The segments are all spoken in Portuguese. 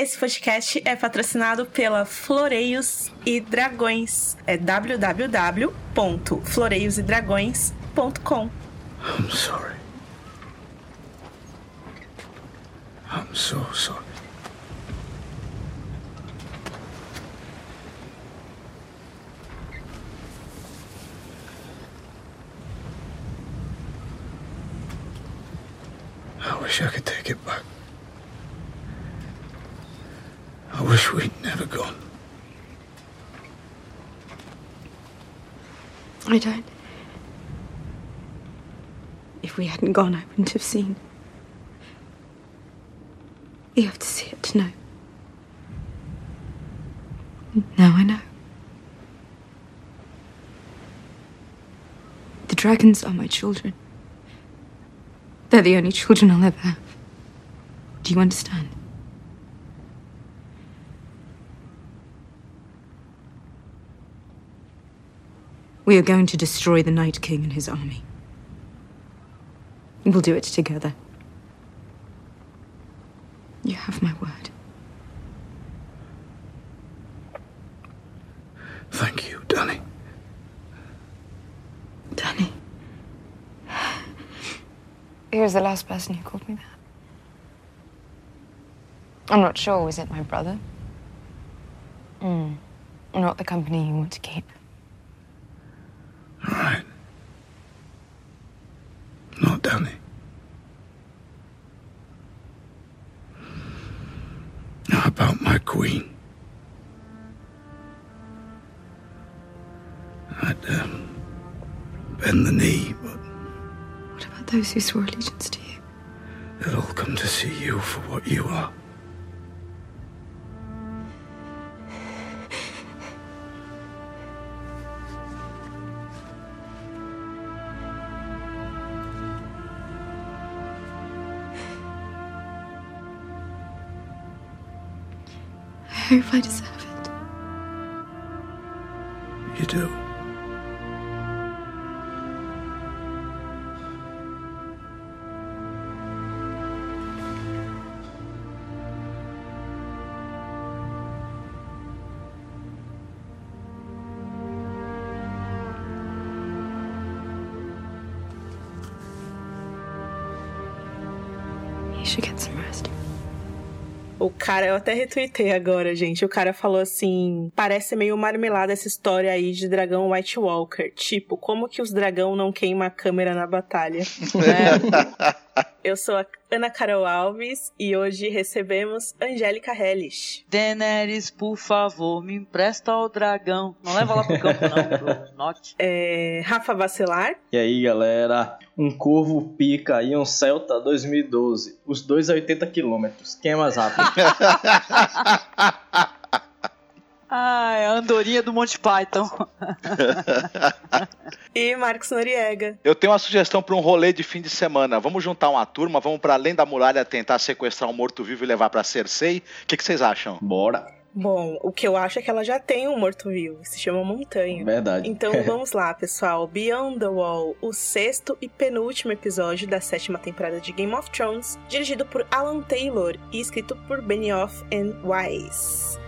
Esse podcast é patrocinado pela Floreios e Dragões. É www.floreiosedragões.com. I'm sorry. I'm so sorry. I wish I could take it back. Wish we'd never gone. I don't. If we hadn't gone, I wouldn't have seen. You have to see it to know. Now I know. The dragons are my children. They're the only children I'll ever have. Do you understand? We are going to destroy the Night King and his army. We'll do it together. You have my word. Thank you, Danny. Danny. He was the last person who called me that. I'm not sure. Was it my brother? Mm. Not the company you want to keep. Right. Not Danny. How about my queen? I'd um, bend the knee, but What about those who swore allegiance to you? they'll all come to see you for what you are. I hope cara, eu até retuitei agora, gente. O cara falou assim: parece meio marmelada essa história aí de dragão White Walker. Tipo, como que os dragão não queimam a câmera na batalha? eu sou a Ana Carol Alves e hoje recebemos Angélica Hellish. Daenerys, por favor, me empresta o dragão. Não leva lá pro campo, não, pro norte. É, Rafa Vacilar. E aí, galera? Um Corvo pica e um Celta 2012. Os dois a 80 km. Quem é mais rápido? Ah, é a andorinha do Monty Python. E Marcos Noriega. Eu tenho uma sugestão para um rolê de fim de semana. Vamos juntar uma turma, vamos para além da muralha tentar sequestrar um morto-vivo e levar para Cersei. O que, que vocês acham? Bora. Bom, o que eu acho é que ela já tem um morto-vivo, se chama Montanha. Verdade. Então vamos lá, pessoal. Beyond the Wall, o sexto e penúltimo episódio da sétima temporada de Game of Thrones, dirigido por Alan Taylor e escrito por Benioff and Weiss.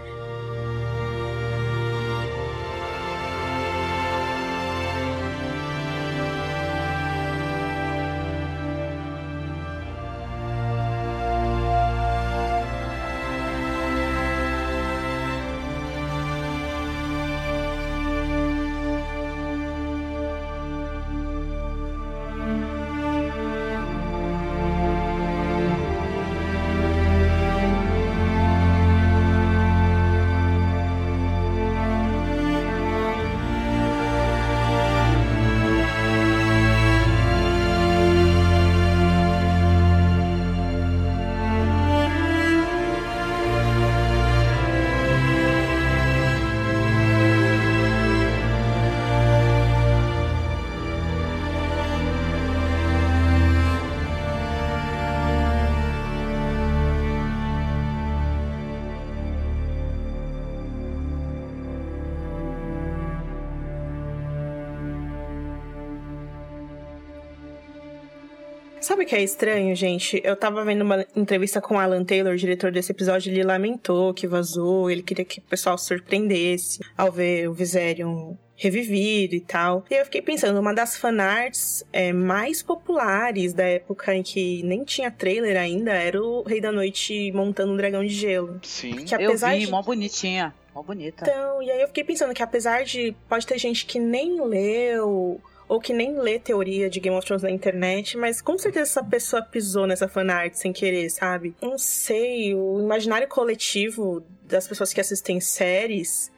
Sabe o que é estranho, gente? Eu tava vendo uma entrevista com o Alan Taylor, diretor desse episódio, ele lamentou que vazou, ele queria que o pessoal se surpreendesse ao ver o Viserion revivido e tal. E eu fiquei pensando, uma das fanarts é, mais populares da época em que nem tinha trailer ainda era o Rei da Noite montando um dragão de gelo. Sim. Que Eu apesar vi, de... mó bonitinha. Mó bonita. Então, e aí eu fiquei pensando que apesar de pode ter gente que nem leu ou que nem lê teoria de Game of Thrones na internet, mas com certeza essa pessoa pisou nessa fanart sem querer, sabe? Não sei, o imaginário coletivo das pessoas que assistem séries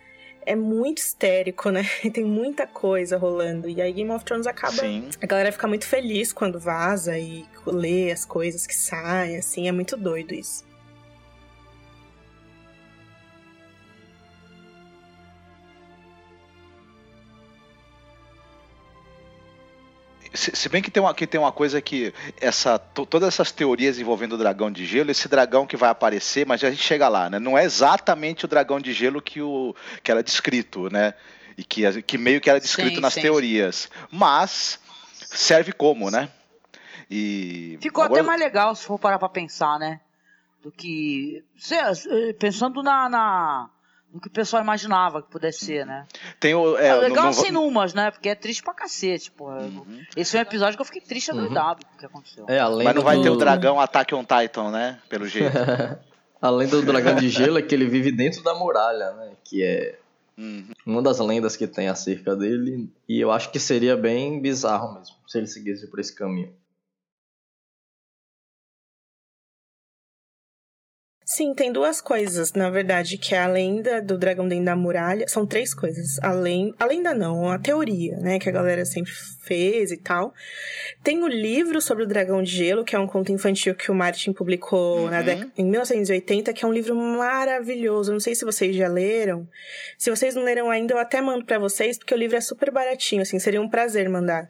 é muito histérico, né? Tem muita coisa rolando. E aí Game of Thrones acaba. Sim. A galera fica muito feliz quando vaza e lê as coisas que saem, assim, é muito doido isso. Se, se bem que tem, uma, que tem uma coisa que essa, to- todas essas teorias envolvendo o dragão de gelo, esse dragão que vai aparecer, mas a gente chega lá, né? Não é exatamente o dragão de gelo que, o, que era descrito, né? E que, que meio que era descrito Sim, nas sim. teorias. Mas serve como, né? E Ficou agora- até mais legal se for parar pra pensar, né? Do que. Pensando na, na- no que o pessoal imaginava que pudesse ser, né? tem o. É, É, não- legal não- assim numas, né? Porque é triste pra cacete, porra. Uhum. Esse é um episódio que eu fiquei triste adoidado com o que aconteceu. É, além mas não vai do... ter o dragão Attack on Titan, né? Pelo jeito. Além do dragão de gelo, é que ele vive dentro da muralha, né? Que é Uhum. uma das lendas que tem acerca dele. E eu acho que seria bem bizarro mesmo, se ele seguisse por esse caminho. Sim, tem duas coisas, na verdade, que é a lenda do dragão dentro da muralha. São três coisas. Além, a lenda não, a teoria, né, que a galera sempre fez e tal. Tem o livro sobre o dragão de gelo, que é um conto infantil que o Martin publicou Uhum. década, em 1980, que é um livro maravilhoso. Não sei se vocês já leram. Se vocês não leram ainda, eu até mando pra vocês, porque o livro é super baratinho, assim, seria um prazer mandar.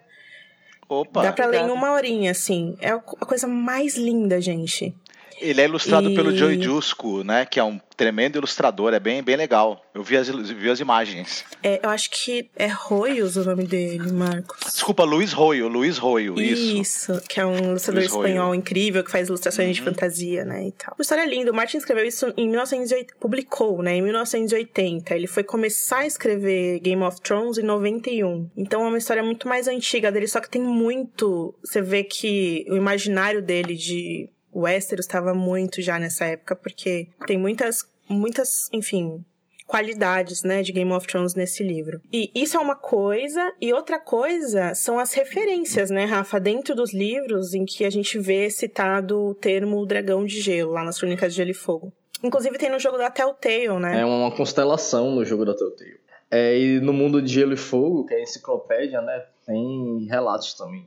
Opa! Dá pra ler em uma horinha, assim. É a coisa mais linda, gente. Ele é ilustrado E- pelo Joey Jusco, né? Que é um tremendo ilustrador, é bem, bem legal. Eu vi as, vi as imagens. É, eu acho que é Royos o nome dele, Marcos. Desculpa, Luiz Roio, Luiz Roio, isso. que é um ilustrador Luiz Royo. espanhol incrível que faz ilustrações de Uhum. fantasia, né, e tal. Uma história linda. O Martin escreveu isso em 1980, publicou, né, em 1980. Ele foi começar a escrever Game of Thrones em 91. Então é uma história muito mais antiga dele, só que tem muito, você vê que o imaginário dele de Westeros estava muito já nessa época, porque tem muitas muitas, enfim, qualidades, né, de Game of Thrones nesse livro. E isso é uma coisa, e outra coisa são as referências, né, Rafa, dentro dos livros em que a gente vê citado o termo dragão de gelo, lá nas Crônicas de Gelo e Fogo. Inclusive tem no jogo da Telltale, né? É uma constelação no jogo da Telltale. É, e no mundo de Gelo e Fogo, que é a enciclopédia, né, tem relatos também.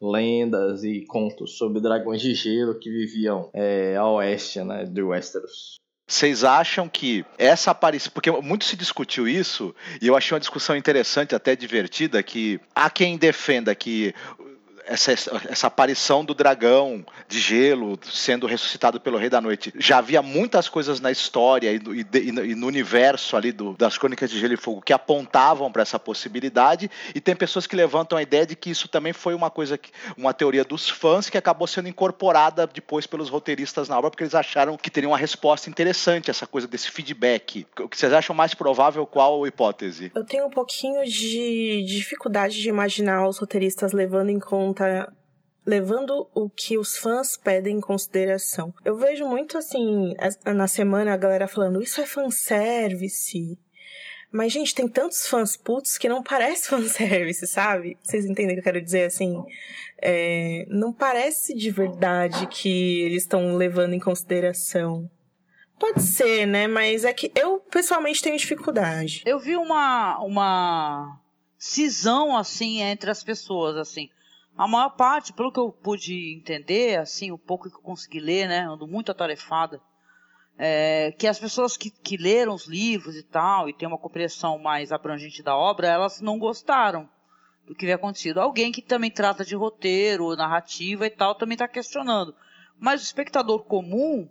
Lendas e contos sobre dragões de gelo que viviam é, a oeste né, de Westeros. Vocês acham que essa aparição. Porque muito se discutiu isso, e eu achei uma discussão interessante, até divertida, que há quem defenda que essa, essa aparição do dragão de gelo sendo ressuscitado pelo Rei da Noite. Já havia muitas coisas na história e, no- e e no universo ali do- das Crônicas de Gelo e Fogo que apontavam para essa possibilidade, e tem pessoas que levantam a ideia de que isso também foi uma coisa, que, uma teoria dos fãs que acabou sendo incorporada depois pelos roteiristas na obra, porque eles acharam que teria uma resposta interessante essa coisa desse feedback. O que vocês acham mais provável? Qual hipótese? Eu tenho um pouquinho de dificuldade de imaginar os roteiristas levando em conta. Levando o que os fãs pedem em consideração. Eu vejo muito assim, as- na semana a galera falando, isso é fanservice. Mas, gente, tem tantos fãs putos que não parece fanservice, sabe? Vocês entendem o que eu quero dizer? Assim, é, não parece de verdade que eles estão levando em consideração. Pode ser, né? Mas é que eu, pessoalmente, tenho dificuldade. Eu vi uma, uma cisão, assim, entre as pessoas, assim. A maior parte, pelo que eu pude entender, assim, o pouco que eu consegui ler, né, ando muito atarefada, é, que as pessoas que, que leram os livros e tal, e tem uma compreensão mais abrangente da obra, elas não gostaram do que havia acontecido. Alguém que também trata de roteiro, narrativa e tal, também está questionando. Mas o espectador comum,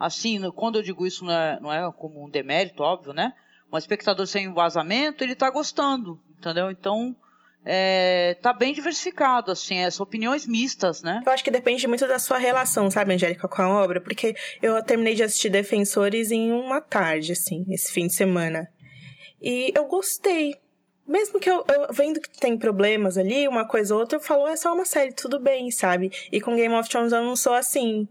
assim, quando eu digo isso não é, não é como um demérito, óbvio, né? Um espectador sem vazamento, ele tá gostando, entendeu? Então, é, tá bem diversificado, assim, é, opiniões mistas, né? Eu acho que depende muito da sua relação, sabe, Angélica, com a obra, porque eu terminei de assistir Defensores em uma tarde, assim, esse fim de semana. E eu gostei. Mesmo que eu, eu vendo que tem problemas ali, uma coisa ou outra, eu falo, é só uma série, tudo bem, sabe? E com Game of Thrones eu não sou assim.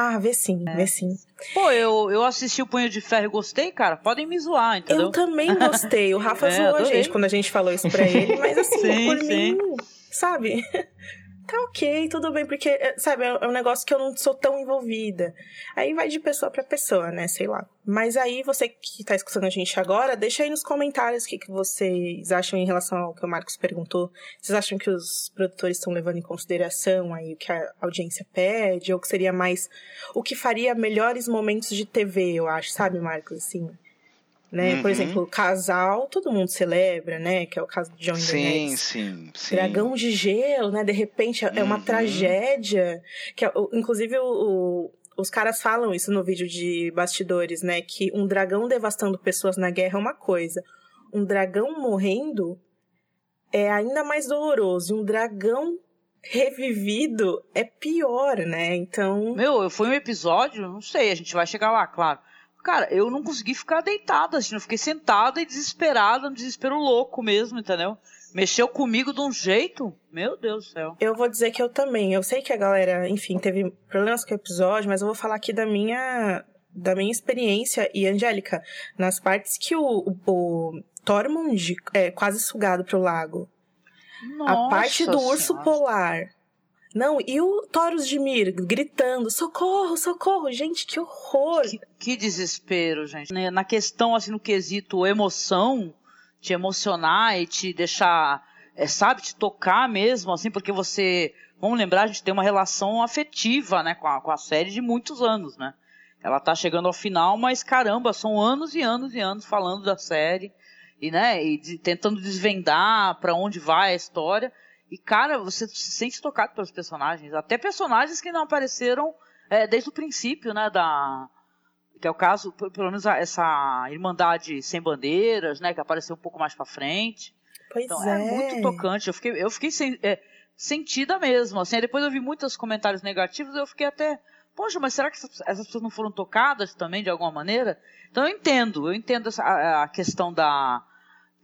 Ah, vê sim, é. vê sim. Pô, eu, eu assisti o Punho de Ferro e gostei, cara. Podem me zoar, entendeu? Eu também gostei. O Rafa é, zoou a gente quando a gente falou isso pra ele, mas assim, sim, por sim. mim, sabe? Tá ok, tudo bem, porque, eh, sabe, é, é um negócio que eu não sou tão envolvida. Aí vai de pessoa para pessoa, né? Sei lá. Mas aí, você que tá escutando a gente agora, deixa aí nos comentários o que, que vocês acham em relação ao que o Marcos perguntou. Vocês acham que os produtores estão levando em consideração aí o que a audiência pede? Ou que seria mais o que faria melhores momentos de TV, eu acho, sabe, Marcos? Assim né? Uhum. Por exemplo, casal, todo mundo celebra, né? Que é o caso de John Sim, sim, sim. Dragão de gelo, né? De repente é uma uhum. tragédia. Que é, inclusive o, o, os caras falam isso no vídeo de bastidores, né? Que um dragão devastando pessoas na guerra é uma coisa. Um dragão morrendo é ainda mais doloroso. E um dragão revivido é pior, né? Então. Meu, foi um episódio, não sei, a gente vai chegar lá, claro. Cara, eu não consegui ficar deitada, assim, eu fiquei sentada e desesperada, um desespero louco mesmo, entendeu? Mexeu comigo de um jeito, meu Deus do céu. Eu vou dizer que eu também. Eu sei que a galera, enfim, teve problemas com o episódio, mas eu vou falar aqui da minha da minha experiência e Angélica, nas partes que o, o, Tormund é quase sugado pro lago. Nossa a parte do senhora. urso polar não, e o Taurus de Mir gritando: socorro, socorro, gente, que horror! Que, que desespero, gente. Né, na questão, assim, no quesito emoção, te emocionar e te deixar, é, sabe, te tocar mesmo, assim, porque você. Vamos lembrar, a gente tem uma relação afetiva, né, com a, com a série de muitos anos, né? Ela tá chegando ao final, mas caramba, são anos e anos e anos falando da série e, né, e de, tentando desvendar para onde vai a história. E, cara, você se sente tocado pelos personagens. Até personagens que não apareceram é, desde o princípio, né? Da, que é o caso, pelo menos essa Irmandade Sem Bandeiras, né? Que apareceu um pouco mais pra frente. Pois então, é. é muito tocante. Eu fiquei, eu fiquei sem, é, sentida mesmo. Assim, depois eu vi muitos comentários negativos eu fiquei até. Poxa, mas será que essas pessoas não foram tocadas também de alguma maneira? Então eu entendo, eu entendo essa, a, a questão da,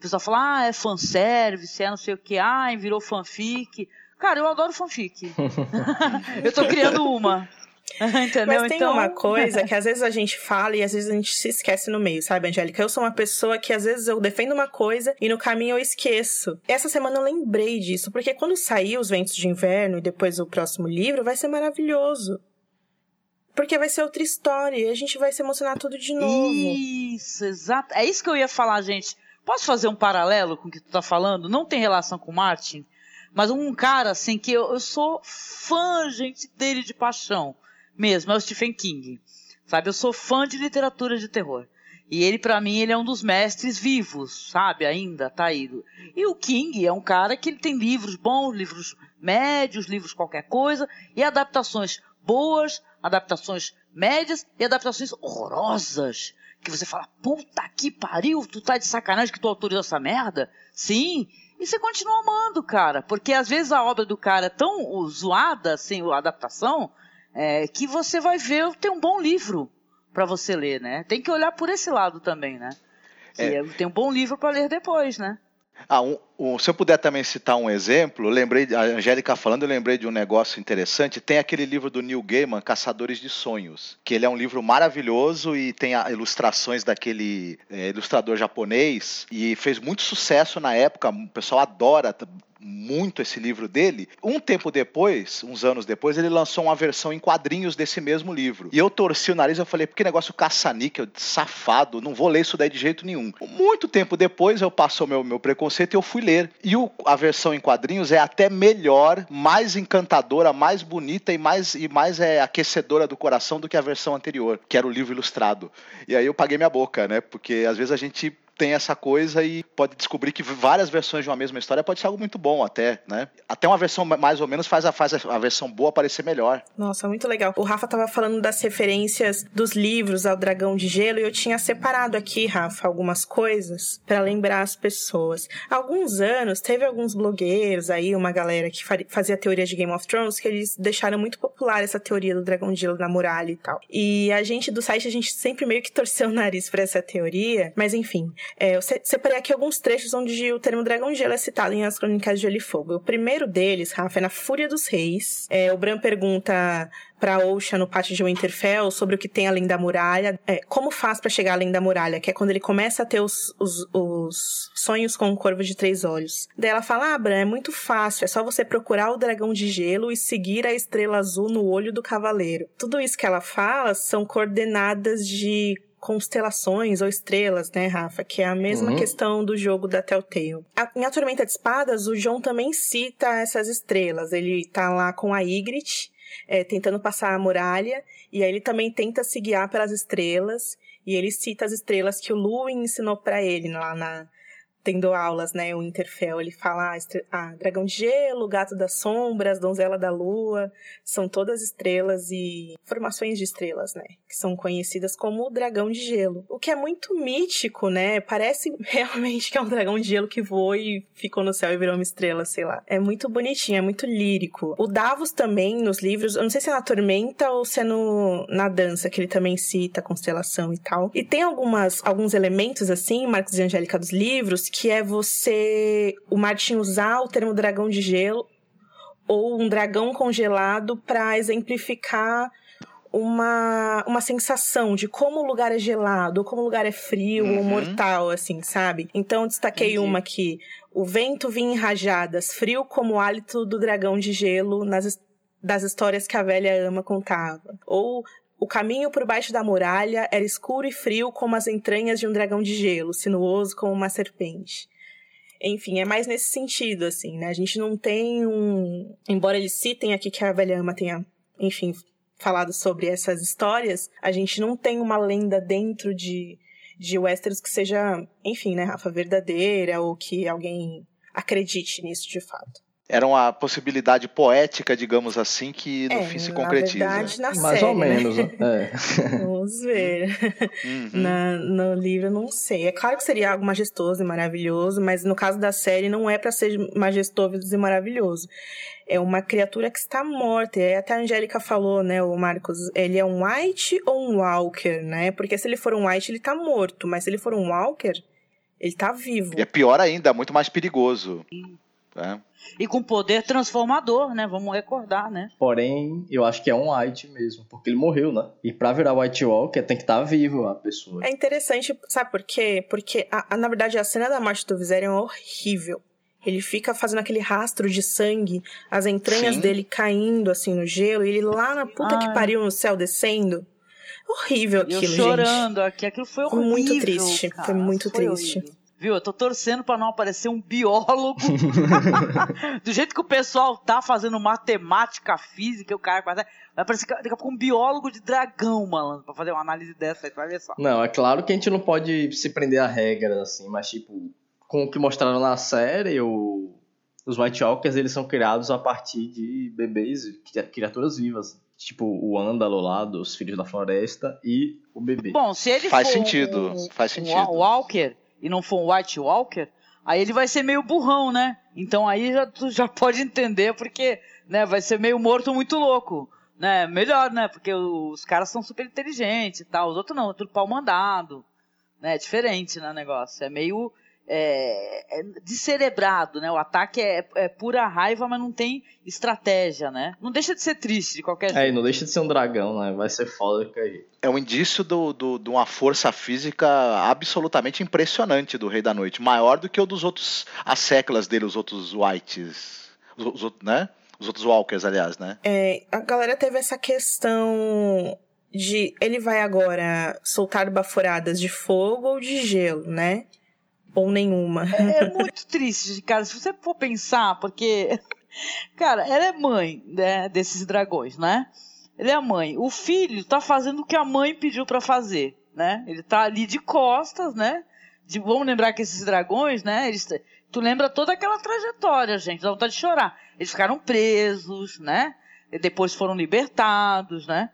pessoal fala, ah, é fanservice, é não sei o que, ah, virou fanfic. Cara, eu adoro fanfic. eu tô criando uma. Entendeu? Mas tem então... uma coisa que às vezes a gente fala e às vezes a gente se esquece no meio, sabe, Angélica? Eu sou uma pessoa que às vezes eu defendo uma coisa e no caminho eu esqueço. Essa semana eu lembrei disso, porque quando sair os ventos de inverno e depois o próximo livro, vai ser maravilhoso. Porque vai ser outra história e a gente vai se emocionar tudo de novo. Isso, exato. É isso que eu ia falar, gente. Posso fazer um paralelo com o que tu tá falando? Não tem relação com o Martin, mas um cara assim que eu, eu sou fã, gente, dele de paixão mesmo, é o Stephen King. Sabe, eu sou fã de literatura de terror. E ele, para mim, ele é um dos mestres vivos, sabe? Ainda tá aí. E o King é um cara que ele tem livros bons, livros médios, livros qualquer coisa, e adaptações boas, adaptações médias e adaptações horrorosas que você fala, puta que pariu, tu tá de sacanagem que tu autorizou essa merda? Sim. E você continua amando, cara. Porque às vezes a obra do cara é tão zoada, assim, a adaptação, é, que você vai ver, tem um bom livro para você ler, né? Tem que olhar por esse lado também, né? É. Tem um bom livro para ler depois, né? Ah, um, um, se eu puder também citar um exemplo, lembrei, a Angélica falando, eu lembrei de um negócio interessante. Tem aquele livro do Neil Gaiman, Caçadores de Sonhos, que ele é um livro maravilhoso e tem ilustrações daquele é, ilustrador japonês e fez muito sucesso na época. O pessoal adora muito esse livro dele. Um tempo depois, uns anos depois, ele lançou uma versão em quadrinhos desse mesmo livro. E eu torci o nariz, eu falei, porque negócio caça-níquel, safado, não vou ler isso daí de jeito nenhum. Muito tempo depois, eu passou meu, meu preconceito e eu fui ler. E o, a versão em quadrinhos é até melhor, mais encantadora, mais bonita e mais, e mais é, aquecedora do coração do que a versão anterior, que era o livro ilustrado. E aí eu paguei minha boca, né? Porque às vezes a gente tem essa coisa e pode descobrir que várias versões de uma mesma história pode ser algo muito bom até, né? Até uma versão mais ou menos faz a, faz a versão boa parecer melhor. Nossa, muito legal. O Rafa tava falando das referências dos livros ao Dragão de Gelo e eu tinha separado aqui, Rafa, algumas coisas para lembrar as pessoas. Há alguns anos, teve alguns blogueiros aí, uma galera que fazia teoria de Game of Thrones, que eles deixaram muito popular essa teoria do Dragão de Gelo na muralha e tal. E a gente do site, a gente sempre meio que torceu o nariz para essa teoria, mas enfim, é, eu separei aqui alguns trechos onde o termo dragão de gelo é citado em As Crônicas de Gelo e Fogo. O primeiro deles, Rafa, é na Fúria dos Reis. É, o Bran pergunta para Osha no pátio de Winterfell sobre o que tem além da muralha. É, como faz para chegar além da muralha? Que é quando ele começa a ter os, os, os sonhos com o corvo de três olhos. Daí ela fala: Ah, Bran, é muito fácil. É só você procurar o dragão de gelo e seguir a estrela azul no olho do cavaleiro. Tudo isso que ela fala são coordenadas de constelações ou estrelas, né, Rafa? Que é a mesma uhum. questão do jogo da Telltale. A, em A Tormenta de Espadas, o John também cita essas estrelas. Ele tá lá com a Ygritte, é, tentando passar a muralha, e aí ele também tenta se guiar pelas estrelas, e ele cita as estrelas que o Luwin ensinou para ele lá na, tendo aulas, né, o Interfell, ele fala, ah, ah, dragão de gelo, gato das sombras, donzela da lua, são todas estrelas e formações de estrelas, né, que são conhecidas como o dragão de gelo. O que é muito mítico, né, parece realmente que é um dragão de gelo que voou e ficou no céu e virou uma estrela, sei lá. É muito bonitinho, é muito lírico. O Davos também, nos livros, eu não sei se é na Tormenta ou se é no, na dança, que ele também cita a constelação e tal. E tem algumas, alguns elementos, assim, Marcos e Angélica dos livros, que é você, o Martin usar o termo dragão de gelo ou um dragão congelado para exemplificar uma, uma sensação de como o lugar é gelado, ou como o lugar é frio uhum. ou mortal, assim, sabe? Então, destaquei Entendi. uma aqui. O vento vinha em rajadas, frio como o hálito do dragão de gelo nas, das histórias que a velha ama contava. Ou o caminho por baixo da muralha era escuro e frio como as entranhas de um dragão de gelo, sinuoso como uma serpente. Enfim, é mais nesse sentido, assim, né? A gente não tem um. Embora eles citem aqui que a velha ama tenha, enfim, falado sobre essas histórias, a gente não tem uma lenda dentro de, de Westeros que seja, enfim, né, Rafa, verdadeira ou que alguém acredite nisso de fato era uma possibilidade poética, digamos assim, que no é, fim se concretiza. Na verdade, na Mais série, ou né? menos. Né? É. Vamos ver. Uhum. Na, no livro, não sei. É claro que seria algo majestoso e maravilhoso, mas no caso da série não é para ser majestoso e maravilhoso. É uma criatura que está morta. E até a Angélica falou, né, o Marcos, ele é um White ou um Walker, né? Porque se ele for um White, ele tá morto, mas se ele for um Walker, ele tá vivo. E é pior ainda, muito mais perigoso. Né? E com poder transformador, né? Vamos recordar, né? Porém, eu acho que é um White mesmo, porque ele morreu, né? E pra virar White Walker tem que estar tá vivo a pessoa. É interessante, sabe por quê? Porque, a, a, na verdade, a cena da morte do Viserion é horrível. Ele fica fazendo aquele rastro de sangue, as entranhas Sim. dele caindo assim no gelo, e ele lá na puta que pariu no céu descendo. Horrível aquilo, eu chorando gente. aqui, aquilo foi horrível. Muito triste, cara. foi muito foi triste. Horrível. Viu? Eu tô torcendo para não aparecer um biólogo. Do jeito que o pessoal tá fazendo matemática, física, o cara vai aparecer daqui a pouco um biólogo de dragão, malandro, pra fazer uma análise dessa aí, tu vai ver só. Não, é claro que a gente não pode se prender a regras, assim, mas tipo, com o que mostraram na série, o... os White Walkers, eles são criados a partir de bebês, criaturas vivas. Tipo, o Ândalo lá, dos Filhos da Floresta, e o bebê. Bom, se ele faz for sentido, um, faz sentido. Um Walker, e não for um White Walker, aí ele vai ser meio burrão, né? Então aí já, tu já pode entender, porque né, vai ser meio morto muito louco. Né? Melhor, né? Porque os caras são super inteligentes e tal. Os outros não, tudo pau mandado. Né? É diferente, né, negócio. É meio é, é descerebrado, né? O ataque é, é, pura raiva, mas não tem estratégia, né? Não deixa de ser triste de qualquer jeito. É, não deixa de ser um dragão, né? Vai ser foda de qualquer jeito. É um indício do, do, de uma força física absolutamente impressionante do Rei da Noite. Maior do que o dos outros, as séculas dele, os outros Whites, os, os, né? Os outros Walkers, aliás, né? É, a galera teve essa questão de ele vai agora soltar baforadas de fogo ou de gelo, né? Ou nenhuma. É, é muito triste, cara. Se você for pensar, porque. Cara, ela é mãe né, desses dragões, né? Ele é a mãe. O filho tá fazendo o que a mãe pediu para fazer, né? Ele tá ali de costas, né? de, vamos lembrar que esses dragões, né? Eles, tu lembra toda aquela trajetória, gente, dá vontade de chorar. Eles ficaram presos, né? E depois foram libertados, né?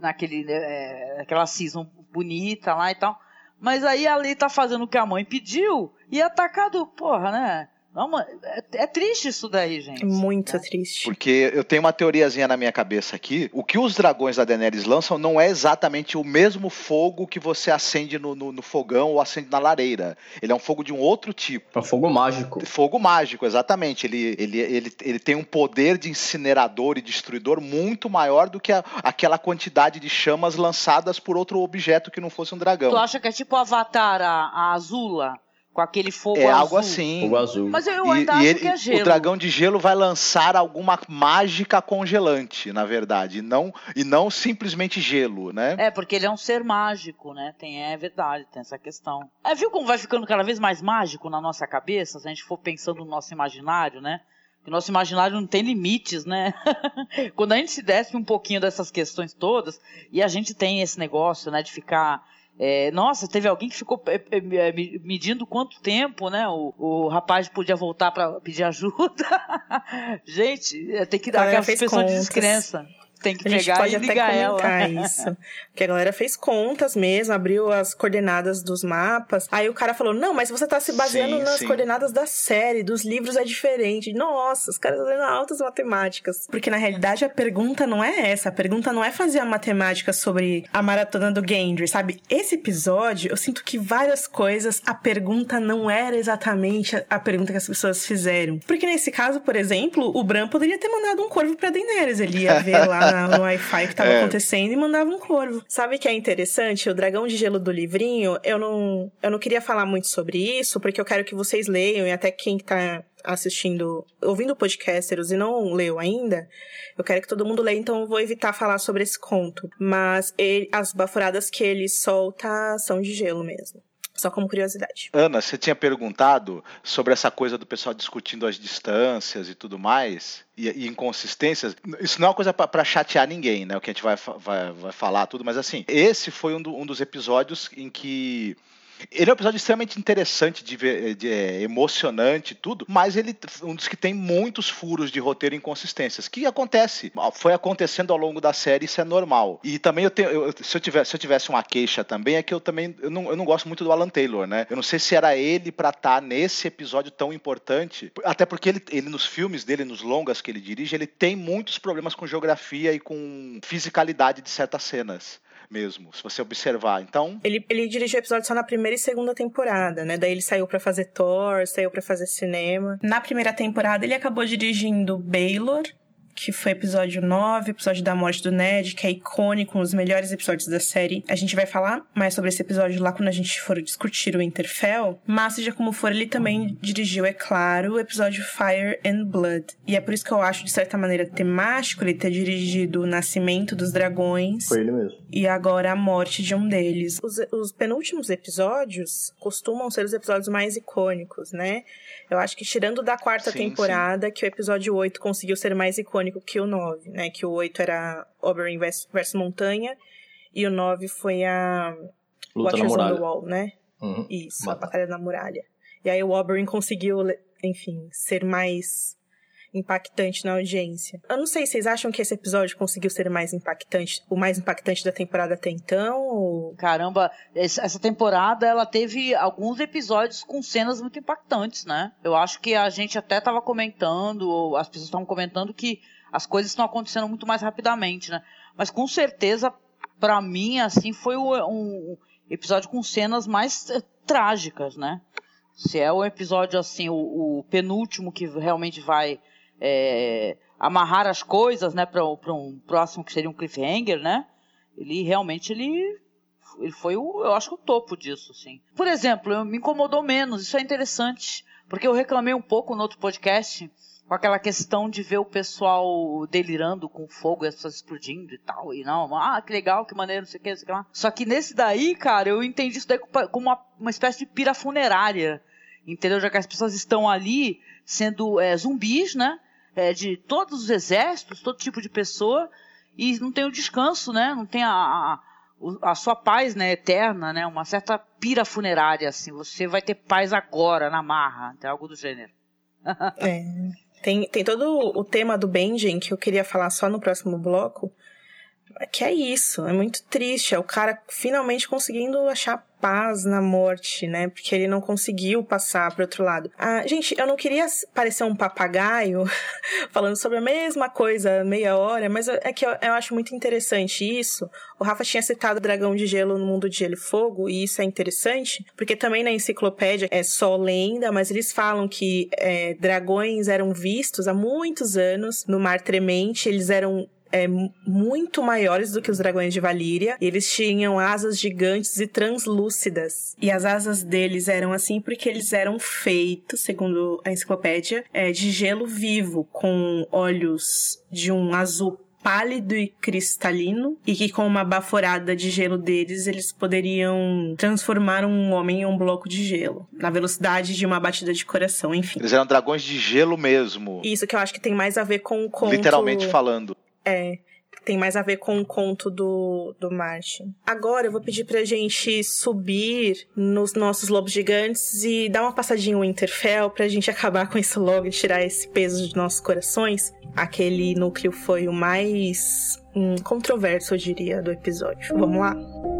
Naquele, é, aquela season bonita lá e tal. Mas aí a Lei tá fazendo o que a mãe pediu e é atacado, porra, né? Não, é, é, triste isso daí, gente. Muito é. triste. Porque eu tenho uma teoriazinha na minha cabeça aqui. O que os dragões da Daenerys lançam não é exatamente o mesmo fogo que você acende no, no, no fogão ou acende na lareira. Ele é um fogo de um outro tipo. É um fogo mágico. Fogo mágico, exatamente. Ele, ele, ele, ele tem um poder de incinerador e destruidor muito maior do que a, aquela quantidade de chamas lançadas por outro objeto que não fosse um dragão. Tu acha que é tipo o Avatar, a, a Azula? Com aquele fogo é azul. algo assim. Fogo azul. Mas eu ainda e, acho ele, que é gelo. O dragão de gelo vai lançar alguma mágica congelante, na verdade, e não e não simplesmente gelo, né? É, porque ele é um ser mágico, né? Tem é verdade, tem essa questão. É, viu como vai ficando cada vez mais mágico na nossa cabeça, se a gente for pensando no nosso imaginário, né? o nosso imaginário não tem limites, né? Quando a gente se desce um pouquinho dessas questões todas, e a gente tem esse negócio, né, de ficar é, nossa, teve alguém que ficou é, é, medindo quanto tempo, né? O, o rapaz podia voltar para pedir ajuda. Gente, é, tem que dar aquelas pessoas contas. de descrença tem que a pegar pode e ligar até comentar ela. isso. Porque a galera fez contas mesmo, abriu as coordenadas dos mapas. Aí o cara falou: Não, mas você tá se baseando sim, nas sim. coordenadas da série, dos livros é diferente. Nossa, os caras fazendo altas matemáticas. Porque na realidade a pergunta não é essa. A pergunta não é fazer a matemática sobre a maratona do Gendry, sabe? Esse episódio, eu sinto que várias coisas, a pergunta não era exatamente a pergunta que as pessoas fizeram. Porque nesse caso, por exemplo, o Bran poderia ter mandado um corvo pra Daenerys. Ele ia ver lá no Wi-Fi que tava é. acontecendo e mandava um corvo. Sabe que é interessante? O dragão de gelo do livrinho, eu não, eu não queria falar muito sobre isso, porque eu quero que vocês leiam e até quem tá assistindo, ouvindo podcasteros e não leu ainda, eu quero que todo mundo leia, então eu vou evitar falar sobre esse conto. Mas ele, as bafuradas que ele solta são de gelo mesmo. Só como curiosidade. Ana, você tinha perguntado sobre essa coisa do pessoal discutindo as distâncias e tudo mais, e, e inconsistências. Isso não é uma coisa para chatear ninguém, né? O que a gente vai, vai, vai falar, tudo, mas assim, esse foi um, do, um dos episódios em que ele é um episódio extremamente interessante, de, ver, de é, emocionante tudo, mas ele um dos que tem muitos furos de roteiro e inconsistências, que acontece, foi acontecendo ao longo da série, isso é normal. E também eu tenho, eu, se, eu tivesse, se eu tivesse uma queixa também, é que eu também eu não, eu não gosto muito do Alan Taylor, né? Eu não sei se era ele para estar tá nesse episódio tão importante, até porque ele, ele nos filmes dele, nos longas que ele dirige, ele tem muitos problemas com geografia e com fisicalidade de certas cenas mesmo, se você observar. Então. Ele, ele dirigiu episódio só na primeira e segunda temporada, né? Daí ele saiu para fazer Thor, saiu para fazer cinema. Na primeira temporada, ele acabou dirigindo Baylor, que foi episódio 9, episódio da morte do Ned, que é icônico, um dos melhores episódios da série. A gente vai falar mais sobre esse episódio lá quando a gente for discutir o Interfell, mas seja como for, ele também dirigiu, é claro, o episódio Fire and Blood. E é por isso que eu acho, de certa maneira, temático ele ter dirigido o Nascimento dos Dragões. Foi ele mesmo. E agora a morte de um deles. Os, os penúltimos episódios costumam ser os episódios mais icônicos, né? Eu acho que tirando da quarta sim, temporada, sim. que o episódio 8 conseguiu ser mais icônico que o 9, né? Que o 8 era Oberyn versus Montanha e o 9 foi a Luta Watchers on the Wall, né? Uhum. Isso, Mata. a Batalha da Muralha. E aí o Oberyn conseguiu, enfim, ser mais impactante na audiência. Eu não sei, vocês acham que esse episódio conseguiu ser mais impactante, o mais impactante da temporada até então? Ou... Caramba, essa temporada ela teve alguns episódios com cenas muito impactantes, né? Eu acho que a gente até estava comentando, ou as pessoas estavam comentando que as coisas estão acontecendo muito mais rapidamente, né? Mas com certeza, para mim, assim, foi um episódio com cenas mais eh, trágicas, né? Se é o episódio, assim, o, o penúltimo que realmente vai é, amarrar as coisas, né, para um próximo que seria um cliffhanger, né? Ele realmente ele ele foi o, eu acho que o topo disso, assim. Por exemplo, me incomodou menos, isso é interessante, porque eu reclamei um pouco no outro podcast com aquela questão de ver o pessoal delirando com fogo e as pessoas explodindo e tal, e não, ah, que legal, que maneiro, não sei o que, não sei o que lá. Só que nesse daí, cara, eu entendi isso daí como uma, uma espécie de pira funerária, entendeu? Já que as pessoas estão ali sendo é, zumbis, né? é, de todos os exércitos, todo tipo de pessoa, e não tem o descanso, né? Não tem a, a a sua paz, né, eterna, né, uma certa pira funerária, assim, você vai ter paz agora, na marra, tem algo do gênero. É. Tem, tem todo o tema do Benjen que eu queria falar só no próximo bloco. Que é isso, é muito triste. É o cara finalmente conseguindo achar paz na morte, né? Porque ele não conseguiu passar pro outro lado. Ah, gente, eu não queria parecer um papagaio falando sobre a mesma coisa meia hora, mas é que eu, eu acho muito interessante isso. O Rafa tinha citado dragão de gelo no mundo de gelo e fogo, e isso é interessante, porque também na enciclopédia é só lenda, mas eles falam que é, dragões eram vistos há muitos anos no Mar Tremente, eles eram é, mu- muito maiores do que os dragões de Valíria. Eles tinham asas gigantes e translúcidas. E as asas deles eram assim porque eles eram feitos, segundo a enciclopédia, é, de gelo vivo, com olhos de um azul pálido e cristalino, e que com uma baforada de gelo deles, eles poderiam transformar um homem em um bloco de gelo, na velocidade de uma batida de coração, enfim. Eles eram dragões de gelo mesmo. Isso que eu acho que tem mais a ver com o conto... Literalmente falando. É, tem mais a ver com o conto do, do Martin. Agora eu vou pedir pra gente subir nos nossos lobos gigantes e dar uma passadinha no Winterfell pra gente acabar com isso logo e tirar esse peso de nossos corações. Aquele núcleo foi o mais hum, controverso, eu diria, do episódio. Vamos lá?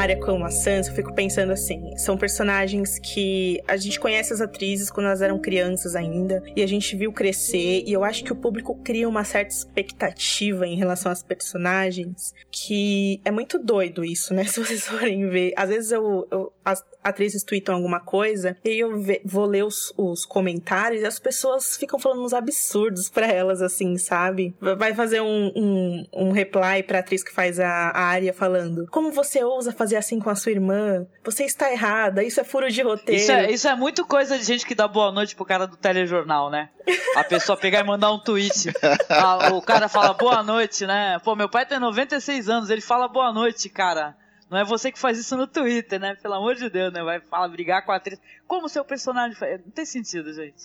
Tanto a Arya como a Sansa, eu fico pensando assim, são personagens que a gente conhece as atrizes quando elas eram crianças ainda, e a gente viu crescer, e eu acho que o público cria uma certa expectativa em relação às personagens, que é muito doido isso, né? Se vocês forem ver. Às vezes eu, eu as atrizes tweetam alguma coisa, e eu vou ler os, os comentários, e as pessoas ficam falando uns absurdos pra elas, assim, sabe? Vai fazer um, um, um reply pra atriz que faz a, a Arya falando: Como você ousa fazer assim com a sua irmã? Você está errada, isso é furo de roteiro. Isso é, isso é muito coisa de gente que dá boa noite pro cara do telejornal, né? A pessoa pegar e mandar um tweet. Ah, o cara fala boa noite, né? Pô, meu pai tem 96 anos, ele fala boa noite, cara. Não é você que faz isso no Twitter, né? Pelo amor de Deus, né? Vai falar, brigar com a atriz. Como o seu personagem faz. Não tem sentido, gente.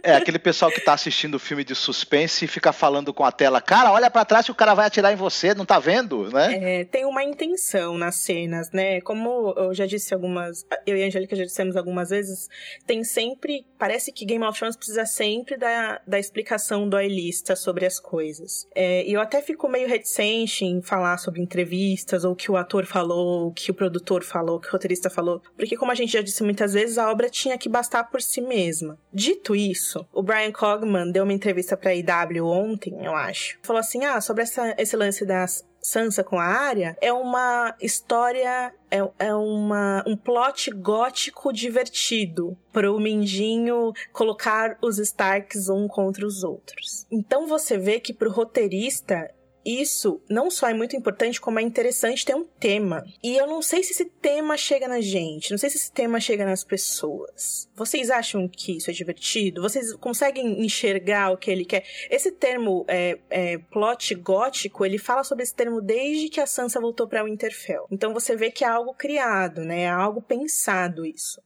É, aquele pessoal que tá assistindo filme de suspense e fica falando com a tela, cara, olha pra trás que o cara vai atirar em você, não tá vendo, né? É, tem uma intenção nas cenas, né? Como eu já disse algumas. Eu e a Angélica já dissemos algumas vezes, tem sempre. Parece que Game of Thrones precisa sempre da, da explicação doilista sobre as coisas. É, e eu até fico meio reticente em falar sobre entrevistas, ou o que o ator falou, o que o produtor falou, o que o roteirista falou. Porque, como a gente já disse muitas vezes, a obra tinha que bastar por si mesma. Dito isso, o Brian Cogman deu uma entrevista pra IW ontem, eu acho. Falou assim: ah, sobre essa, esse lance das Sansa com a Arya é uma história, é, é uma, um plot gótico divertido pro Mindinho colocar os Starks um contra os outros. Então você vê que pro roteirista isso não só é muito importante, como é interessante ter um tema. E eu não sei se esse tema chega na gente, não sei se esse tema chega nas pessoas. Vocês acham que isso é divertido? Vocês conseguem enxergar o que ele quer? Esse termo é, é, plot gótico, ele fala sobre esse termo desde que a Sansa voltou para Winterfell. Então você vê que é algo criado, né? É algo pensado isso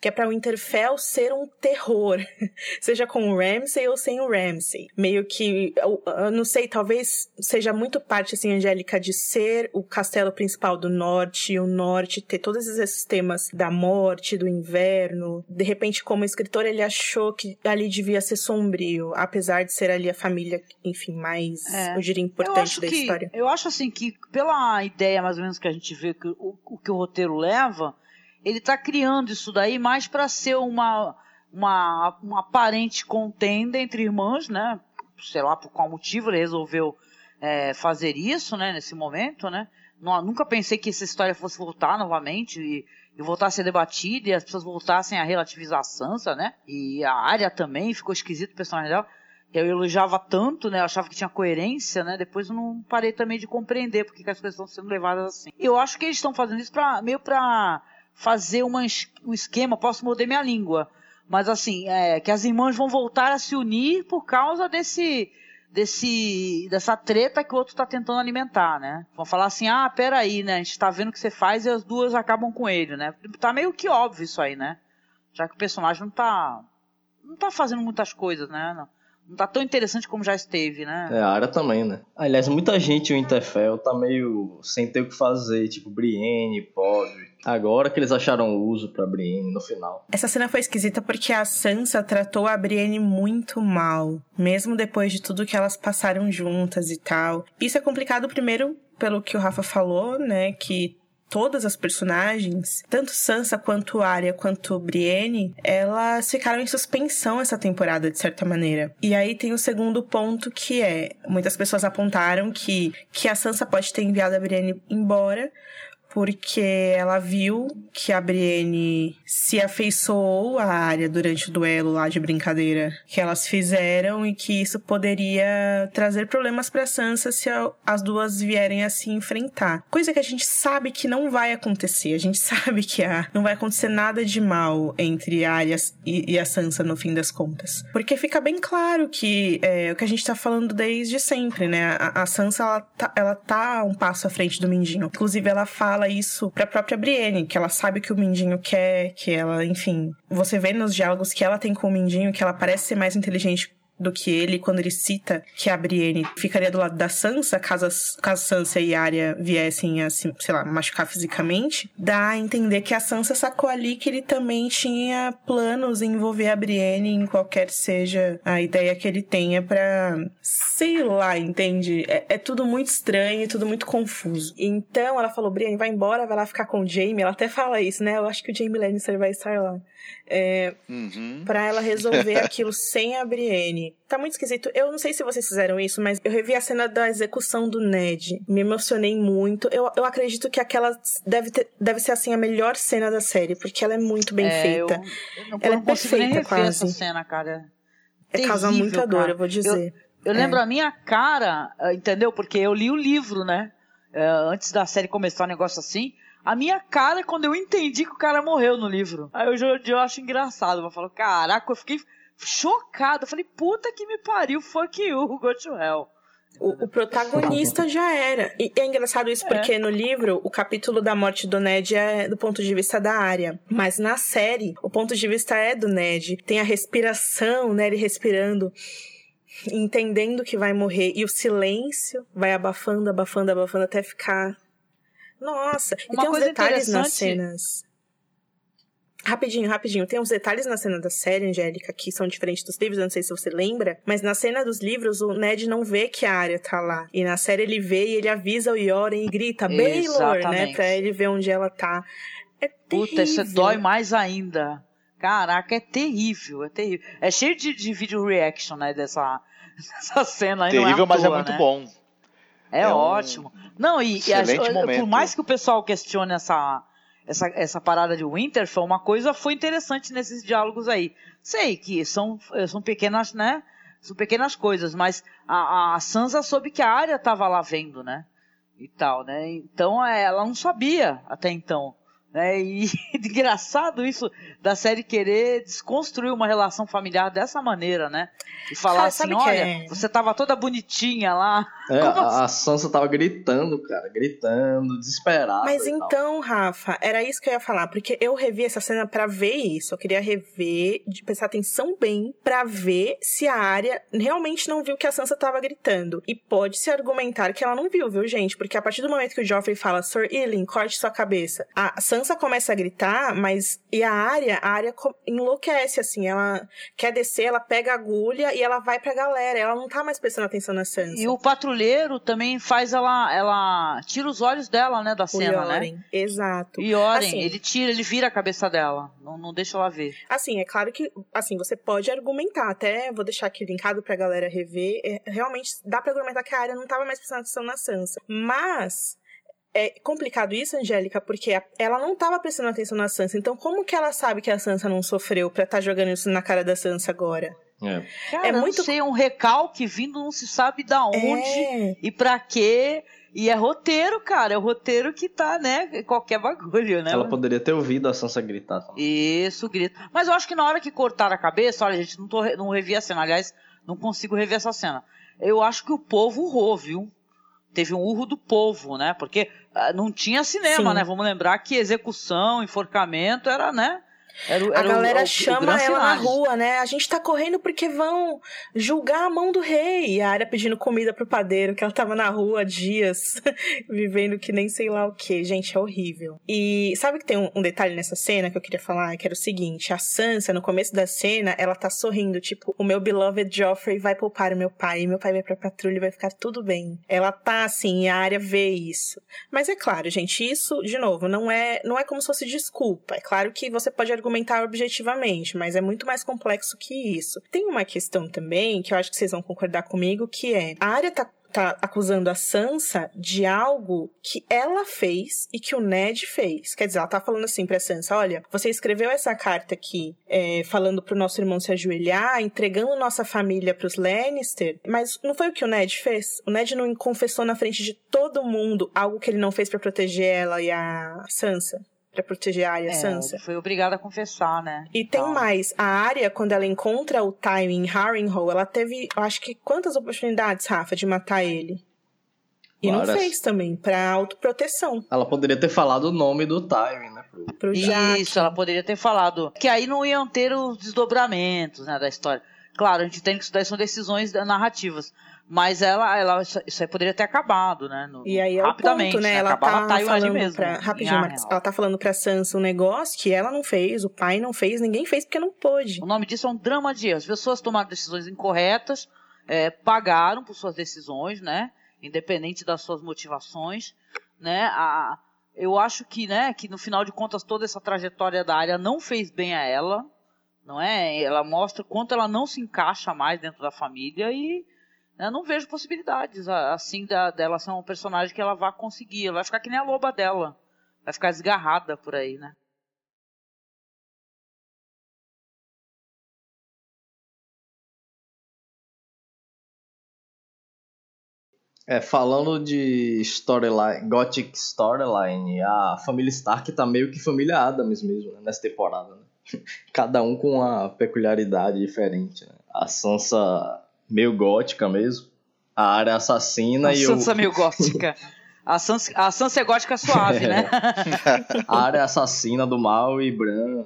que é para o Winterfell ser um terror, seja com o Ramsay ou sem o Ramsay. Meio que, eu, eu não sei, talvez seja muito parte, assim, Angélica, de ser o castelo principal do norte, e o norte ter todos esses temas da morte, do inverno. De repente, como escritor, ele achou que ali devia ser sombrio, apesar de ser ali a família, enfim, mais, É. eu diria, importante da que, história. Eu acho assim que, pela ideia mais ou menos que a gente vê que o, o que o roteiro leva, ele tá criando isso daí mais para ser uma, uma, uma aparente contenda entre irmãs, né? Sei lá por qual motivo ele resolveu é, fazer isso, né? Nesse momento, né? Não- nunca pensei que essa história fosse voltar novamente e, e voltar a ser debatida e as pessoas voltassem a relativizar a Sansa, né? E a área também ficou esquisito o personagem dela. eu elogiava tanto, né? Eu achava que tinha coerência, né? Depois eu não parei também de compreender porque que as coisas estão sendo levadas assim. Eu acho que eles estão fazendo isso pra, meio pra fazer uma, um esquema, posso morder minha língua, mas assim, é, que as irmãs vão voltar a se unir por causa desse desse dessa treta que o outro está tentando alimentar, né? Vão falar assim, ah, peraí, né? A gente está vendo o que você faz e as duas acabam com ele, né? Tá meio que óbvio isso aí, né? Já que o personagem não tá não tá fazendo muitas coisas, né? Não não tá tão interessante como já esteve, né? É, a área também, né? Aliás, muita gente, o Interfell, tá meio sem ter o que fazer, tipo Brienne, Podre. Agora que eles acharam o uso pra Brienne no final. Essa cena foi esquisita porque a Sansa tratou a Brienne muito mal, mesmo depois de tudo que elas passaram juntas e tal. Isso é complicado primeiro pelo que o Rafa falou, né, que todas as personagens, tanto Sansa quanto Arya quanto Brienne, elas ficaram em suspensão essa temporada de certa maneira. E aí tem o segundo ponto que é, muitas pessoas apontaram que que a Sansa pode ter enviado a Brienne embora porque ela viu que a Brienne se afeiçoou à área durante o duelo lá de brincadeira que elas fizeram e que isso poderia trazer problemas para Sansa se as duas vierem a se enfrentar. Coisa que a gente sabe que não vai acontecer. A gente sabe que não vai acontecer nada de mal entre a Arya e, e a Sansa no fim das contas. Porque fica bem claro que é o que a gente tá falando desde sempre, né? A, a Sansa, ela tá, ela tá um passo à frente do Mindinho. Inclusive, ela fala fala isso pra própria Brienne, que ela sabe que o Mindinho quer, que ela, enfim. Você vê nos diálogos que ela tem com o Mindinho que ela parece ser mais inteligente do que ele quando ele cita que a Brienne ficaria do lado da Sansa caso, caso Sansa e Arya viessem a, sei lá, machucar fisicamente, dá a entender que a Sansa sacou ali que ele também tinha planos em envolver a Brienne em qualquer seja a ideia que ele tenha para sei lá, entende? É, é, tudo muito estranho, tudo muito confuso. Então ela falou, Brienne, vai embora, vai lá ficar com o Jaime. Ela até fala isso, né? Eu acho que o Jaime Lannister vai estar lá é, uhum. para ela resolver aquilo sem a Brienne. Tá muito esquisito. Eu não sei se vocês fizeram isso, mas eu revi a cena da execução do Ned. Me emocionei muito. Eu, eu acredito que aquela deve, ter, deve ser assim a melhor cena da série, porque ela é muito bem é, feita. Eu, eu não, ela é perfeita quase. essa cena, cara. É Terrível, causa muita dor, eu vou dizer. Eu, eu lembro é. a minha cara, entendeu? Porque eu li o livro, né? É, antes da série começar um negócio assim. A minha cara quando eu entendi que o cara morreu no livro. Aí eu, eu acho engraçado. Eu falo, caraca, eu fiquei chocado. Eu falei, puta que me pariu, fuck you, go to hell. O, o, protagonista já era. E é engraçado isso porque é. no livro o capítulo da morte do Ned é do ponto de vista da área. Mas na série, o ponto de vista é do Ned. Tem a respiração, né? Ele respirando, entendendo que vai morrer. E o silêncio vai abafando, abafando, abafando até ficar nossa, e tem uns detalhes nas cenas. Rapidinho, rapidinho. Tem uns detalhes na cena da série, Angélica, que são diferentes dos livros, eu não sei se você lembra, mas na cena dos livros o Ned não vê que a área tá lá. E na série ele vê e ele avisa o Yoren e grita Baylor, né? Pra ele ver onde ela tá. É terrível. Puta, isso dói mais ainda. Caraca, é terrível, é terrível. É cheio de, de vídeo reaction, né, dessa, dessa cena aí. Terrível, é mas é muito né? bom. É, é ótimo. Um Não, e, e a, por mais que o pessoal questione essa, essa, essa parada de Winterfell, uma coisa foi interessante nesses diálogos aí. Sei que são, são pequenas, né? São pequenas coisas, mas a, a Sansa soube que a área estava lá vendo, né? E tal, né? Então é, ela não sabia até então. Né? E engraçado isso da série querer desconstruir uma relação familiar dessa maneira, né? E falar assim, olha, é? você tava toda bonitinha lá. É, a, a Sansa tava gritando, cara, gritando, desesperada. Mas então, Rafa, era isso que eu ia falar, porque eu revi essa cena para ver isso. Eu queria rever, de prestar atenção bem, para ver se a área realmente não viu que a Sansa tava gritando. E pode se argumentar que ela não viu, viu, gente? Porque a partir do momento que o Joffrey fala, Sir Ilyn, corte sua cabeça, a Sansa Sansa começa a gritar, mas e a área, a área enlouquece assim, ela quer descer, ela pega a agulha e ela vai pra galera, ela não tá mais prestando atenção na Sansa. E o patrulheiro também faz ela, ela tira os olhos dela, né, da cena, Yoren, né? Exato. E Oren, assim, ele tira, ele vira a cabeça dela, não, não deixa ela ver. Assim, é claro que, assim, você pode argumentar, até vou deixar aqui linkado pra galera rever, é, realmente dá pra argumentar que a área não tava mais prestando atenção na Sansa. Mas é complicado isso, Angélica, porque ela não estava prestando atenção na Sansa. Então, como que ela sabe que a Sansa não sofreu pra estar tá jogando isso na cara da Sansa agora? É. Cara, É muito- sei, é um recalque vindo não se sabe da onde É. e pra quê. E é roteiro, cara. É o roteiro que tá, né? Qualquer bagulho, né? Ela poderia ter ouvido a Sansa gritar também. Isso, grito. Mas eu acho que na hora que cortaram a cabeça, olha, gente, não, tô, não revi a cena. Aliás, não consigo rever essa cena. Eu acho que o povo urrou, viu? Teve um urro do povo, né? Porque ah, não tinha cinema, Sim. né? Vamos lembrar que execução, enforcamento era, né? Era, A era o- galera o- o chama ela na rua, né? A gente tá correndo porque vão julgar a mão do rei. E a área pedindo comida pro padeiro, que ela tava na rua há dias, vivendo que nem sei lá o que. Gente, é horrível. E sabe que tem um, um detalhe nessa cena que eu queria falar? Que era o seguinte: a Sansa, no começo da cena, ela tá sorrindo, tipo, o meu beloved Joffrey vai poupar o meu pai, meu pai vai pra patrulha e vai ficar tudo bem. Ela tá assim, e a área vê isso. Mas é claro, gente, isso, de novo, não é, não é como se fosse desculpa. É claro que você pode argumentar objetivamente, mas é muito mais complexo que isso. Tem uma questão também, que eu acho que vocês vão concordar comigo, que é a área tá tá acusando a Sansa de algo que ela fez e que o Ned fez. Quer dizer, ela tá falando assim pra Sansa, olha, você escreveu essa carta aqui é, falando pro nosso irmão se ajoelhar, entregando nossa família pros Lannister, mas não foi o que o Ned fez? O Ned não confessou na frente de todo mundo algo que ele não fez pra proteger ela e a Sansa? Pra proteger a Arya É, Sansa? foi obrigada a confessar, né? E tem Então, mais, a Arya, quando ela encontra o Tywin em Harrenhal, ela teve, eu acho que quantas oportunidades, Rafa, de matar ele? E não Várias. fez também, pra autoproteção, Ela poderia ter falado o nome do Tywin, né? pro- pro Jack. Isso, ela poderia ter falado. Que aí não iam ter os desdobramentos né, da história. Claro, a gente tem que estudar, são decisões narrativas. Mas ela, ela isso aí poderia ter acabado, né? no- E aí é rapidamente, ponto, né? Ela Acabava tá falando mesmo, pra... em Rapidinho. Marcos. Ela tá falando pra Sansa um negócio que ela não fez, o pai não fez, ninguém fez porque não pôde. O nome disso é um drama de erros. As pessoas tomaram decisões incorretas, é, pagaram por suas decisões, né? Independente das suas motivações, né? A, eu acho que, né, que no final de contas toda essa trajetória da área não fez bem a ela, não é? Ela mostra quanto ela não se encaixa mais dentro da família e né, não vejo possibilidades assim da, dela ser um personagem que ela vá conseguir. Ela vai ficar que nem a loba dela, vai ficar desgarrada por aí, né? É, falando de storyline, Gothic storyline, a família Stark tá meio que família Adams mesmo, né, nessa temporada, né? Cada um com uma peculiaridade diferente, né? A Sansa meio gótica mesmo, a área assassina A e Sansa o... meio gótica. A Sansa, a Sansa é gótica suave, né? a área assassina do mal e Bran,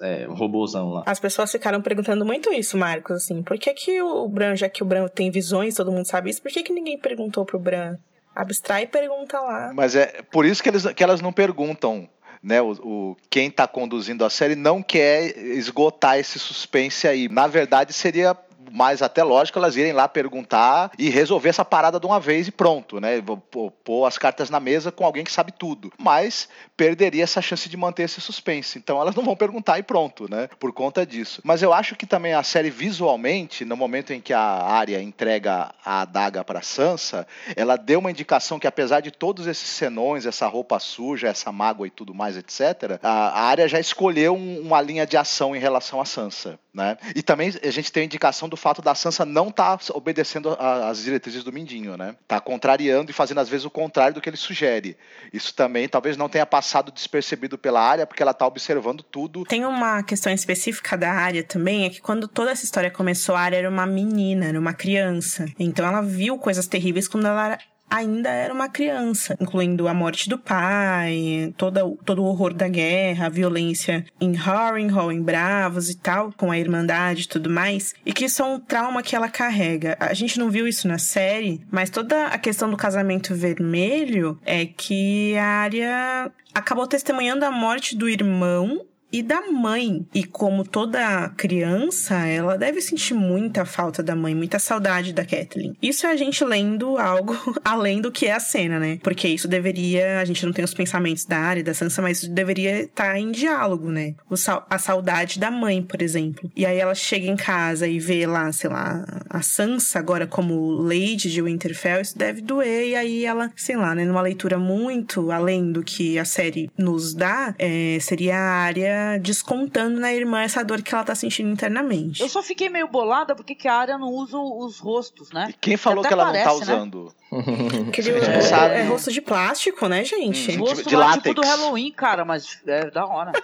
é, o robôzão lá. As pessoas ficaram perguntando muito isso, Marcos, assim, por que que o Bran, já que o Bran tem visões, todo mundo sabe isso, por que que ninguém perguntou pro Bran? Abstrai e pergunta lá. Mas é por isso que, eles, que elas não perguntam. Né, o, o- quem está conduzindo a série não quer esgotar esse suspense aí. Na verdade, seria mais até lógico elas irem lá perguntar e resolver essa parada de uma vez e pronto, né? Pôr as cartas na mesa com alguém que sabe tudo. Mas perderia essa chance de manter esse suspense. Então elas não vão perguntar e pronto, né? Por conta disso. Mas eu acho que também a série visualmente, no momento em que a Arya entrega a adaga para Sansa, ela deu uma indicação que apesar de todos esses senões, essa roupa suja, essa mágoa e tudo mais, etc., a, a Arya já escolheu um- uma linha de ação em relação a Sansa, né? E também a gente tem a indicação do fato da Sansa não estar obedecendo a- as diretrizes do Mindinho, né? Tá contrariando e fazendo às vezes o contrário do que ele sugere. Isso também talvez não tenha passado despercebido pela área, porque ela tá observando tudo. Tem uma questão específica da área também, é que quando toda essa história começou, a área era uma menina, era uma criança. Então ela viu coisas terríveis quando ela era- ainda era uma criança, incluindo a morte do pai, toda, todo o horror da guerra, a violência em Harrenhal, em Bravos e tal, com a Irmandade e tudo mais, e que isso é um trauma que ela carrega. A gente não viu isso na série, mas toda a questão do casamento vermelho é que a área acabou testemunhando a morte do irmão e da mãe. E como toda criança, ela deve sentir muita falta da mãe, muita saudade da Kathleen. Isso é a gente lendo algo além do que é a cena, né? Porque isso deveria. A gente não tem os pensamentos da área, da Sansa, mas isso deveria estar em diálogo, né? O a saudade da mãe, por exemplo. E aí ela chega em casa e vê lá, sei lá, a Sansa agora como Lady de Winterfell, isso deve doer. E aí ela, sei lá, né? Numa leitura muito além do que a série nos dá, é, seria a área Descontando na irmã essa dor que ela tá sentindo internamente. Eu só fiquei meio bolada porque que a área não usa os rostos, né? E quem falou Até que ela parece, não tá né? usando? Aquele É. é, é rosto de plástico, né, gente? Hum. Rosto de lá, látex. tipo do Halloween, cara, mas é da hora.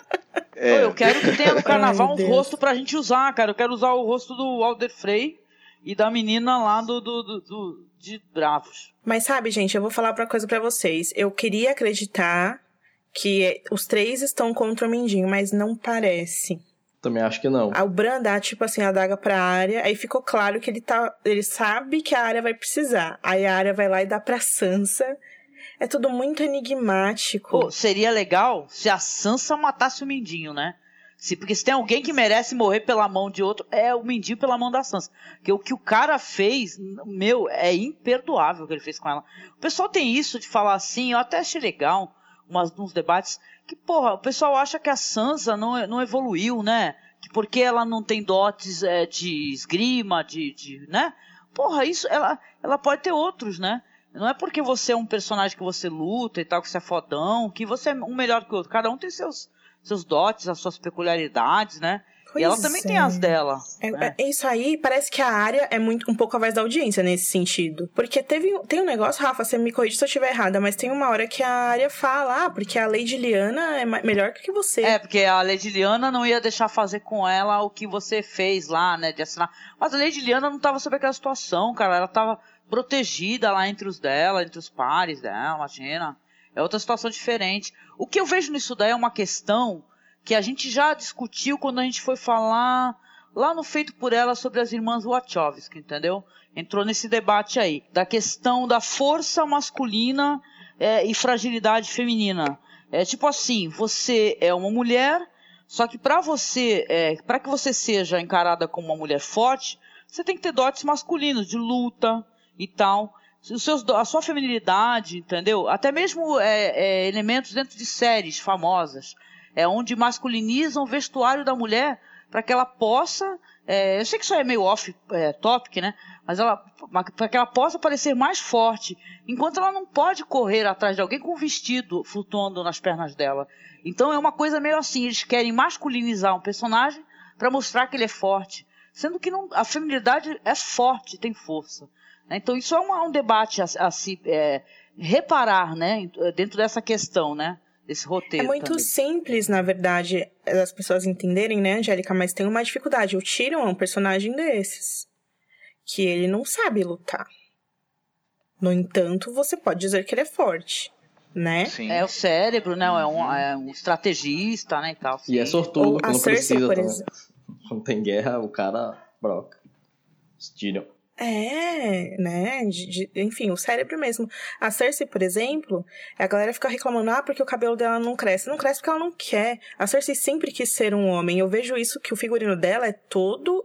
É, Eu quero que tenha no carnaval Ai, Deus. rostos pra gente usar, cara. Eu quero usar o rosto do Alder Frey e da menina lá do, do, do- do- de Bravos. Mas sabe, gente, eu vou falar uma coisa pra vocês. Eu queria acreditar que os três estão contra o Mindinho, mas não parece. Também acho que não. O Bran dá, tipo assim, a daga pra área, aí ficou claro que ele tá. Ele sabe que a área vai precisar. Aí a área vai lá e dá pra Sansa. É tudo muito enigmático. Pô, seria legal se a Sansa matasse o Mindinho, né? Se, porque se tem alguém que merece morrer pela mão de outro, é o Mindinho pela mão da Sansa. Porque o que o cara fez, meu, é imperdoável o que ele fez com ela. O pessoal tem isso de falar assim, eu até achei legal umas, uns debates, que, porra, o pessoal acha que a Sansa não, não evoluiu, né? Que porque ela não tem dotes é, de esgrima, de, de, né? Porra, isso, ela, ela pode ter outros, né? Não é porque você é um personagem que você luta e tal, que você é fodão, que você é um melhor que o outro. Cada um tem seus, seus dotes, as suas peculiaridades, né? E ela Pois também é. tem as dela. É, né? é isso aí, parece que a área é muito um pouco a voz da audiência nesse sentido. Porque teve tem um negócio, Rafa, você me corrige se eu estiver errada, mas tem uma hora que a área fala, ah, porque a Lady Liana é melhor que você. É, porque a Lady Liana não ia deixar fazer com ela o que você fez lá, né, de assinar. Mas a Lady Liana não tava sob aquela situação, cara. Ela tava protegida lá entre os dela, entre os pares dela, imagina. É outra situação diferente. O que eu vejo nisso daí é uma questão que a gente já discutiu quando a gente foi falar lá no Feito por Ela sobre as irmãs Wachowski, entendeu? Entrou nesse debate aí, da questão da força masculina é, e fragilidade feminina. É tipo assim, você é uma mulher, só que para você, é, para que você seja encarada como uma mulher forte, você tem que ter dotes masculinos de luta e tal. Seus, a sua feminilidade, entendeu? Até mesmo é, é, elementos dentro de séries famosas, é onde masculinizam o vestuário da mulher para que ela possa, é, eu sei que isso é meio off é, topic, né? Mas ela, para que ela possa parecer mais forte, enquanto ela não pode correr atrás de alguém com um vestido flutuando nas pernas dela. Então é uma coisa meio assim, eles querem masculinizar um personagem para mostrar que ele é forte, sendo que não, a feminilidade é forte, tem força. né? Então isso é uma- um debate a, a se é, reparar, né, dentro dessa questão, né, desse É roteiro. muito também. simples, na verdade, as pessoas entenderem, né, Angélica? Mas tem uma dificuldade. O Tyrion é um personagem desses. Que ele não sabe lutar. No entanto, você pode dizer que ele é forte, né? Sim. É o cérebro, né? É um, é um estrategista, né? E, tal, E é sortudo Ou quando precisa por também. exemplo. Quando tem guerra, o cara broca. Tyrion. É, né? de- de- enfim, o cérebro mesmo. A Cersei, por exemplo, a galera fica reclamando, ah, porque o cabelo dela não cresce. Não cresce porque ela não quer. A Cersei sempre quis ser um homem. Eu vejo isso que o figurino dela é todo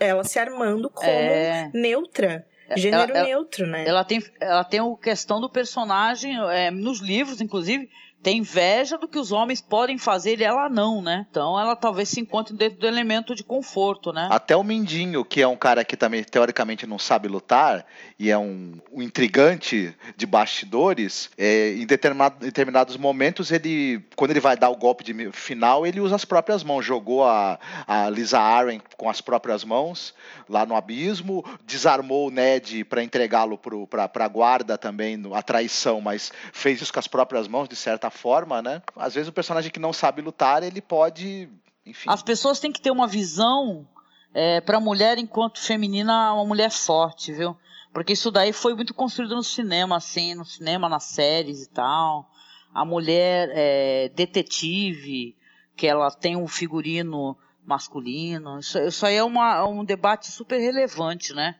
ela se armando como É. neutra. Gênero ela- neutro, né? Ela tem, ela tem a questão do personagem, é, nos livros, inclusive, tem inveja do que os homens podem fazer e ela não, né? Então ela talvez se encontre dentro do elemento de conforto, né? Até o Mindinho, que é um cara que também teoricamente não sabe lutar e é um, um intrigante de bastidores, é, em determinado- determinados momentos ele, quando ele vai dar o golpe de final, ele usa as próprias mãos. Jogou a, a Lisa Arryn com as próprias mãos lá no abismo, desarmou o Ned para entregá-lo para a guarda também, a traição, mas fez isso com as próprias mãos de certa forma, né? Às vezes o personagem que não sabe lutar, ele pode, enfim. As pessoas têm que ter uma visão é, para a mulher enquanto feminina, uma mulher forte, viu? Porque isso daí foi muito construído no cinema, assim, no cinema, nas séries e tal. A mulher é, detetive, que ela tem um figurino masculino. Isso, isso aí é uma- um debate super relevante, né?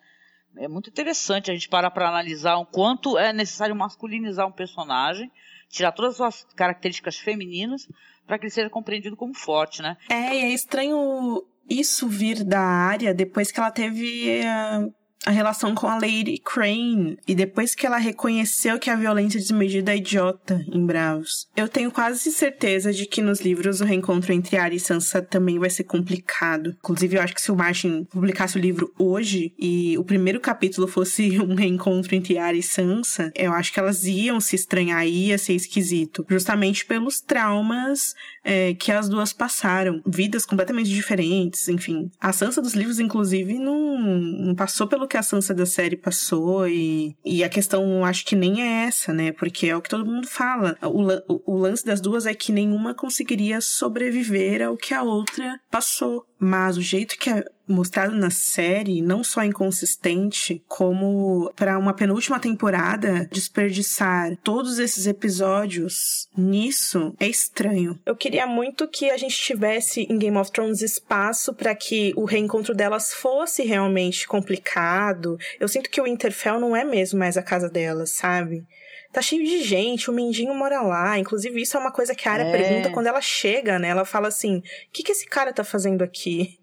É muito interessante a gente parar para analisar o quanto é necessário masculinizar um personagem, tirar todas as suas características femininas para que ele seja compreendido como forte, né? É, e é estranho isso vir da área depois que ela teve. ah, a relação com a Lady Crane e depois que ela reconheceu que a violência desmedida é idiota em Bravos. Eu tenho quase certeza de que nos livros o reencontro entre Arya e Sansa também vai ser complicado. Inclusive, eu acho que se o Martin publicasse o livro hoje e o primeiro capítulo fosse um reencontro entre Arya e Sansa, eu acho que elas iam se estranhar ia ser esquisito. Justamente pelos traumas é, que as duas passaram. Vidas completamente diferentes, enfim. A Sansa dos livros, inclusive, não, não passou pelo que a Sansa da série passou e, e a questão acho que nem é essa, né? Porque é o que todo mundo fala. O, o, o lance das duas é que nenhuma conseguiria sobreviver ao que a outra passou. Mas o jeito que é mostrado na série, não só inconsistente, como para uma penúltima temporada desperdiçar todos esses episódios nisso é estranho. Eu queria muito que a gente tivesse em Game of Thrones espaço para que o reencontro delas fosse realmente complicado. Eu sinto que o Winterfell não é mesmo mais a casa delas, sabe? tá cheio de gente, o Mindinho mora lá. Inclusive, isso é uma coisa que a Arya é. pergunta quando ela chega, né? Ela fala assim: o que, que esse cara tá fazendo aqui?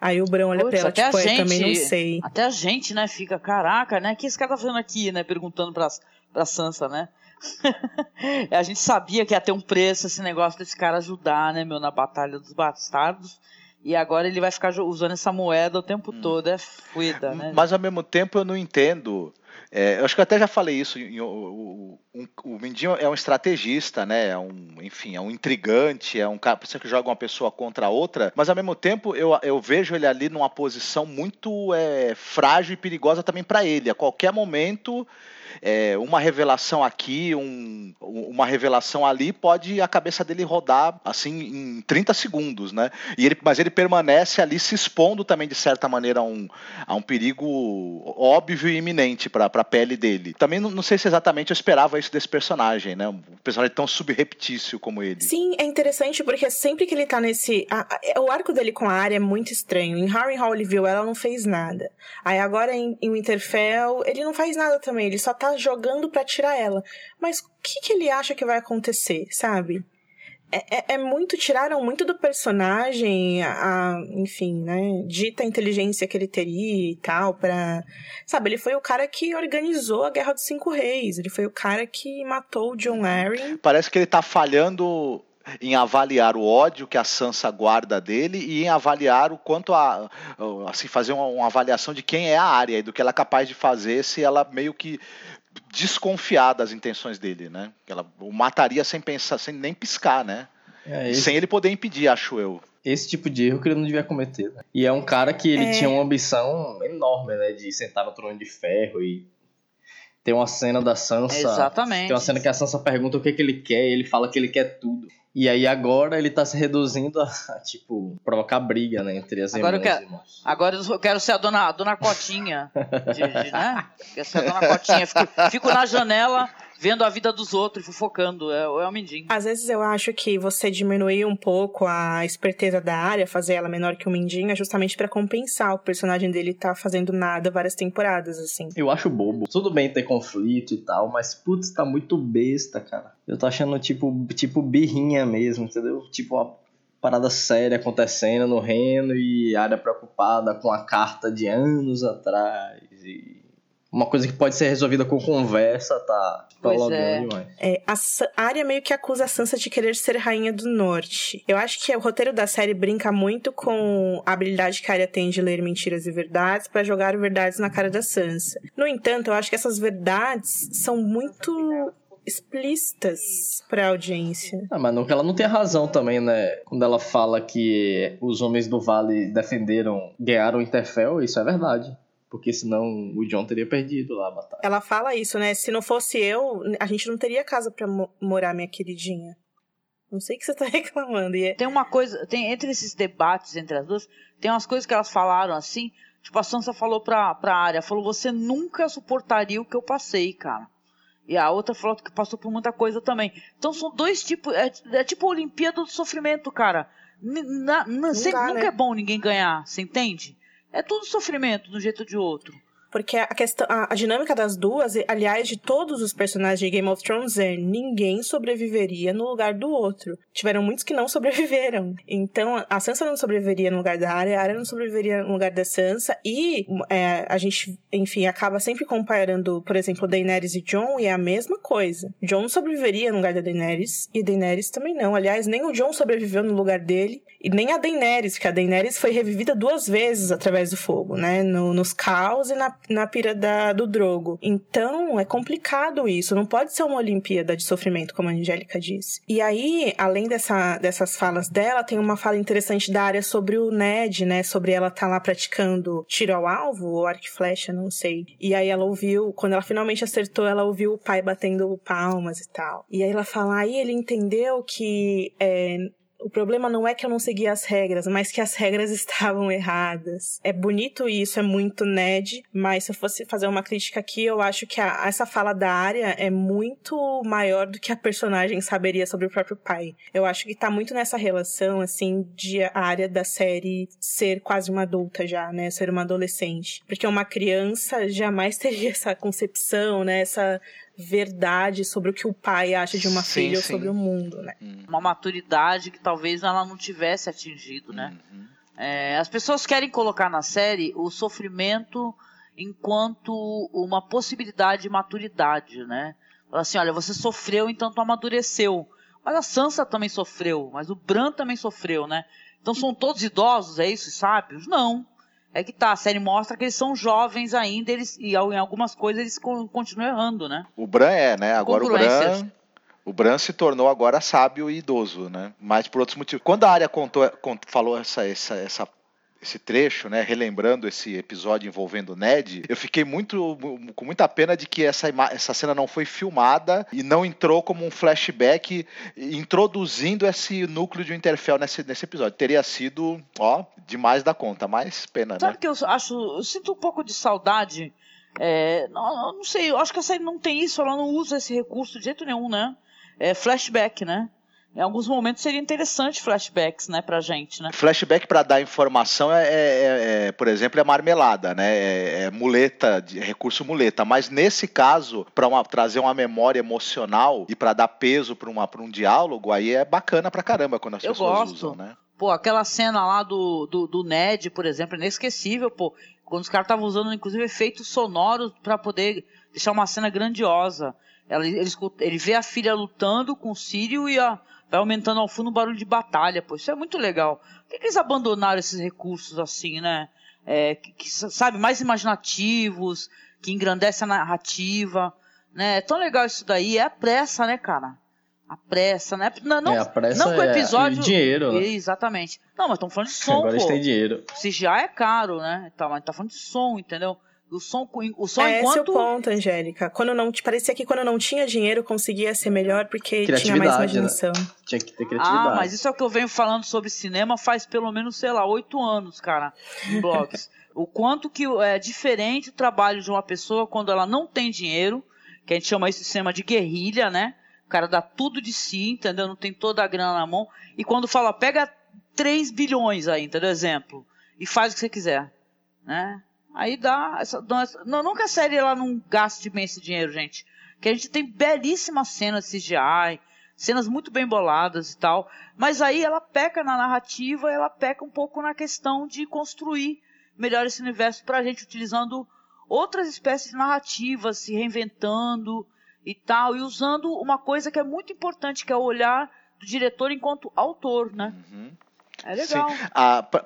Aí o Brão olha Puts, pra ela, tipo, gente, eu também não sei. Até a gente, né, fica, caraca, né? O que esse cara tá fazendo aqui, né? Perguntando pra, pra Sansa, né? a gente sabia que ia ter um preço esse negócio desse cara ajudar, né, meu, na Batalha dos Bastardos. E agora ele vai ficar usando essa moeda o tempo hum. todo, é fuida, né? Mas ao mesmo tempo eu não entendo é, eu acho que eu até já falei isso. O, o, o Mindinho é um estrategista, né? É um, enfim, é um intrigante, é um cara que joga uma pessoa contra a outra, mas ao mesmo tempo eu, eu vejo ele ali numa posição muito é, frágil e perigosa também para ele. A qualquer momento é, uma revelação aqui, um, uma revelação ali, pode a cabeça dele rodar assim em 30 segundos, né? E ele, mas ele permanece ali se expondo também de certa maneira a um, a um perigo óbvio e iminente para a pele dele. Também não, não, sei se exatamente eu esperava isso desse personagem, né? Um personagem tão subreptício como ele. Sim, é interessante porque sempre que ele tá nesse. A, a, o arco dele com a área é muito estranho. Em Harry Hall ele viu, ela não fez nada. Aí agora em, em Winterfell, ele não faz nada também, ele só tá jogando para tirar ela. Mas o que, que ele acha que vai acontecer, sabe? É, é, é, muito, tiraram muito do personagem, a, a, enfim, né, dita inteligência que ele teria e tal, pra, sabe, ele foi o cara que organizou a Guerra dos Cinco Reis, ele foi o cara que matou o John Arryn. Parece que ele tá falhando em avaliar o ódio que a Sansa guarda dele e em avaliar o quanto a assim fazer uma, uma avaliação de quem é a área e do que ela é capaz de fazer se ela meio que desconfiar das intenções dele, né? Ela o mataria sem pensar, sem nem piscar, né? É, esse... Sem ele poder impedir, acho eu. Esse tipo de erro que ele não devia cometer. Né? E é um cara que ele é... tinha uma ambição enorme, né? De sentar no trono de ferro e tem uma cena da Sansa. Exatamente. Tem uma cena que a Sansa pergunta o que, é que ele quer e ele fala que ele quer tudo. E aí agora ele tá se reduzindo a, tipo, provocar briga, né, entre as agora irmãs. Eu quero, agora eu quero ser a dona, a dona Cotinha, de, de, né? Quero ser a dona Cotinha. Fico, fico na janela vendo a vida dos outros, fofocando. É, é o Mindinho. Às vezes eu acho que você diminuir um pouco a esperteza da área, fazer ela menor que o Mindinho, é justamente para compensar o personagem dele tá fazendo nada várias temporadas, assim. Eu acho bobo. Tudo bem ter conflito e tal, mas putz, tá muito besta, cara. Eu tô achando tipo, tipo birrinha mesmo, entendeu? Tipo uma parada séria acontecendo no reino e a área preocupada com a carta de anos atrás e uma coisa que pode ser resolvida com conversa, tá prolongando é. demais. É, a área meio que acusa a Sansa de querer ser rainha do norte. Eu acho que o roteiro da série brinca muito com a habilidade que a área tem de ler mentiras e verdades para jogar verdades na cara da Sansa. No entanto, eu acho que essas verdades são muito explícitas para a audiência. Ah, mas não que ela não tenha razão também, né? Quando ela fala que os homens do Vale defenderam, ganharam o Interfell, isso é verdade porque senão o John teria perdido lá a batalha. Ela fala isso, né? Se não fosse eu, a gente não teria casa para morar, minha queridinha. Não sei o que você tá reclamando. É... Tem uma coisa, tem entre esses debates entre as duas, tem umas coisas que elas falaram assim, tipo a Sansa falou pra, pra área, falou, você nunca suportaria o que eu passei, cara. E a outra falou que passou por muita coisa também. Então são dois tipos, é, é tipo a Olimpíada do Sofrimento, cara. Na, na, sempre, dá, nunca né? é bom ninguém ganhar, você entende? É tudo sofrimento, de um jeito ou de outro. Porque a questão, a, a dinâmica das duas, aliás, de todos os personagens de Game of Thrones é ninguém sobreviveria no lugar do outro. Tiveram muitos que não sobreviveram. Então, a Sansa não sobreviveria no lugar da Arya, a Arya não sobreviveria no lugar da Sansa, e é, a gente, enfim, acaba sempre comparando, por exemplo, Daenerys e Jon, e é a mesma coisa. Jon sobreviveria no lugar da Daenerys, e Daenerys também não. Aliás, nem o Jon sobreviveu no lugar dele, e nem a Daenerys, que a Daenerys foi revivida duas vezes através do fogo, né? No, nos caos e na, na pira da, do Drogo. Então, é complicado isso. Não pode ser uma Olimpíada de sofrimento, como a Angélica disse. E aí, além dessa, dessas falas dela, tem uma fala interessante da área sobre o Ned, né? Sobre ela estar tá lá praticando tiro ao alvo, ou arco e flecha, não sei. E aí ela ouviu, quando ela finalmente acertou, ela ouviu o pai batendo palmas e tal. E aí ela fala, aí ele entendeu que é, o problema não é que eu não segui as regras, mas que as regras estavam erradas. É bonito isso, é muito Ned, mas se eu fosse fazer uma crítica aqui, eu acho que a, essa fala da área é muito maior do que a personagem saberia sobre o próprio pai. Eu acho que tá muito nessa relação, assim, de a área da série ser quase uma adulta já, né? Ser uma adolescente. Porque uma criança jamais teria essa concepção, né? Essa verdade sobre o que o pai acha de uma sim, filha sim. ou sobre o mundo, né? Hum. Uma maturidade que talvez ela não tivesse atingido, né? Uhum. É, as pessoas querem colocar na série o sofrimento enquanto uma possibilidade de maturidade, né? Assim, olha, você sofreu, então tu amadureceu. Mas a Sansa também sofreu, mas o Bran também sofreu, né? Então são todos idosos, é isso, sábios? Não. É que tá, a série mostra que eles são jovens ainda eles, e em algumas coisas eles continuam errando, né? O Bran é, né? Agora o Bran. O Bran se tornou agora sábio e idoso, né? Mas por outros motivos. Quando a área contou, falou essa, essa, essa esse trecho, né, relembrando esse episódio envolvendo o Ned, eu fiquei muito com muita pena de que essa, essa cena não foi filmada e não entrou como um flashback introduzindo esse núcleo de Winterfell nesse, nesse episódio. Teria sido, ó, demais da conta, mas pena, Sabe né? que eu acho, eu sinto um pouco de saudade é, não, não sei, eu acho que a série não tem isso, ela não usa esse recurso de jeito nenhum, né? É flashback, né? Em alguns momentos seria interessante flashbacks, né, pra gente, né? Flashback para dar informação é, é, é, por exemplo, é marmelada, né? É, é muleta, de, recurso muleta. Mas nesse caso, para trazer uma memória emocional e para dar peso para um diálogo, aí é bacana pra caramba quando as Eu pessoas gosto. usam, né? Pô, aquela cena lá do, do, do Ned, por exemplo, é inesquecível, pô. Quando os caras estavam usando, inclusive, efeitos sonoros para poder deixar uma cena grandiosa. Ele, ele, ele vê a filha lutando com o Sírio e a, vai aumentando ao fundo o barulho de batalha, pô. Isso é muito legal. Por que, que eles abandonaram esses recursos assim, né? É, que, que, sabe, mais imaginativos, que engrandece a narrativa, né? É tão legal isso daí. É a pressa, né, cara? A pressa, né? Não, não, é, a pressa não com o episódio. É dinheiro. Né? Exatamente. Não, mas estamos falando de som, Agora pô. tem dinheiro. CGI é caro, né? Tá, mas tá falando de som, entendeu? O som, o som é enquanto... esse o ponto, Angélica. Quando não te parecia que quando não tinha dinheiro conseguia ser melhor porque tinha mais imaginação. Né? Tinha que ter criatividade. Ah, mas isso é o que eu venho falando sobre cinema faz pelo menos, sei lá, oito anos, cara, em blogs. o quanto que é diferente o trabalho de uma pessoa quando ela não tem dinheiro, que a gente chama isso de cinema de guerrilha, né? O cara dá tudo de si, entendeu? Não tem toda a grana na mão. E quando fala, pega 3 bilhões aí, entendeu? Exemplo. E faz o que você quiser, né? Aí dá. Essa, não, que a série ela não gaste bem esse dinheiro, gente. Que a gente tem belíssimas cenas CGI, cenas muito bem boladas e tal. Mas aí ela peca na narrativa, ela peca um pouco na questão de construir melhor esse universo pra gente, utilizando outras espécies de narrativas, se reinventando e tal, e usando uma coisa que é muito importante, que é o olhar do diretor enquanto autor, né? Uhum. É legal. Sim.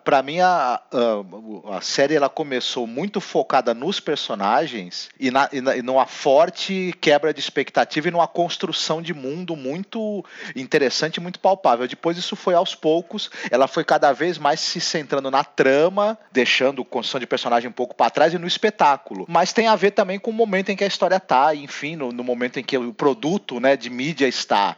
Para mim, a, a, a, série ela começou muito focada nos personagens e, na, e, na, e numa forte quebra de expectativa e numa construção de mundo muito interessante muito palpável. Depois isso foi aos poucos, ela foi cada vez mais se centrando na trama, deixando a construção de personagem um pouco para trás e no espetáculo. Mas tem a ver também com o momento em que a história tá, enfim, no, no momento em que o produto né, de mídia está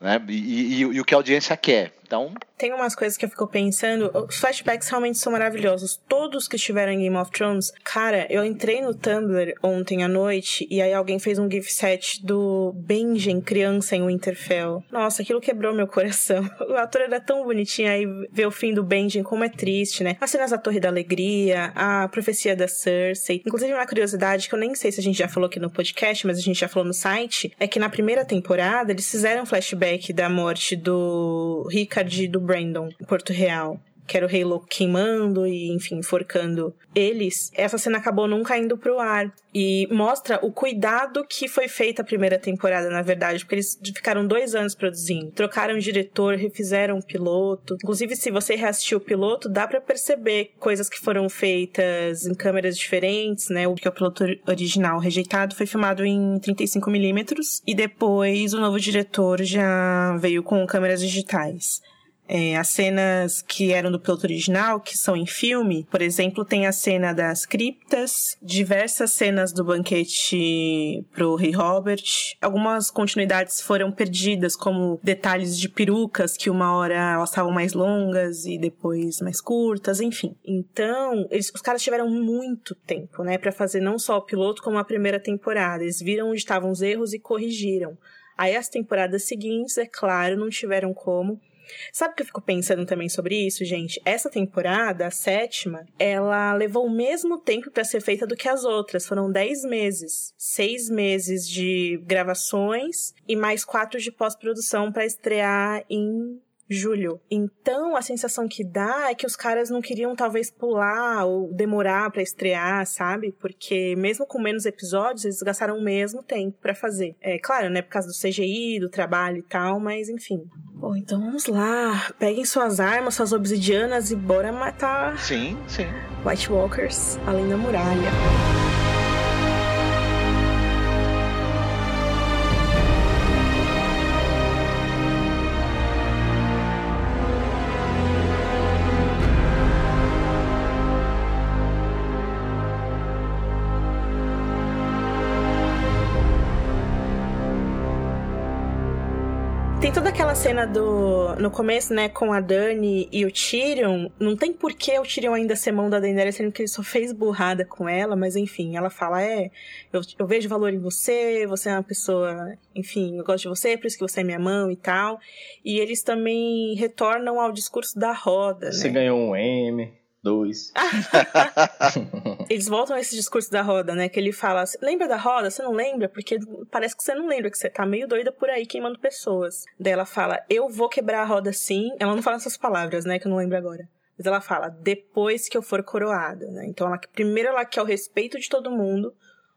né? E, e, e, o que a audiência quer. Então. Tem umas coisas que eu fico pensando. Os flashbacks realmente são maravilhosos. Todos que estiveram em Game of Thrones. Cara, eu entrei no Tumblr ontem à noite e aí alguém fez um GIF set do Benjen, criança em Winterfell. Nossa, aquilo quebrou meu coração. O ator era tão bonitinho aí ver o fim do Benjen, como é triste, né? As cenas da Torre da Alegria, a profecia da Cersei. Inclusive, uma curiosidade que eu nem sei se a gente já falou aqui no podcast, mas a gente já falou no site, é que na primeira temporada eles fizeram flashback da morte do Rickard e do Brandon Porto Real que era o Rei Louco queimando e, enfim, enforcando eles, essa cena acabou não caindo pro ar. E mostra o cuidado que foi feita a primeira temporada, na verdade, porque eles ficaram dois anos produzindo. Trocaram o diretor, refizeram o piloto. Inclusive, se você reassistiu o piloto, dá para perceber coisas que foram feitas em câmeras diferentes, né? O que é o piloto original rejeitado foi filmado em 35mm e depois o novo diretor já veio com câmeras digitais. É, as cenas que eram do piloto original, que são em filme, por exemplo, tem a cena das criptas, diversas cenas do banquete pro rei Robert. Algumas continuidades foram perdidas, como detalhes de perucas, que uma hora elas estavam mais longas e depois mais curtas, enfim. Então, eles, os caras tiveram muito tempo, né, para fazer não só o piloto, como a primeira temporada. Eles viram onde estavam os erros e corrigiram. Aí as temporadas seguintes, é claro, não tiveram como Sabe o que eu fico pensando também sobre isso, gente? Essa temporada, a sétima, ela levou o mesmo tempo para ser feita do que as outras. Foram 10 meses. Seis meses de gravações e mais quatro de pós-produção para estrear em julho. Então, a sensação que dá é que os caras não queriam talvez pular ou demorar para estrear, sabe? Porque mesmo com menos episódios, eles gastaram o mesmo tempo para fazer. É claro, né, por causa do CGI, do trabalho e tal, mas enfim. Bom, então vamos lá. Peguem suas armas, suas obsidianas e bora matar. Sim, sim. White Walkers além da muralha. Aquela cena do. No começo, né, com a Dani e o Tyrion. Não tem por que o Tyrion ainda ser mão da Daenerys, sendo que ele só fez burrada com ela, mas enfim, ela fala: É, eu, eu vejo valor em você, você é uma pessoa. Enfim, eu gosto de você, por isso que você é minha mão e tal. E eles também retornam ao discurso da roda. Você né? ganhou um M dois. Eles voltam a esse discurso da roda, né? Que ele fala: lembra da roda? Você não lembra? Porque parece que você não lembra, que você tá meio doida por aí queimando pessoas. Daí ela fala: Eu vou quebrar a roda sim. Ela não fala essas palavras, né? Que eu não lembro agora. Mas ela fala: Depois que eu for coroada, né? Então, ela, primeiro ela quer o respeito de todo mundo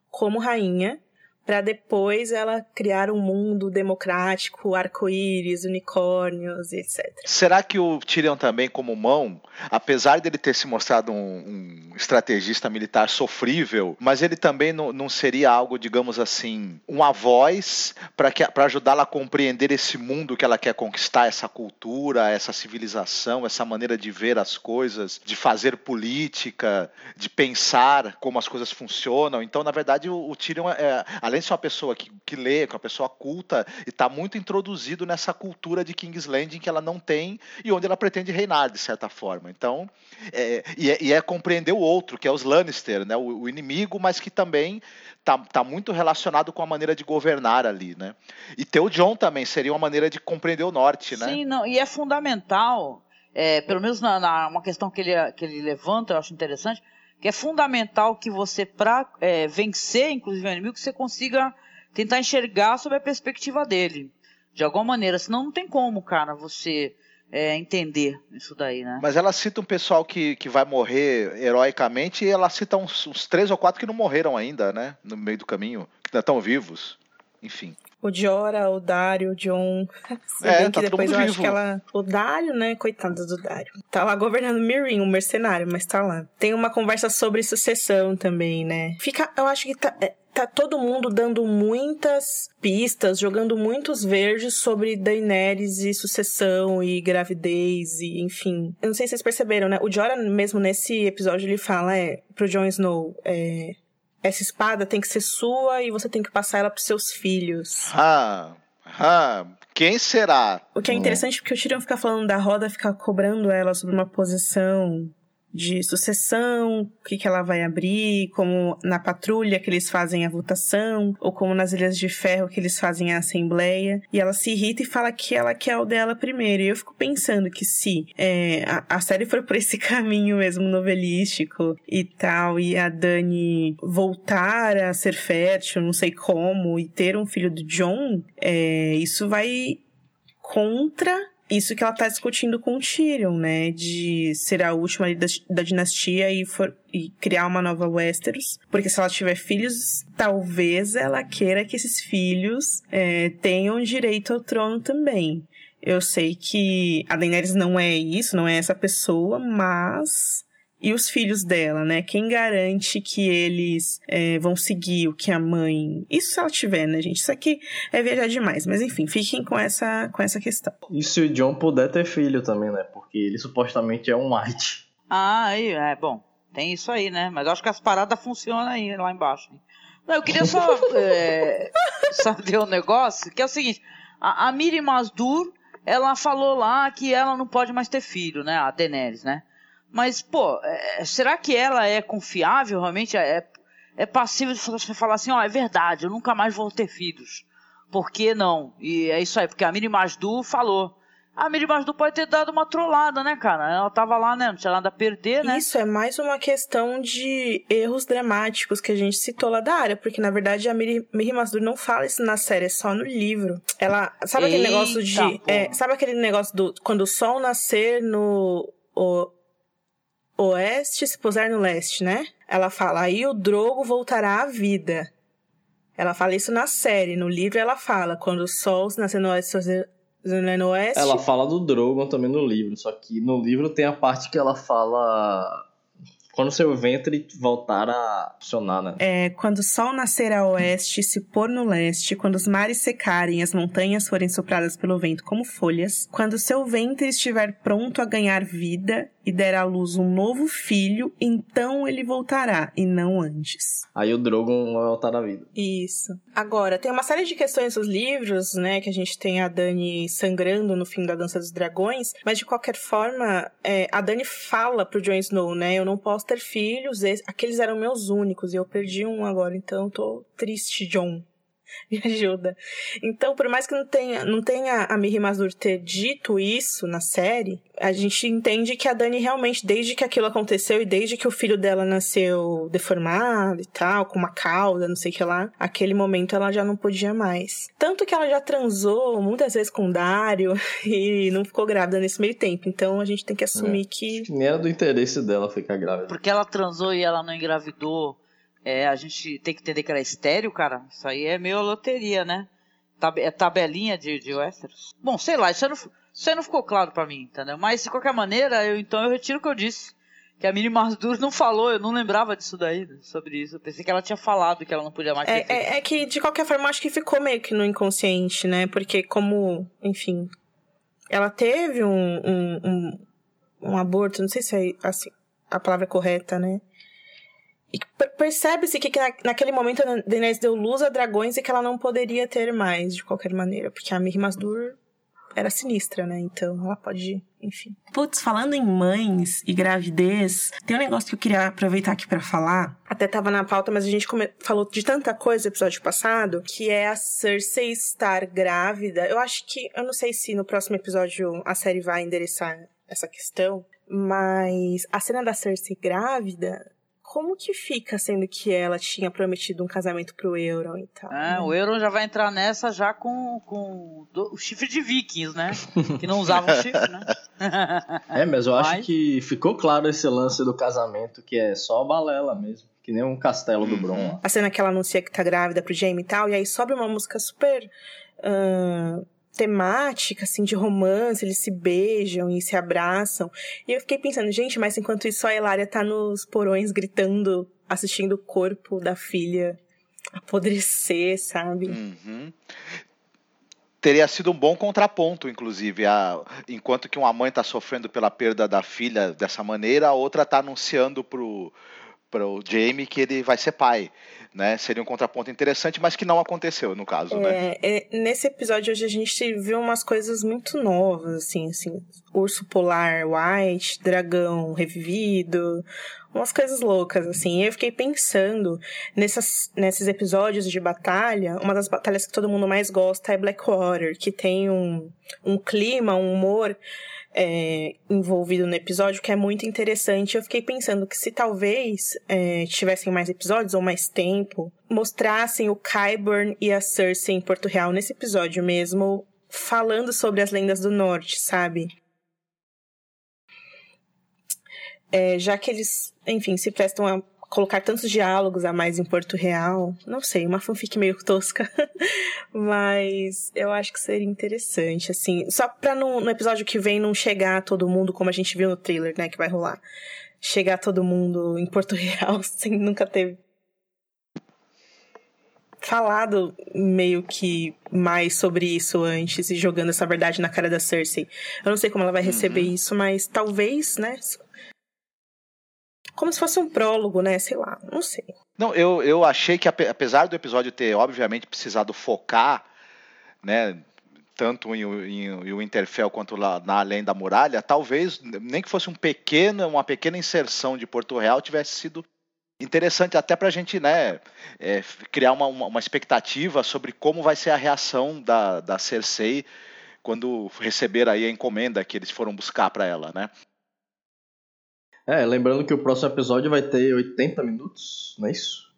como rainha para depois ela criar um mundo democrático, arco-íris, unicórnios, etc. Será que o Tyrion também, como mão, apesar dele ter se mostrado um, um estrategista militar sofrível, mas ele também não, não seria algo, digamos assim, uma voz para ajudá-la a compreender esse mundo que ela quer conquistar, essa cultura, essa civilização, essa maneira de ver as coisas, de fazer política, de pensar como as coisas funcionam. Então, na verdade, o, o Tyrion, é, além ser uma pessoa que, que lê, que é uma pessoa culta, e está muito introduzido nessa cultura de King's Landing que ela não tem e onde ela pretende reinar, de certa forma. Então, é, e, é, e, é, compreender o outro, que é os Lannister, né? o, o inimigo, mas que também tá, tá muito relacionado com a maneira de governar ali, né? E ter o John também seria uma maneira de compreender o norte, né? Sim, não, e é fundamental, é, pelo menos na, na, uma questão que ele, que ele levanta, eu acho interessante, que é fundamental que você, para é, vencer, inclusive, o inimigo, que você consiga tentar enxergar sob a perspectiva dele. De alguma maneira, senão não tem como, cara, você é, entender isso daí, né? Mas ela cita um pessoal que, que vai morrer heroicamente e ela cita uns, uns três ou quatro que não morreram ainda, né? No meio do caminho, que ainda estão vivos. Enfim. O Jora, o Dario, o John. Se É, bem tá que todo depois eu acho vivo. que ela. O Dario, né? Coitado do Dario. Tá lá governando Mirin, um mercenário, mas tá lá. Tem uma conversa sobre sucessão também, né? Fica. Eu acho que tá. é, Tá todo mundo dando muitas pistas, jogando muitos verdes sobre Daenerys e sucessão e gravidez e enfim. Eu não sei se vocês perceberam, né? O Jorah mesmo nesse episódio ele fala é pro Jon Snow, é, essa espada tem que ser sua e você tem que passar ela pros seus filhos. Ah, Ah, quem será? O que é interessante porque o Tyrion fica falando da roda, fica cobrando ela sobre uma posição de sucessão, o que, que ela vai abrir, como na patrulha que eles fazem a votação, ou como nas Ilhas de Ferro que eles fazem a assembleia. E ela se irrita e fala que ela quer o dela primeiro. E eu fico pensando que se é, a, a, série for por esse caminho mesmo novelístico e tal, e a Dani voltar a ser fértil, não sei como, e ter um filho do John, é, isso vai contra isso que ela tá discutindo com o Tyrion, né? De ser a última da, da dinastia e, for, e criar uma nova Westeros. Porque se ela tiver filhos, talvez ela queira que esses filhos é, tenham direito ao trono também. Eu sei que a Daenerys não é isso, não é essa pessoa, mas e os filhos dela, né? Quem garante que eles é, vão seguir o que a mãe. Isso se ela tiver, né, gente? Isso aqui é viajar demais. Mas enfim, fiquem com essa, com essa questão. E se o John puder ter filho também, né? Porque ele supostamente é um White. Ah, aí, é bom. Tem isso aí, né? Mas eu acho que as paradas funcionam aí, lá embaixo. Não, eu queria só é, saber um negócio, que é o seguinte. A, a Miri Masdur, ela falou lá que ela não pode mais ter filho, né? A Daenerys, né? Mas, pô, é, será que ela é confiável realmente? É, é passível de você falar assim, ó, oh, é verdade, eu nunca mais vou ter filhos. Por que não? E é isso aí, porque a Miri Masdu falou. A Miri Masdu pode ter dado uma trollada, né, cara? Ela tava lá, né? Não tinha nada a perder, né? Isso é mais uma questão de erros dramáticos que a gente citou lá da área, porque na verdade a Miri, Miri Masdu não fala isso na série, é só no livro. Ela. Sabe Eita, aquele negócio de. É, sabe aquele negócio do. Quando o sol nascer no. O, oeste se puser no leste, né? Ela fala, aí o Drogo voltará à vida. Ela fala isso na série. No livro ela fala, quando o sol nascer no oeste, no oeste... Ela fala do Drogon também no livro, só que no livro tem a parte que ela fala quando seu ventre voltar a funcionar, né? É, quando o sol nascer a oeste e se pôr no leste, quando os mares secarem e as montanhas forem sopradas pelo vento como folhas, quando seu ventre estiver pronto a ganhar vida e der à luz um novo filho, então ele voltará, e não antes. Aí o Drogon vai voltar à vida. Isso. Agora, tem uma série de questões nos livros, né, que a gente tem a Dani sangrando no fim da Dança dos Dragões, mas de qualquer forma, é, a Dani fala pro Jon Snow, né, eu não posso ter filhos, aqueles eram meus únicos, e eu perdi um agora, então eu tô triste, John. me ajuda. Então, por mais que não tenha, não tenha a Miri Mazur ter dito isso na série, a gente entende que a Dani realmente, desde que aquilo aconteceu e desde que o filho dela nasceu deformado e tal, com uma cauda, não sei o que lá, aquele momento ela já não podia mais. Tanto que ela já transou muitas vezes com o Dário e não ficou grávida nesse meio tempo. Então a gente tem que assumir é. que. Nem era do interesse dela ficar grávida. Porque ela transou e ela não engravidou é, a gente tem que entender que era estéreo, cara. Isso aí é meio loteria, né? Tab é tabelinha de, de Westeros. Bom, sei lá, isso não, isso aí não ficou claro para mim, entendeu? Mas, de qualquer maneira, eu, então eu retiro o que eu disse. Que a Mini Mazdur não falou, eu não lembrava disso daí, sobre isso. Eu pensei que ela tinha falado que ela não podia mais é, é, é, que, de qualquer forma, acho que ficou meio que no inconsciente, né? Porque como, enfim, ela teve um, um, um, um aborto, não sei se é assim, a palavra correta, né? E percebe-se que naquele momento a Daenerys deu luz a dragões e que ela não poderia ter mais, de qualquer maneira. Porque a Mir Masdur era sinistra, né? Então ela pode, enfim. Putz, falando em mães e gravidez, tem um negócio que eu queria aproveitar aqui para falar. Até tava na pauta, mas a gente falou de tanta coisa no episódio passado, que é a Cersei estar grávida. Eu acho que, eu não sei se no próximo episódio a série vai endereçar essa questão, mas a cena da Cersei grávida como que fica sendo que ela tinha prometido um casamento pro Euron e tal? É, né? o Euron já vai entrar nessa já com, com o chifre de vikings, né? Que não usavam chifre, né? é, mas eu acho que ficou claro esse lance do casamento, que é só balela mesmo. Que nem um castelo do Bron. A cena que ela anuncia que tá grávida pro Jaime e tal, e aí sobe uma música super. Uh temática, assim, de romance, eles se beijam e se abraçam. E eu fiquei pensando, gente, mas enquanto isso a Elária tá nos porões gritando, assistindo o corpo da filha apodrecer, sabe? Uhum. Teria sido um bom contraponto, inclusive. A, enquanto que uma mãe está sofrendo pela perda da filha dessa maneira, a outra está anunciando pro para o Jamie que ele vai ser pai, né? Seria um contraponto interessante, mas que não aconteceu no caso, né? É, é, nesse episódio hoje a gente viu umas coisas muito novas, assim, assim, urso polar white, dragão revivido, umas coisas loucas, assim. E eu fiquei pensando nessas, nesses episódios de batalha, uma das batalhas que todo mundo mais gosta é Blackwater, que tem um, um clima, um humor é, envolvido no episódio que é muito interessante. Eu fiquei pensando que se talvez é, tivessem mais episódios ou mais tempo, mostrassem o Kyburn e a Cersei em Porto Real nesse episódio mesmo, falando sobre as lendas do norte, sabe? É, já que eles, enfim, se prestam a colocar tantos diálogos a mais em Porto Real. Não sei, uma fanfic meio tosca. Mas eu acho que seria interessante, assim. Só pra no, no, episódio que vem não chegar todo mundo, como a gente viu no trailer, né, que vai rolar. Chegar todo mundo em Porto Real sem nunca ter falado meio que mais sobre isso antes e jogando essa verdade na cara da Cersei. Eu não sei como ela vai receber uhum. isso, mas talvez, né, como se fosse um prólogo, né? Sei lá, não sei. Não, eu, eu achei que apesar do episódio ter, obviamente, precisado focar, né? Tanto em, em, em o Interfell quanto lá na Além da Muralha, talvez, nem que fosse um pequeno, uma pequena inserção de Porto Real tivesse sido interessante até para a gente né, é, criar uma, uma, uma, expectativa sobre como vai ser a reação da, da Cersei quando receber aí a encomenda que eles foram buscar para ela, né? É, lembrando que o próximo episódio vai ter 80 minutos, não é isso?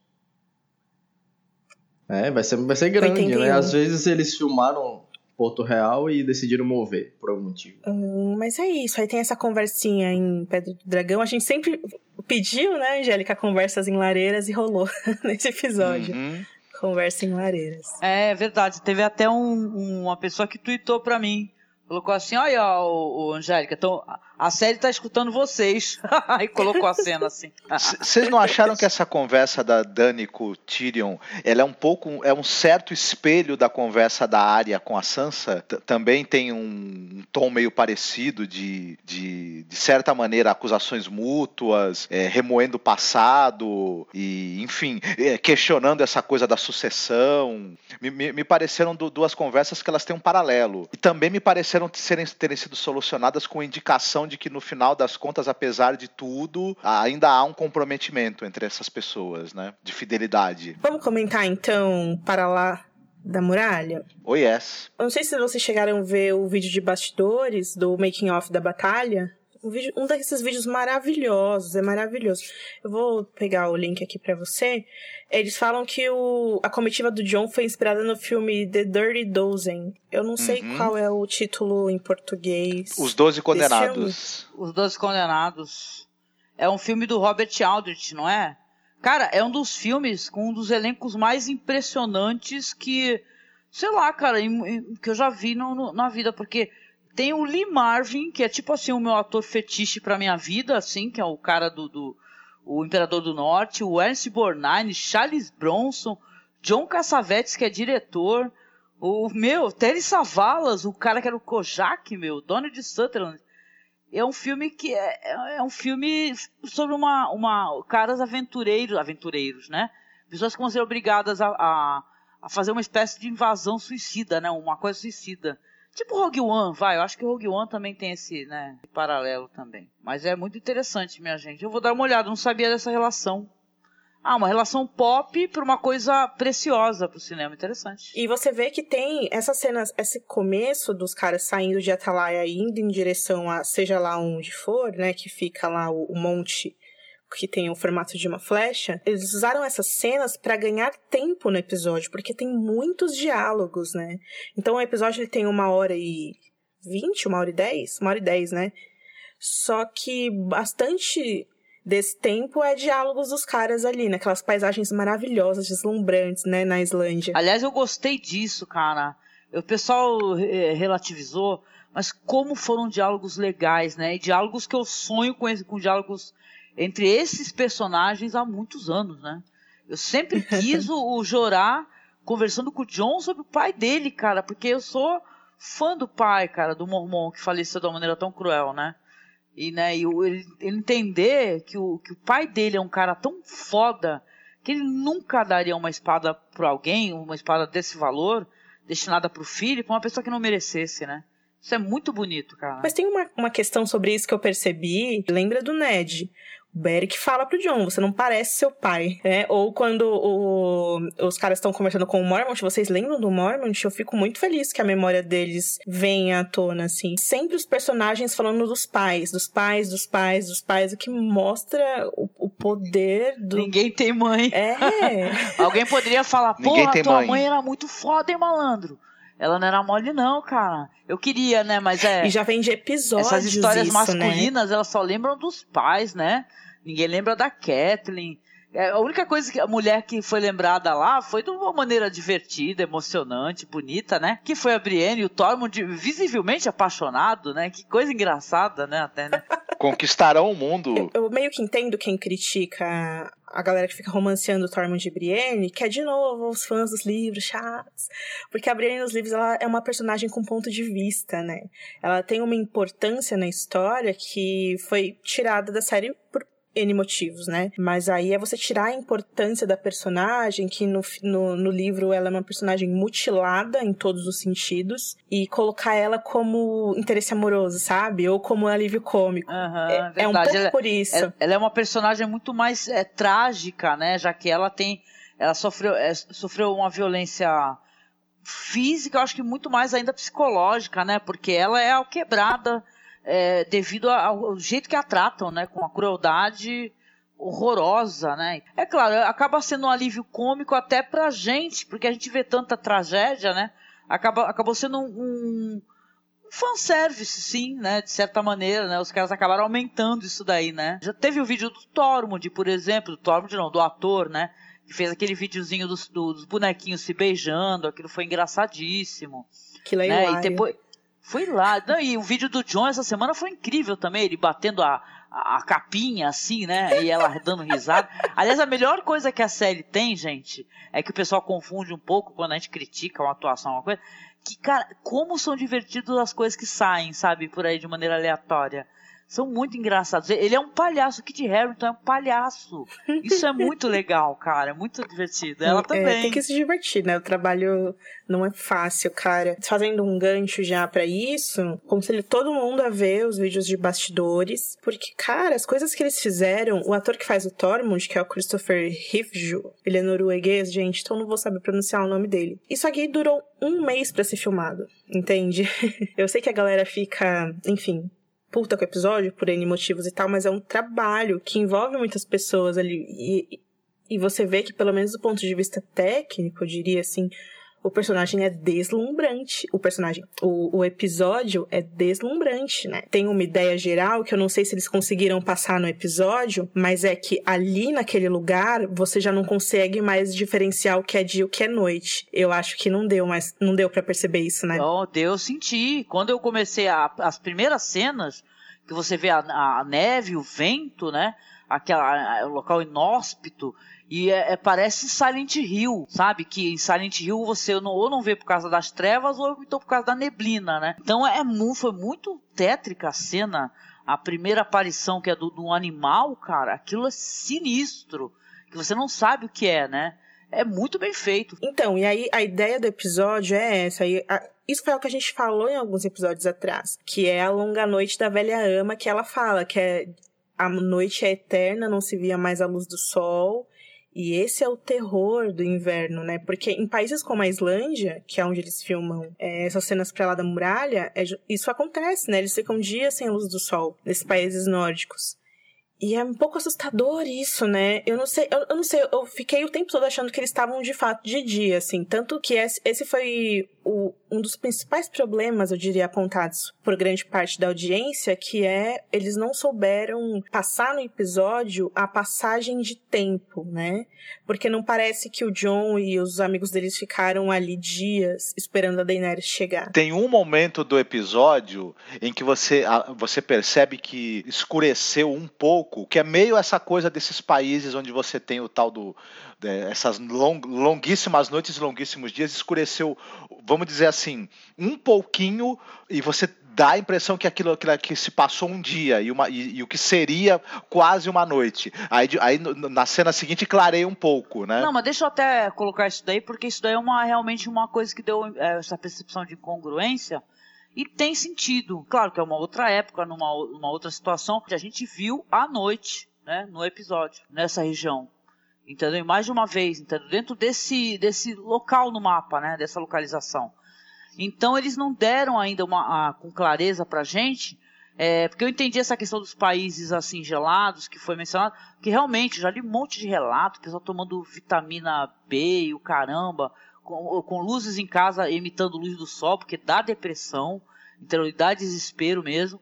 É, vai ser, vai ser grande, né? Às vezes eles filmaram Porto Real e decidiram mover, por algum motivo. Hum, mas é isso, aí tem essa conversinha em Pedra do Dragão. A gente sempre pediu, né, Angélica, conversas em lareiras e rolou nesse episódio. Uhum. Conversa em lareiras. É verdade, teve até um, uma pessoa que tweetou pra mim. Colocou assim, olha, o, o Angélica, então, a série tá escutando vocês. Aí colocou a cena assim. Vocês não acharam que essa conversa da Dani com o Tyrion, ela é um pouco, é um certo espelho da conversa da Arya com a Sansa? T também tem um tom meio parecido de, de, de certa maneira, acusações mútuas, é, remoendo o passado e, enfim, é, questionando essa coisa da sucessão. Me, me, me pareceram do, duas conversas que elas têm um paralelo. E também me pareceram serem, terem sido solucionadas com indicação de de que no final das contas, apesar de tudo, ainda há um comprometimento entre essas pessoas, né? De fidelidade. Vamos comentar então para lá da muralha? Oh, yes. Eu não sei se vocês chegaram a ver o vídeo de bastidores do making off da batalha um, vídeo, um desses vídeos maravilhosos, é maravilhoso. Eu vou pegar o link aqui para você. Eles falam que o, a comitiva do John foi inspirada no filme The Dirty Dozen. Eu não sei uhum. qual é o título em português. Os Doze Condenados. Os Doze Condenados. É um filme do Robert Aldrich, não é? Cara, é um dos filmes com um dos elencos mais impressionantes que, sei lá, cara, que eu já vi no, no, na vida, porque tem o Lee Marvin, que é tipo assim o meu ator fetiche pra minha vida, assim, que é o cara do, do o Imperador do Norte, o Ernst Borgnine, Charles Bronson, John Cassavetes, que é diretor, o meu, Terry Savalas, o cara que era o Kojak, meu, Donald Sutherland. É um filme que é, é, é um filme sobre uma, uma caras aventureiros, aventureiros, né? Pessoas que vão ser obrigadas a, a, a fazer uma espécie de invasão suicida, né? Uma coisa suicida. Tipo Rogue One, vai. Eu acho que Rogue One também tem esse, né, paralelo também. Mas é muito interessante, minha gente. Eu vou dar uma olhada, não sabia dessa relação. Ah, uma relação pop para uma coisa preciosa para o cinema, interessante. E você vê que tem essas cenas, esse começo dos caras saindo de Atalaia indo em direção a seja lá onde for, né, que fica lá o, o monte que tem o formato de uma flecha, eles usaram essas cenas para ganhar tempo no episódio, porque tem muitos diálogos, né? Então o episódio ele tem uma hora e vinte, uma hora e dez, uma hora e dez, né? Só que bastante desse tempo é diálogos dos caras ali, naquelas né? paisagens maravilhosas, deslumbrantes, né, na Islândia. Aliás, eu gostei disso, cara. O pessoal eh, relativizou, mas como foram diálogos legais, né? E diálogos que eu sonho com, esse, com diálogos entre esses personagens há muitos anos, né? Eu sempre quis o, o Jorah conversando com o John sobre o pai dele, cara, porque eu sou fã do pai, cara, do Mormon que faleceu de uma maneira tão cruel, né? E, né, e o- ele, ele entender que o, que o pai dele é um cara tão foda que ele nunca daria uma espada pra alguém, uma espada desse valor, destinada pro filho, pra uma pessoa que não merecesse, né? Isso é muito bonito, cara. Mas tem uma, uma questão sobre isso que eu percebi. Lembra do Ned? O Beric fala pro John, você não parece seu pai, né? Ou quando o- os caras estão conversando com o Mormont, vocês lembram do Mormont? Eu fico muito feliz que a memória deles venha à tona, assim. Sempre os personagens falando dos pais, dos pais, dos pais, dos pais, o que mostra o, o poder do... Ninguém tem mãe. É, Alguém poderia falar, porra, tua mãe." mãe era muito foda, hein, malandro? Ela não era mole, não, cara. Eu queria, né? Mas é. e já vem de episódios Essas histórias isso, né? masculinas, elas só lembram dos pais, né? Ninguém lembra da Kathleen. É, a única coisa que a mulher que foi lembrada lá foi de uma maneira divertida, emocionante, bonita, né? Que foi a Brienne e o Tormund visivelmente apaixonado, né? Que coisa engraçada, né? Até, né? Conquistarão o mundo. Eu meio que entendo quem critica a galera que fica romanceando o Tormund e Brienne, que é de novo os fãs dos livros chatos. Porque a Brienne nos livros ela é uma personagem com ponto de vista, né? Ela tem uma importância na história que foi tirada da série por N motivos, né? Mas aí é você tirar a importância da personagem, que no, no, no livro ela é uma personagem mutilada em todos os sentidos, e colocar ela como interesse amoroso, sabe? Ou como alívio cômico. Aham, É, é um pouco Ela- por isso. Ela, ela é uma personagem muito mais é, trágica, né? Já que ela tem. Ela sofreu, é, sofreu uma violência física, eu acho que muito mais ainda psicológica, né? Porque ela é alquebrada é, devido ao, jeito que a tratam, né? Com a crueldade horrorosa, né? É claro, acaba sendo um alívio cômico até pra gente, porque a gente vê tanta tragédia, né? Acaba, acabou sendo um, um fanservice, sim, né? De certa maneira, né? Os caras acabaram aumentando isso daí, né? Já teve o vídeo do Tormund, por exemplo, do Tormund não, do ator, né? Que fez aquele videozinho dos, dos bonequinhos se beijando, aquilo foi engraçadíssimo. Que é né? E depois. Foi lá. Não, e o vídeo do John essa semana foi incrível também, ele batendo a, a, a capinha assim, né? E ela dando risada. Aliás, a melhor coisa que a série tem, gente, é que o pessoal confunde um pouco quando a gente critica uma atuação, uma coisa. Que, cara, como são divertidas as coisas que saem, sabe, por aí de maneira aleatória. São muito engraçados. Ele é um palhaço, o Kit Harington é um palhaço. Isso é muito legal, cara. É muito divertido. Ela É, também. tem que se divertir, né? O trabalho não é fácil, cara. Fazendo um gancho já pra isso, conselho todo mundo a ver os vídeos de bastidores, porque, cara, as coisas que eles fizeram, o ator que faz o Tormund, que é o Christopher Hifju, ele é norueguês, gente, então não vou saber pronunciar o nome dele. Isso aqui durou um mês pra ser filmado, entende? Eu sei que a galera fica, enfim, puta com o episódio por N motivos e tal, mas é um trabalho que envolve muitas pessoas ali. E, e você vê que, pelo menos do ponto de vista técnico, eu diria assim, o personagem é deslumbrante. O personagem, o, o episódio é deslumbrante, né? Tem uma ideia geral que eu não sei se eles conseguiram passar no episódio, mas é que ali naquele lugar você já não consegue mais diferenciar o que é dia e o que é noite. Eu acho que não deu, mas não deu para perceber isso, né? Oh, deu, eu senti. Quando eu comecei a- as primeiras cenas, que você vê a, a neve, o vento, né? Aquela, o local inóspito. E é, é- parece Silent Hill, sabe? Que em Silent Hill você não, ou não vê por causa das trevas, ou então por causa da neblina, né? Então é, mu- foi muito tétrica a cena. A primeira aparição que é do, um animal, cara, aquilo é sinistro. Que você não sabe o que é, né? É muito bem feito. Então, e aí a ideia do episódio é essa. E a- isso foi o que a gente falou em alguns episódios atrás, que é a longa noite da velha ama, que ela fala que é a noite é eterna, não se via mais a luz do sol. E esse é o terror do inverno, né? Porque em países como a Islândia, que é onde eles filmam é, essas cenas pra lá da muralha, é isso acontece, né? Eles ficam dias sem luz do sol, nesses países nórdicos. E é um pouco assustador isso, né? Eu não sei, eu, eu não sei, eu fiquei o tempo todo achando que eles estavam de fato de dia, assim. Tanto que esse foi o, um dos principais problemas, eu diria, apontados por grande parte da audiência, que é eles não souberam passar no episódio a passagem de tempo, né? Porque não parece que o John e os amigos deles ficaram ali dias esperando a Daenerys chegar. Tem um momento do episódio em que você, você percebe que escureceu um pouco, que é meio essa coisa desses países onde você tem o tal do. essas long- longuíssimas noites, longuíssimos dias, escureceu, vamos dizer assim, um pouquinho, e você dá a impressão que aquilo, que se passou um dia e, uma, e, e o que seria quase uma noite. Aí, aí na cena seguinte clareia um pouco, né? Não, mas deixa eu até colocar isso daí, porque isso daí é uma, realmente uma coisa que deu é, essa percepção de incongruência e tem sentido. Claro que é uma outra época, numa, numa outra situação, que a gente viu à noite, né, no episódio, nessa região. Entendeu? Mais de uma vez, entendeu? Dentro desse, desse local no mapa, né, dessa localização. Então eles não deram ainda uma, a, com clareza pra gente, é, porque eu entendi essa questão dos países assim gelados que foi mencionado, que realmente já li um monte de relato, pessoal tomando vitamina B e o caramba, com, com, luzes em casa imitando luz do sol, porque dá depressão, então dá desespero mesmo.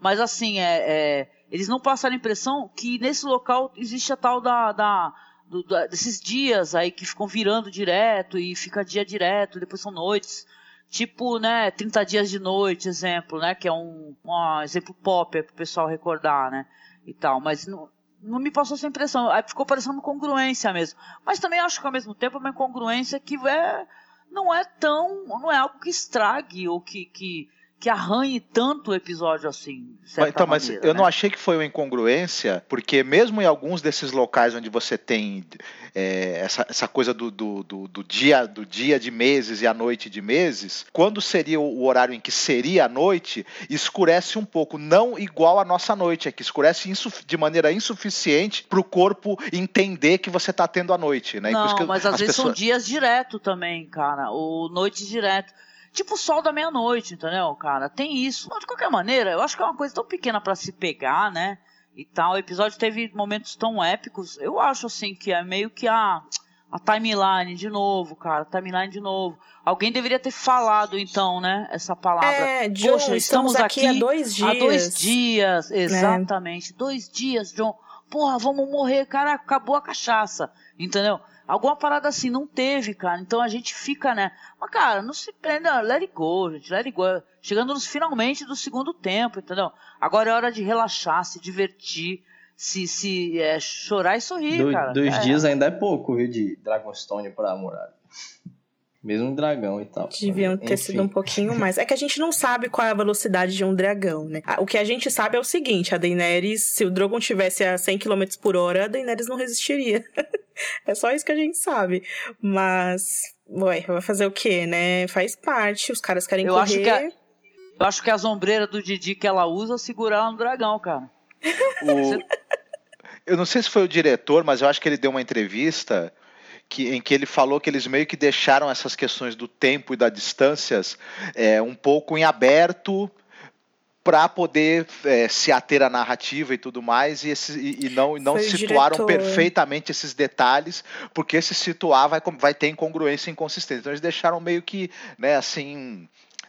Mas assim, é, é, eles não passaram a impressão que nesse local existe a tal da, da, do, da, desses dias aí que ficam virando direto e fica dia direto, depois são noites. Tipo, né, 30 dias de noite, exemplo, né, que é um, um exemplo pop para o pessoal recordar, né, e tal, mas não, não me passou essa impressão, aí ficou parecendo congruência mesmo, mas também acho que ao mesmo tempo é uma incongruência que é, não é tão, não é algo que estrague ou que, que que arranhe tanto o episódio assim. então, mas maneira, eu né? não achei que foi uma incongruência, porque mesmo em alguns desses locais onde você tem é, essa, essa coisa do, do, do, do, dia, do dia de meses e a noite de meses, quando seria o horário em que seria a noite, escurece um pouco, não igual a nossa noite, é que escurece de maneira insuficiente para o corpo entender que você está tendo a noite, né? Não, mas às vezes pessoas... são dias direto também, cara, ou noite direto. Tipo o sol da meia-noite, entendeu, cara? Tem isso. Mas, de qualquer maneira, eu acho que é uma coisa tão pequena para se pegar, né? E tal. O episódio teve momentos tão épicos. Eu acho, assim, que é meio que a, a timeline de novo, cara. Timeline de novo. Alguém deveria ter falado, então, né? Essa palavra. É, John, Poxa, estamos, estamos aqui, aqui, há dois dias. Há dois dias, é. exatamente. É. Dois dias, John. Porra, vamos morrer, cara. Acabou a cachaça. Entendeu? Alguma parada assim, não teve, cara. Então a gente fica, né? Mas, cara, não se prenda, let it go, gente, let it go. Chegando nos finalmente do segundo tempo, entendeu? Agora é hora de relaxar, se divertir, se, se é, chorar e sorrir, do, cara. Dois é. dias ainda é pouco, viu, de Dragonstone pra muralha. Mesmo um dragão e tal. Deviam ter Enfim. sido um pouquinho mais. É que a gente não sabe qual é a velocidade de um dragão, né? O que a gente sabe é o seguinte: a Daenerys, se o Drogon tivesse a 100 km por hora, a Daenerys não resistiria. é só isso que a gente sabe. Mas, ué, vai fazer o quê, né? Faz parte, os caras querem eu correr. Acho que a, eu acho que a sombreira do Didi que ela usa segurar no dragão, cara. O... Eu não sei se foi o diretor, mas eu acho que ele deu uma entrevista que, em que ele falou que eles meio que deixaram essas questões do tempo e das distâncias é, um pouco em aberto para poder é, se ater à narrativa e tudo mais, e, esse, e, e não, e não situaram perfeitamente esses detalhes, porque se situar vai, vai ter incongruência e inconsistência. Então eles deixaram meio que, né, assim,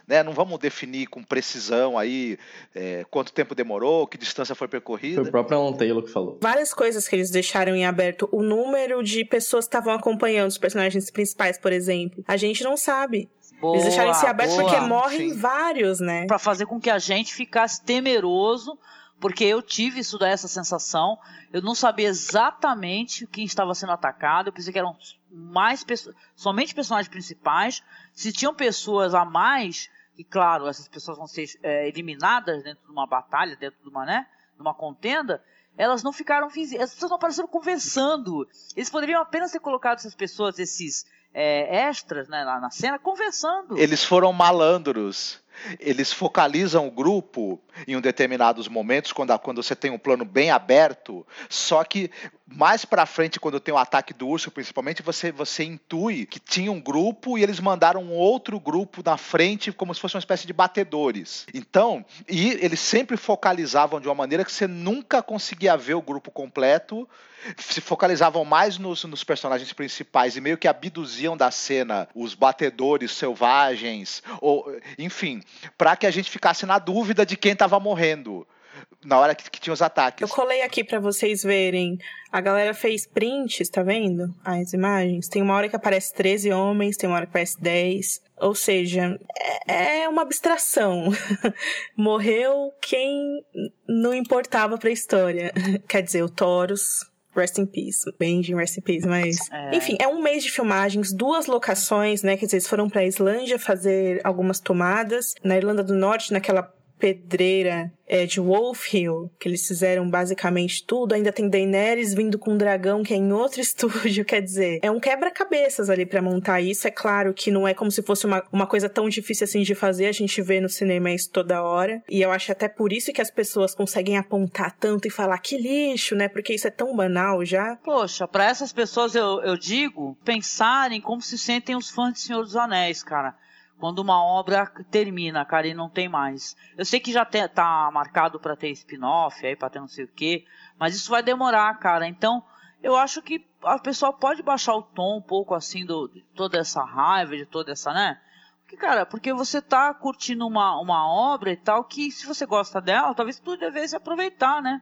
né, não vamos definir com precisão aí é, quanto tempo demorou, que distância foi percorrida. Foi o próprio Alan Taylor que falou. Várias coisas que eles deixaram em aberto. O número de pessoas que estavam acompanhando os personagens principais, por exemplo. A gente não sabe. Boa, eles deixaram isso aberto boa, porque morrem sim. vários, né? Para fazer com que a gente ficasse temeroso porque eu tive isso essa sensação. Eu não sabia exatamente quem estava sendo atacado. Eu pensei que eram mais pessoas, somente personagens principais. Se tinham pessoas a mais, e claro, essas pessoas vão ser é, eliminadas dentro de uma batalha, dentro de uma, né, de uma contenda, elas não ficaram. As pessoas não apareceram conversando. Eles poderiam apenas ter colocado essas pessoas, esses é, extras, né, lá na cena, conversando. Eles foram malandros eles focalizam o grupo em um determinados momentos, quando, quando você tem um plano bem aberto, só que mais para frente, quando tem o ataque do urso, principalmente, você, você intui que tinha um grupo e eles mandaram um outro grupo na frente, como se fosse uma espécie de batedores. Então, e eles sempre focalizavam de uma maneira que você nunca conseguia ver o grupo completo, se focalizavam mais nos, nos personagens principais e meio que abduziam da cena os batedores selvagens, ou enfim, para que a gente ficasse na dúvida de quem estava morrendo na hora que, que, tinha os ataques. Eu colei aqui para vocês verem. A galera fez prints, tá vendo? As imagens. Tem uma hora que aparece 13 homens, tem uma hora que aparece 10. Ou seja, é, é uma abstração. Morreu quem não importava pra história. Quer dizer, o Taurus, Rest in Peace. Benji, Rest in Peace, mas. É. Enfim, é um mês de filmagens, duas locações, né? Quer dizer, eles foram pra Islândia fazer algumas tomadas. Na Irlanda do Norte, naquela pedreira é, de Wolf Hill, que eles fizeram basicamente tudo. Ainda tem Daenerys vindo com um dragão que é em outro estúdio, quer dizer, é um quebra-cabeças ali para montar isso. É claro que não é como se fosse uma, uma coisa tão difícil assim de fazer, a gente vê no cinema isso toda hora. E eu acho até por isso que as pessoas conseguem apontar tanto e falar que lixo, né? Porque isso é tão banal já. Poxa, para essas pessoas eu, eu digo pensarem como se sentem os fãs de Senhor dos Anéis, cara quando uma obra termina, cara, e não tem mais. Eu sei que já tá marcado para ter spin-off, aí para ter não sei o quê, mas isso vai demorar, cara. Então, eu acho que a pessoa pode baixar o tom um pouco assim do de toda essa raiva, de toda essa, né? Porque, cara, porque você tá curtindo uma, uma obra e tal, que se você gosta dela, talvez tu devesse aproveitar, né?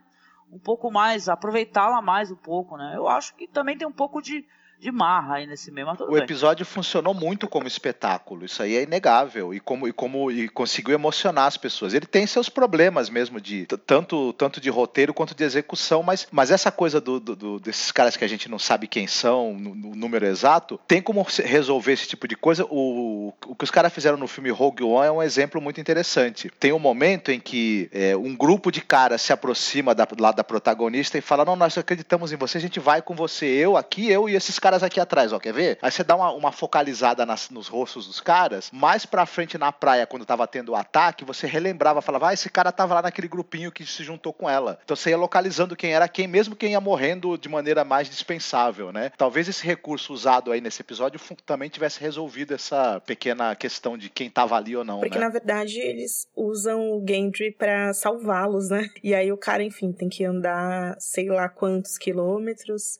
Um pouco mais, aproveitá-la mais um pouco, né? Eu acho que também tem um pouco de de marra aí nesse meio, O bem. episódio funcionou muito como espetáculo, isso aí é inegável, e como, e como e conseguiu emocionar as pessoas. Ele tem seus problemas mesmo, de tanto, tanto de roteiro quanto de execução, mas, mas essa coisa do, do- do- desses caras que a gente não sabe quem são, no, no número exato, tem como resolver esse tipo de coisa. O, o que os caras fizeram no filme Rogue One é um exemplo muito interessante. Tem um momento em que é, um grupo de caras se aproxima da, lá da protagonista e fala: Não, nós acreditamos em você, a gente vai com você, eu aqui, eu e esses caras aqui atrás, ó, quer ver? Aí você dá uma, uma focalizada nas- nos rostos dos caras, mais pra frente na praia, quando tava tendo o ataque, você relembrava, falava, ah, esse cara tava lá naquele grupinho que se juntou com ela. Então você ia localizando quem era quem, mesmo quem ia morrendo de maneira mais dispensável, né? Talvez esse recurso usado aí nesse episódio também tivesse resolvido essa pequena questão de quem tava ali ou não, Porque, né? na verdade, eles usam o Gendry pra salvá-los, né? E aí o cara, enfim, tem que andar sei lá quantos quilômetros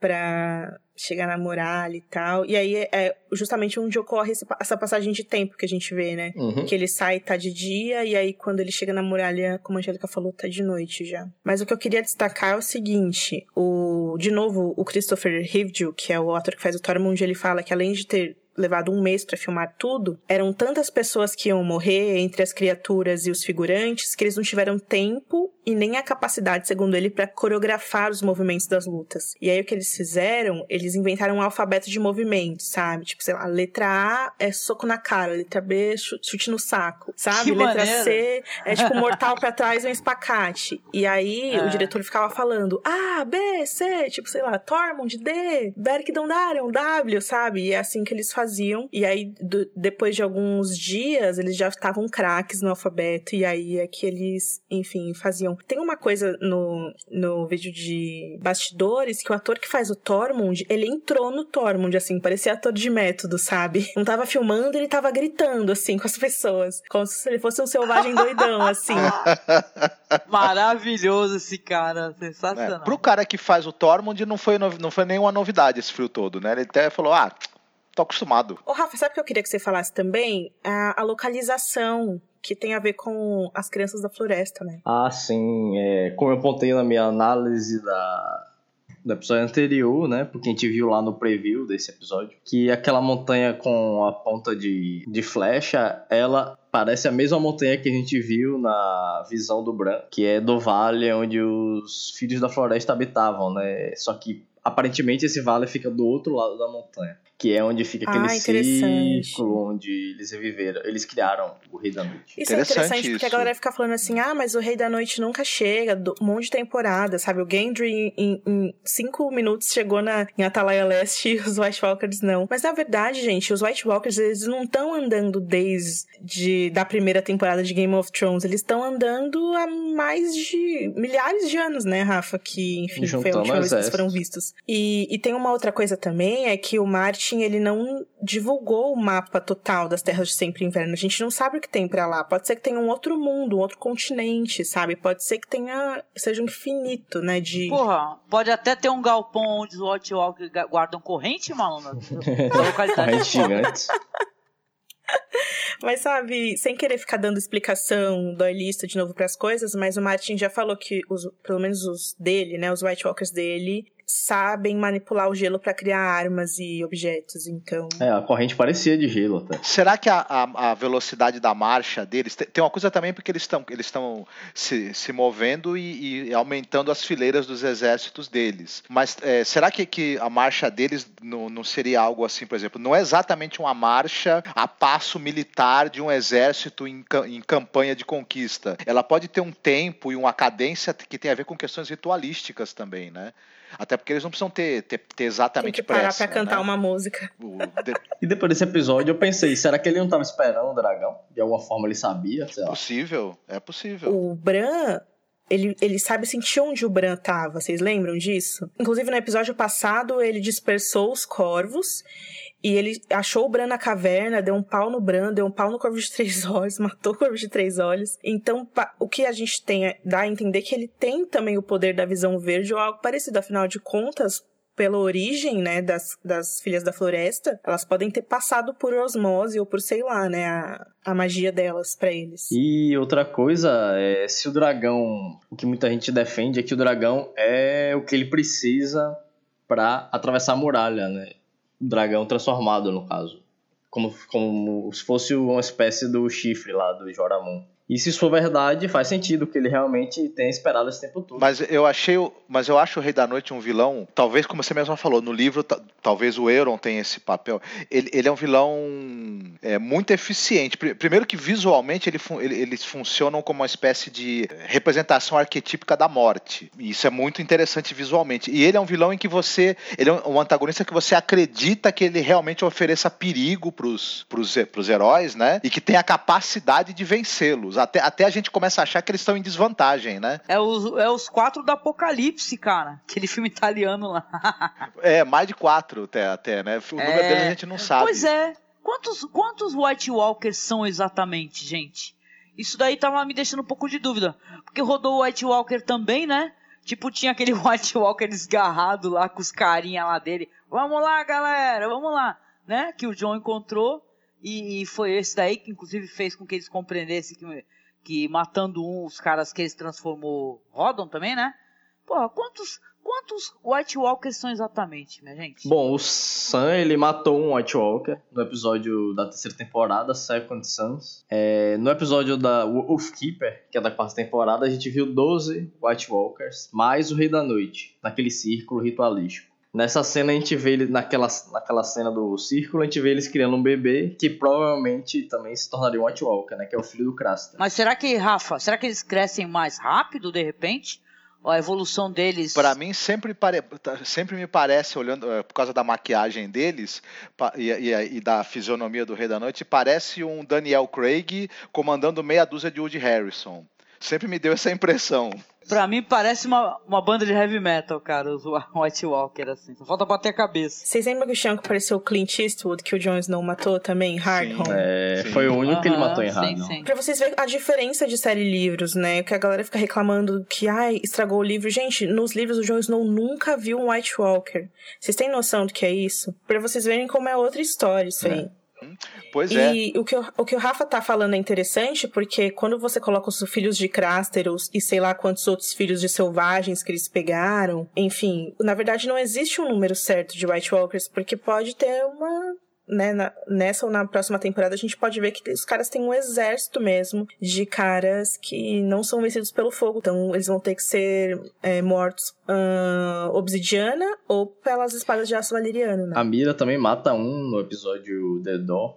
pra chegar na muralha e tal. E aí é- justamente onde ocorre essa passagem de tempo que a gente vê, né? Uhum. Que ele sai, tá de dia, e aí quando ele chega na muralha, como a Angélica falou, tá de noite já. Mas o que eu queria destacar é o seguinte: o, de novo, o Christopher Hivju, que é o ator que faz o Tormund, ele fala que além de ter levado um mês pra filmar tudo, eram tantas pessoas que iam morrer entre as criaturas e os figurantes que eles não tiveram tempo e nem a capacidade, segundo ele, pra coreografar os movimentos das lutas. E aí o que eles fizeram, eles inventaram um alfabeto de movimentos, sabe? Tipo, sei lá, letra A é soco na cara, letra B chu- chute no saco, sabe? Que letra maneiro. C é tipo mortal pra trás e um espacate. E aí É. o diretor ficava falando A, B, C, tipo, sei lá, Tormund, D, Beric Dondarrion, W, sabe? E é assim que eles faziam. E aí, do- depois de alguns dias, eles já estavam craques no alfabeto. E aí é que eles, enfim, faziam. Tem uma coisa no, no vídeo de bastidores que o ator que faz o Tormund, ele entrou no Tormund, assim, parecia ator de método, sabe? Não tava filmando, ele tava gritando, assim, com as pessoas. Como se ele fosse um selvagem doidão, assim. Maravilhoso esse cara, É, sensacional. pro cara que faz o Tormund, não foi, não foi nenhuma novidade esse frio todo, né? Ele até falou, ah, tô acostumado. Ô, Rafa, sabe o que eu queria que você falasse também? A, a localização, que tem a ver com as crianças da floresta, né? Ah, sim. É, como eu apontei na minha análise da, do episódio anterior, né? Porque a gente viu lá no preview desse episódio, que aquela montanha com a ponta de, de flecha, ela parece a mesma montanha que a gente viu na visão do Bran, que é do vale onde os filhos da floresta habitavam, né? Só que aparentemente esse vale fica do outro lado da montanha. Que é onde fica aquele Ah, interessante. círculo onde eles viveram. Eles criaram o Rei da Noite. Isso é Interessante interessante porque a isso. galera fica falando assim: ah, mas o Rei da Noite nunca chega, do- um monte de temporada, sabe? O Gendry em, em cinco minutos chegou na, em Atalaia Leste e os White Walkers não. Mas na verdade, gente, os White Walkers eles não estão andando desde da primeira temporada de Game of Thrones, eles estão andando há mais de milhares de anos, né, Rafa? Que, enfim, foi a Juntando última vez que eles foram vistos. E, e tem uma outra coisa também, é que o Martin, ele não divulgou o mapa total das Terras de Sempre Inverno. A gente não sabe o que tem pra lá. Pode ser que tenha um outro mundo, um outro continente, sabe? Pode ser que tenha, seja um infinito, né, de... Porra, pode até ter um galpão onde os White Walkers guardam corrente, maluco. É foda. gigantes. Mas sabe, sem querer ficar dando explicação, doilista de novo pras coisas, mas o Martin já falou que os, pelo menos os dele, né, os White Walkers dele, sabem manipular o gelo para criar armas e objetos, então. É, a corrente parecia de gelo até. Será que a, a, a velocidade da marcha deles. Tem, uma coisa também porque eles estão eles estão se, se movendo e, e aumentando as fileiras dos exércitos deles. Mas é, será que, que a marcha deles não, não seria algo assim, por exemplo? Não é exatamente uma marcha a passo militar de um exército em, em campanha de conquista. Ela pode ter um tempo e uma cadência que tem a ver com questões ritualísticas também, né? Até porque eles não precisam ter, ter, ter exatamente Tem que parar pressa, pra cantar né? uma música. O- de- E depois desse episódio eu pensei, será que ele não tava esperando o dragão? De alguma forma ele sabia, sei lá. possível, é possível. O Bran, ele, ele sabe sentir onde o Bran tava, vocês lembram disso? Inclusive, no episódio passado, ele dispersou os corvos e ele achou o Bran na caverna, deu um pau no Bran, deu um pau no corvo de três olhos, matou o corvo de três olhos. Então, o que a gente tem é, dá a entender que ele tem também o poder da visão verde ou algo parecido. Afinal de contas, pela origem, né, das, das Filhas da Floresta, elas podem ter passado por osmose ou por, sei lá, né, a, a magia delas pra eles. E outra coisa, é, se o dragão, o que muita gente defende é que o dragão é o que ele precisa pra atravessar a muralha, né? Dragão transformado, no caso. Como, como se fosse uma espécie do chifre lá do Joramun. E se isso for verdade, faz sentido que ele realmente tenha esperado esse tempo todo. Mas eu achei, mas eu acho o Rei da Noite um vilão, talvez como você mesmo falou, no livro ta- talvez o Euron tenha esse papel. Ele, ele é um vilão é, muito eficiente. Pri- Primeiro que visualmente ele ele- eles funcionam como uma espécie de representação arquetípica da morte. E isso é muito interessante visualmente. E ele é um vilão em que você, ele é um antagonista que você acredita que ele realmente ofereça perigo pros, pros heróis, né? E que tem a capacidade de vencê-los. Até, até a gente começa a achar que eles estão em desvantagem, né? É os, é os quatro do Apocalipse, cara. Aquele filme italiano lá. É, mais de quatro até, até né? O número É. deles a gente não sabe. Pois é. Quantos, quantos White Walkers são exatamente, gente? Isso daí tava me deixando um pouco de dúvida. Porque rodou o White Walker também, né? Tipo, tinha aquele White Walker desgarrado lá com os carinha lá dele. Vamos lá, galera, vamos lá. Né? Que o John encontrou. E, e foi esse daí que inclusive fez com que eles compreendessem que, que matando um, os caras que eles transformou rodam também, né? Porra, quantos, quantos White Walkers são exatamente, minha gente? Bom, o Sam, ele matou um White Walker no episódio da terceira temporada, Second Sons. É, no episódio da Wolfkeeper, que é da quarta temporada, a gente viu 12 White Walkers, mais o Rei da Noite, naquele círculo ritualístico. Nessa cena a gente vê ele, naquela, naquela cena do círculo, a gente vê eles criando um bebê que provavelmente também se tornaria um White Walker, né? Que é o filho do Craster. Mas será que, Rafa, será que eles crescem mais rápido de repente? Ou a evolução deles. Pra mim sempre, pare... tá- sempre me parece, olhando eh, por causa da maquiagem deles e, e- e da fisionomia do Rei da Noite, parece um Daniel Craig comandando meia dúzia de Woody Harrison. Sempre me deu essa impressão. Pra mim parece uma, uma banda de heavy metal, cara, os White Walker, assim. Só falta bater a cabeça. Vocês lembram que o Shanko pareceu o Clint Eastwood, que o Jon Snow matou também? Hardhome? É, Sim. foi o único que ele matou em sim, Hardhome. sim. Pra vocês verem a diferença de série e livros, né? Que a galera fica reclamando que, ai, estragou o livro. Gente, nos livros o Jon Snow nunca viu um White Walker. Vocês têm noção do que é isso? Pra vocês verem como é outra história isso aí. Pois é. E o que, o, o que o Rafa tá falando é interessante, porque quando você coloca os filhos de Crasteros e sei lá quantos outros filhos de selvagens que eles pegaram, enfim, na verdade não existe um número certo de White Walkers, porque pode ter uma. Né, na- nessa ou na próxima temporada a gente pode ver que os caras têm um exército mesmo de caras que não são vencidos pelo fogo. Então eles vão ter que ser é, mortos obsidiana ou pelas espadas de aço valeriano, né? A Mira também mata um no episódio The Door.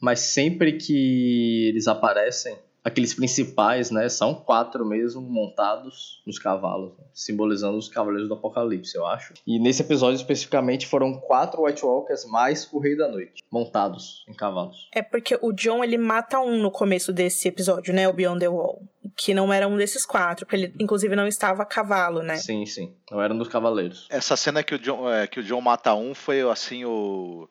Mas sempre que eles aparecem, aqueles principais, né, são quatro mesmo montados nos cavalos, né, simbolizando os cavaleiros do Apocalipse, eu acho. E nesse episódio especificamente foram quatro White Walkers mais o Rei da Noite, montados em cavalos. É porque o John, ele mata um no começo desse episódio, né? O Beyond the Wall. Que não era um desses quatro, porque ele, inclusive, não estava a cavalo, né? Sim, sim. Não eram dos cavaleiros. Essa cena que o John, é, que o John mata um foi assim o.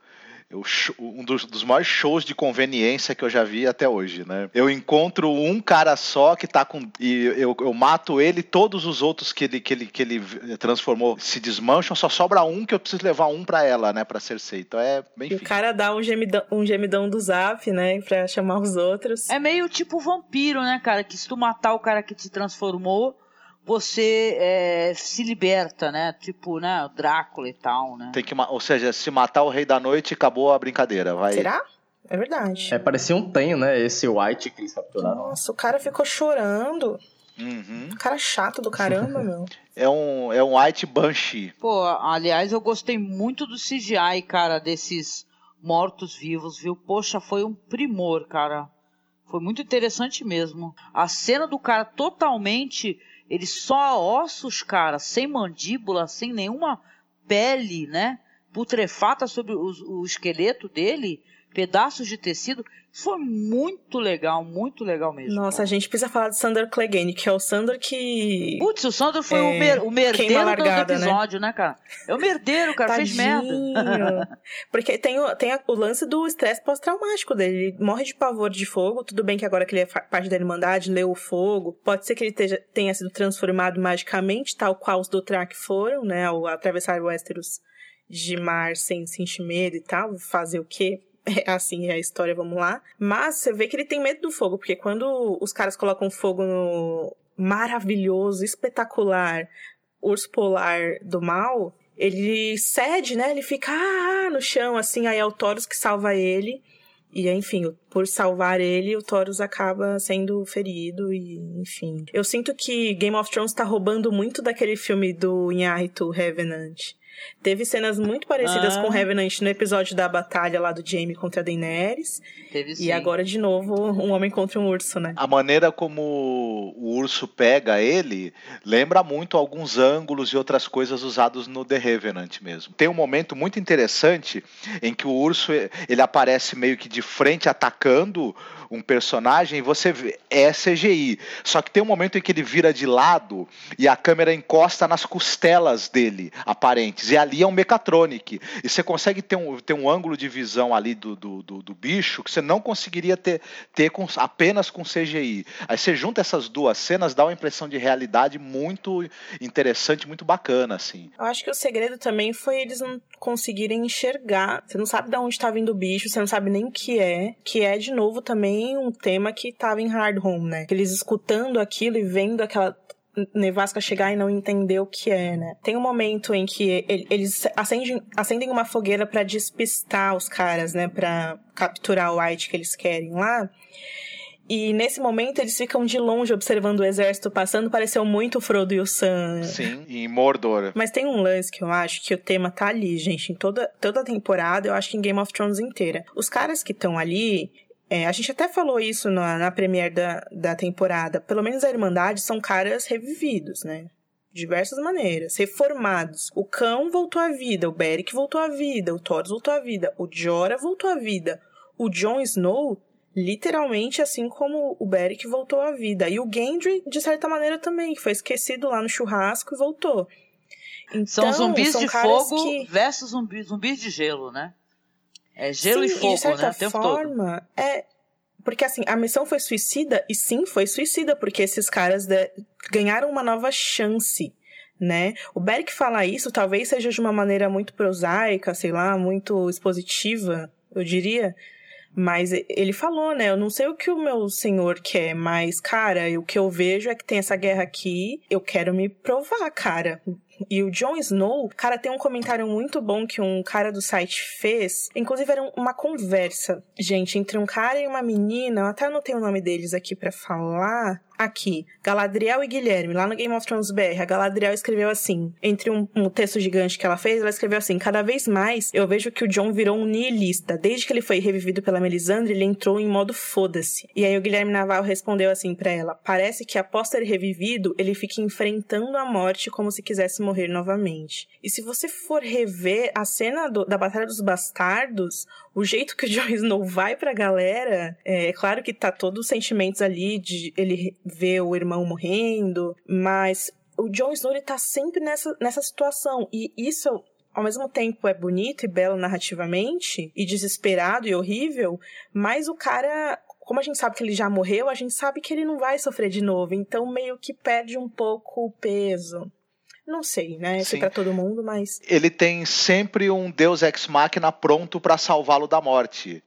um dos, dos maiores shows de conveniência que eu já vi até hoje, né? Eu encontro um cara só que tá com. E eu, eu mato ele, todos os outros que ele, que, ele, que ele transformou se desmancham, só sobra um que eu preciso levar um pra ela, né? Pra Cersei. Então é bem o enfim. cara dá um gemidão, um gemidão do zap, né? Pra chamar os outros. É meio tipo vampiro, né, cara? Que se tu matar o cara que te transformou, você é, se liberta, né? Tipo, né? Drácula e tal, né? Tem que, ou seja, se matar o Rei da Noite, acabou a brincadeira. Vai... Será? É verdade. É, parecia um tenho, né? Esse White que eles capturaram. Nossa, o cara ficou chorando. Uhum. Cara chato do caramba, meu. É um, é um White Banshee. Pô, aliás, eu gostei muito do CGI, cara, desses mortos-vivos, viu? Poxa, foi um primor, cara. Foi muito interessante mesmo. A cena do cara totalmente. Ele só ossos, cara, sem mandíbula, sem nenhuma pele, né? Putrefata sobre o, o esqueleto dele pedaços de tecido. Foi muito legal, muito legal mesmo. Nossa, cara. a gente precisa falar de Sandor Clegane, que é o Sandor que. Putz, o Sandor foi é, o, mer o merdeiro largada, do episódio, né? né? cara? É o merdeiro, cara, fez merda. Porque tem, o, tem o lance do estresse pós-traumático dele. Ele morre de pavor de fogo. Tudo bem que agora que ele é parte da Irmandade, leu o fogo. Pode ser que ele teja, tenha sido transformado magicamente, tal qual os Dothraki foram, né? Ao atravessar o Westeros de mar sem sentir medo e tal. Fazer o quê? É assim é a história, vamos lá. Mas você vê que ele tem medo do fogo, porque quando os caras colocam fogo no maravilhoso, espetacular urso polar do mal, ele cede, né? Ele fica ah, no chão, assim, aí é o Taurus que salva ele. E, enfim, por salvar ele, o Taurus acaba sendo ferido e, enfim. Eu sinto que Game of Thrones tá roubando muito daquele filme do Inharito Revenant. Teve cenas muito parecidas ah. com Revenant no episódio da batalha lá do Jaime contra a Daenerys. Teve sim. E agora, de novo, um homem contra um urso, né? A maneira como o urso pega ele lembra muito alguns ângulos e outras coisas usados no The Revenant mesmo. Tem um momento muito interessante em que o urso ele aparece meio que de frente atacando um personagem e você vê, é CGI. Só que tem um momento em que ele vira de lado e a câmera encosta nas costelas dele, aparentes. E ali é um mecatronic. E você consegue ter um, ter um ângulo de visão ali do, do, do, do bicho que você não conseguiria ter, ter com, apenas com CGI. Aí você junta essas duas cenas, dá uma impressão de realidade muito interessante, muito bacana, assim. Eu acho que o segredo também foi eles não conseguirem enxergar. Você não sabe de onde está vindo o bicho, você não sabe nem o que é. Que é, de novo, também um tema que tava em Hard Home, né? Eles escutando aquilo e vendo aquela nevasca chegar e não entender o que é, né? Tem um momento em que eles acendem, acendem uma fogueira para despistar os caras, né? Para capturar o White que eles querem lá. E nesse momento eles ficam de longe observando o exército passando, pareceu muito o Frodo e o Sam. Sim, em Mordor. Mas tem um lance que eu acho que o tema tá ali, gente, em toda, toda a temporada, eu acho que em Game of Thrones inteira. Os caras que estão ali, é, a gente até falou isso na, na premiere da, da temporada. Pelo menos a Irmandade são caras revividos, né? De diversas maneiras, reformados. O cão voltou à vida, o Beric voltou à vida, o Thoros voltou à vida, o Jorah voltou à vida, o Jon Snow, literalmente assim como o Beric voltou à vida. E o Gendry, de certa maneira, também, que foi esquecido lá no churrasco e voltou. Então, são zumbis são de fogo que... versus zumbis, zumbis de gelo, né? É gelo sim, e fogo, de certa né? O forma, é. Porque assim, a missão foi suicida, e sim, foi suicida, porque esses caras de... ganharam uma nova chance, né? O Beric falar isso talvez seja de uma maneira muito prosaica, sei lá, muito expositiva, eu diria. Mas ele falou, né? Eu não sei o que o meu senhor quer, mas, cara, o que eu vejo é que tem essa guerra aqui. Eu quero me provar, cara. E o Jon Snow, cara, tem um comentário muito bom que um cara do site fez. Inclusive, era uma conversa, gente, entre um cara e uma menina. Eu até anotei o nome deles aqui para falar aqui, Galadriel e Guilherme, lá no Game of Thrones BR, a Galadriel escreveu assim, entre um, um, texto gigante que ela fez, ela escreveu assim, cada vez mais eu vejo que o John virou um nihilista. Desde que ele foi revivido pela Melisandre, ele entrou em modo foda-se. E aí o Guilherme Navarro respondeu assim para ela, parece que após ter revivido, ele fica enfrentando a morte como se quisesse morrer novamente. E se você for rever a cena do, da Batalha dos Bastardos, o jeito que o Jon Snow vai pra galera, é, é claro que tá todos os sentimentos ali de ele ver o irmão morrendo, mas o Jon Snow ele tá sempre nessa, nessa situação. E isso ao mesmo tempo é bonito e belo narrativamente, e desesperado e horrível, mas o cara, como a gente sabe que ele já morreu, a gente sabe que ele não vai sofrer de novo, então meio que perde um pouco o peso. Não sei, né? Se para todo mundo, mas ele tem sempre um Deus ex machina pronto para salvá-lo da morte.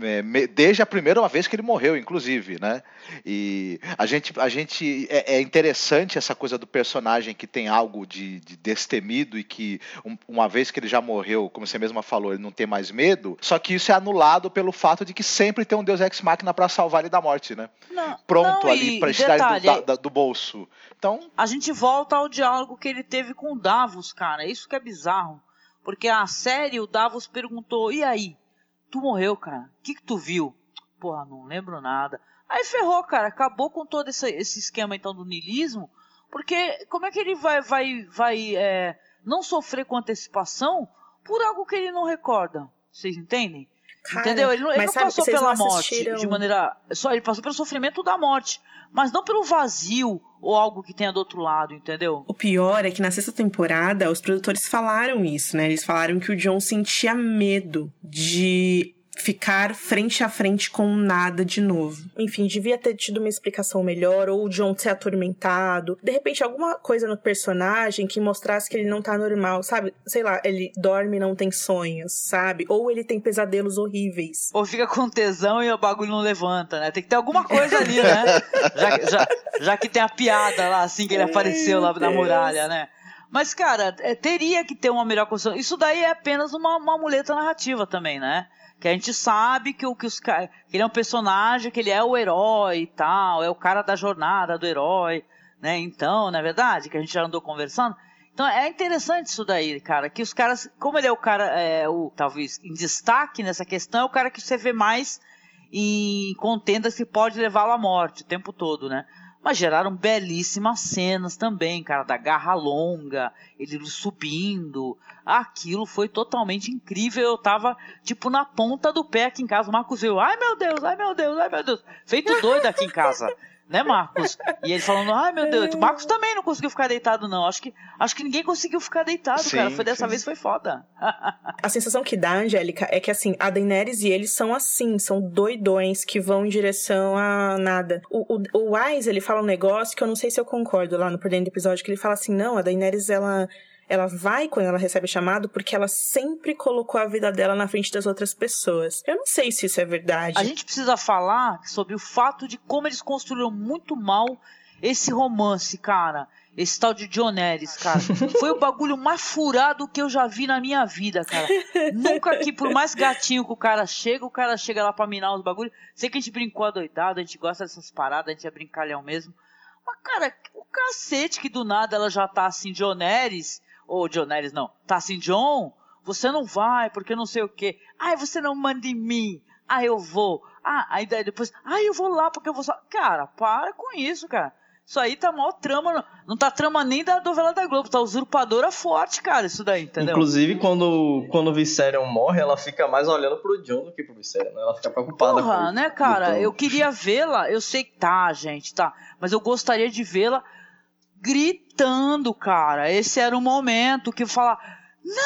É, desde a primeira vez que ele morreu, inclusive, né? E a gente, a gente é, é interessante essa coisa do personagem que tem algo de, de destemido e que um- uma vez que ele já morreu, como você mesma falou, ele não tem mais medo. Só que isso é anulado pelo fato de que sempre tem um Deus ex machina para salvar ele da morte, né? Não, Pronto não, ali para tirar ele do, da- do bolso. Então, a gente volta ao diálogo que ele teve com o Davos, cara. Isso que é bizarro. Porque a série, o Davos perguntou, e aí? Tu morreu, cara? O que, que tu viu? Porra, não lembro nada. Aí ferrou, cara. Acabou com todo esse, esse esquema então do niilismo. Porque como é que ele vai, vai, vai é, não sofrer com antecipação por algo que ele não recorda? Vocês entendem? Cara, Entendeu? Ele não, ele não sabe, passou pela não morte de maneira. Só ele passou pelo sofrimento da morte. Mas não pelo vazio ou algo que tenha do outro lado, entendeu? O pior é que na sexta temporada, os produtores falaram isso, né? Eles falaram que o John sentia medo de ficar frente a frente com nada de novo. Enfim, devia ter tido uma explicação melhor, ou o John ser atormentado. De repente, alguma coisa no personagem que mostrasse que ele não tá normal, sabe? Sei lá, ele dorme e não tem sonhos, sabe? Ou ele tem pesadelos horríveis. Ou fica com tesão e o bagulho não levanta, né? Tem que ter alguma coisa ali, né? Já, já, já que tem a piada lá, assim, que ele apareceu lá na muralha, né? Mas, cara, é, teria que ter uma melhor construção. Isso daí é apenas uma, uma muleta narrativa também, né? Que a gente sabe que, o, que os que ele é um personagem, que ele é o herói e tal, é o cara da jornada do herói, né? Então, não é verdade? Que a gente já andou conversando. Então é interessante isso daí, cara, que os caras, como ele é o cara, é, o, talvez em destaque nessa questão, é o cara que você vê mais em contendas que pode levá-lo à morte o tempo todo, né? Mas geraram belíssimas cenas também, cara, da garra longa, ele subindo. Aquilo foi totalmente incrível. Eu tava, tipo, na ponta do pé aqui em casa. O Marcos veio, ai meu Deus, ai meu Deus, ai meu Deus. Feito doido aqui em casa. Né, Marcos? E ele falando, ai meu Deus. O Marcos também não conseguiu ficar deitado, não. Acho que, acho que ninguém conseguiu ficar deitado, Sim, cara. Foi dessa sim. vez foi foda. A sensação que dá, Angélica, é que assim, a Daenerys e eles são assim, são doidões que vão em direção a nada. O, o, o Wise, ele fala um negócio que eu não sei se eu concordo lá no por dentro do episódio, que ele fala assim, não, a Daenerys, ela, ela vai quando ela recebe chamado porque ela sempre colocou a vida dela na frente das outras pessoas. Eu não sei se isso é verdade. A gente precisa falar sobre o fato de como eles construíram muito mal esse romance, cara. Esse tal de Jonelis, cara. Foi o bagulho mais furado que eu já vi na minha vida, cara. Nunca que, por mais gatinho que o cara chega, o cara chega lá pra minar os bagulhos. Sei que a gente brincou adoidado, a gente gosta dessas paradas, a gente é brincalhão mesmo. Mas, cara, o cacete que do nada ela já tá assim, Jonelis. Ou Jonelis, não. Tá assim, John, você não vai, porque não sei o quê. Ai, você não manda em mim. Ah, eu vou. Ah, aí daí depois, ah, eu vou lá porque eu vou só. Cara, para com isso, cara. Isso aí tá maior trama. Não, tá trama nem da novela da Globo, tá usurpadora forte, cara, isso daí, entendeu? Inclusive, quando, quando o Viserion morre, ela fica mais olhando pro John do que pro Viserion, né? Ela fica preocupada Porra, com né, cara? Eu queria vê-la, eu sei que tá, gente, tá. Mas eu gostaria de vê-la gritando, cara. Esse era o momento que eu falar, não!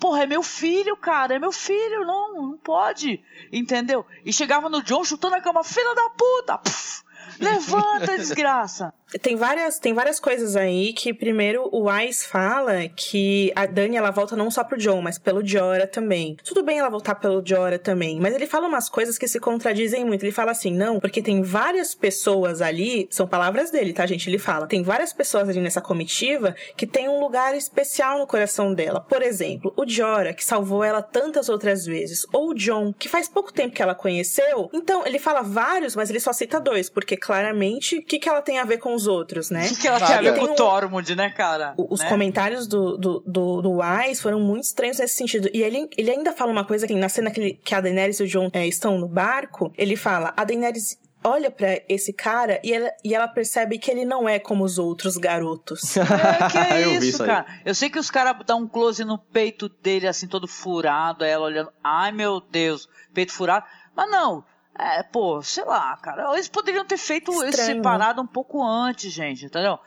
Porra, é meu filho, cara, é meu filho, não, não pode, entendeu? E chegava no John chutando a cama, filha da puta! Puf, levanta, desgraça! Tem várias, tem várias coisas aí que, primeiro, o Wise fala que a Dani, ela volta não só pro John, mas pelo Jorah também. Tudo bem ela voltar pelo Jorah também, mas ele fala umas coisas que se contradizem muito. Ele fala assim, não, porque tem várias pessoas ali, são palavras dele, tá, gente? Ele fala, tem várias pessoas ali nessa comitiva que tem um lugar especial no coração dela. Por exemplo, o Jorah, que salvou ela tantas outras vezes, ou o John, que faz pouco tempo que ela conheceu. Então, ele fala vários, mas ele só cita dois, porque claramente, o que, que ela tem a ver com os outros, né? O que ela tem a ver com o um- Tormund, né, cara? O- Os Né? comentários do, do, do, do Wise foram muito estranhos nesse sentido. E ele, ele ainda fala uma coisa que na cena que, ele- que a Daenerys e o John é, estão no barco, ele fala, a Daenerys olha pra esse cara e ela, e ela percebe que ele não é como os outros garotos. É, que é Eu vi isso, isso aí. cara. Eu sei que os caras dão um close no peito dele, assim, todo furado, ela olhando. Ai, meu Deus, peito furado. Mas não. É, pô, sei lá, cara. Eles poderiam ter feito esse Estranho, separado um pouco antes, gente, entendeu?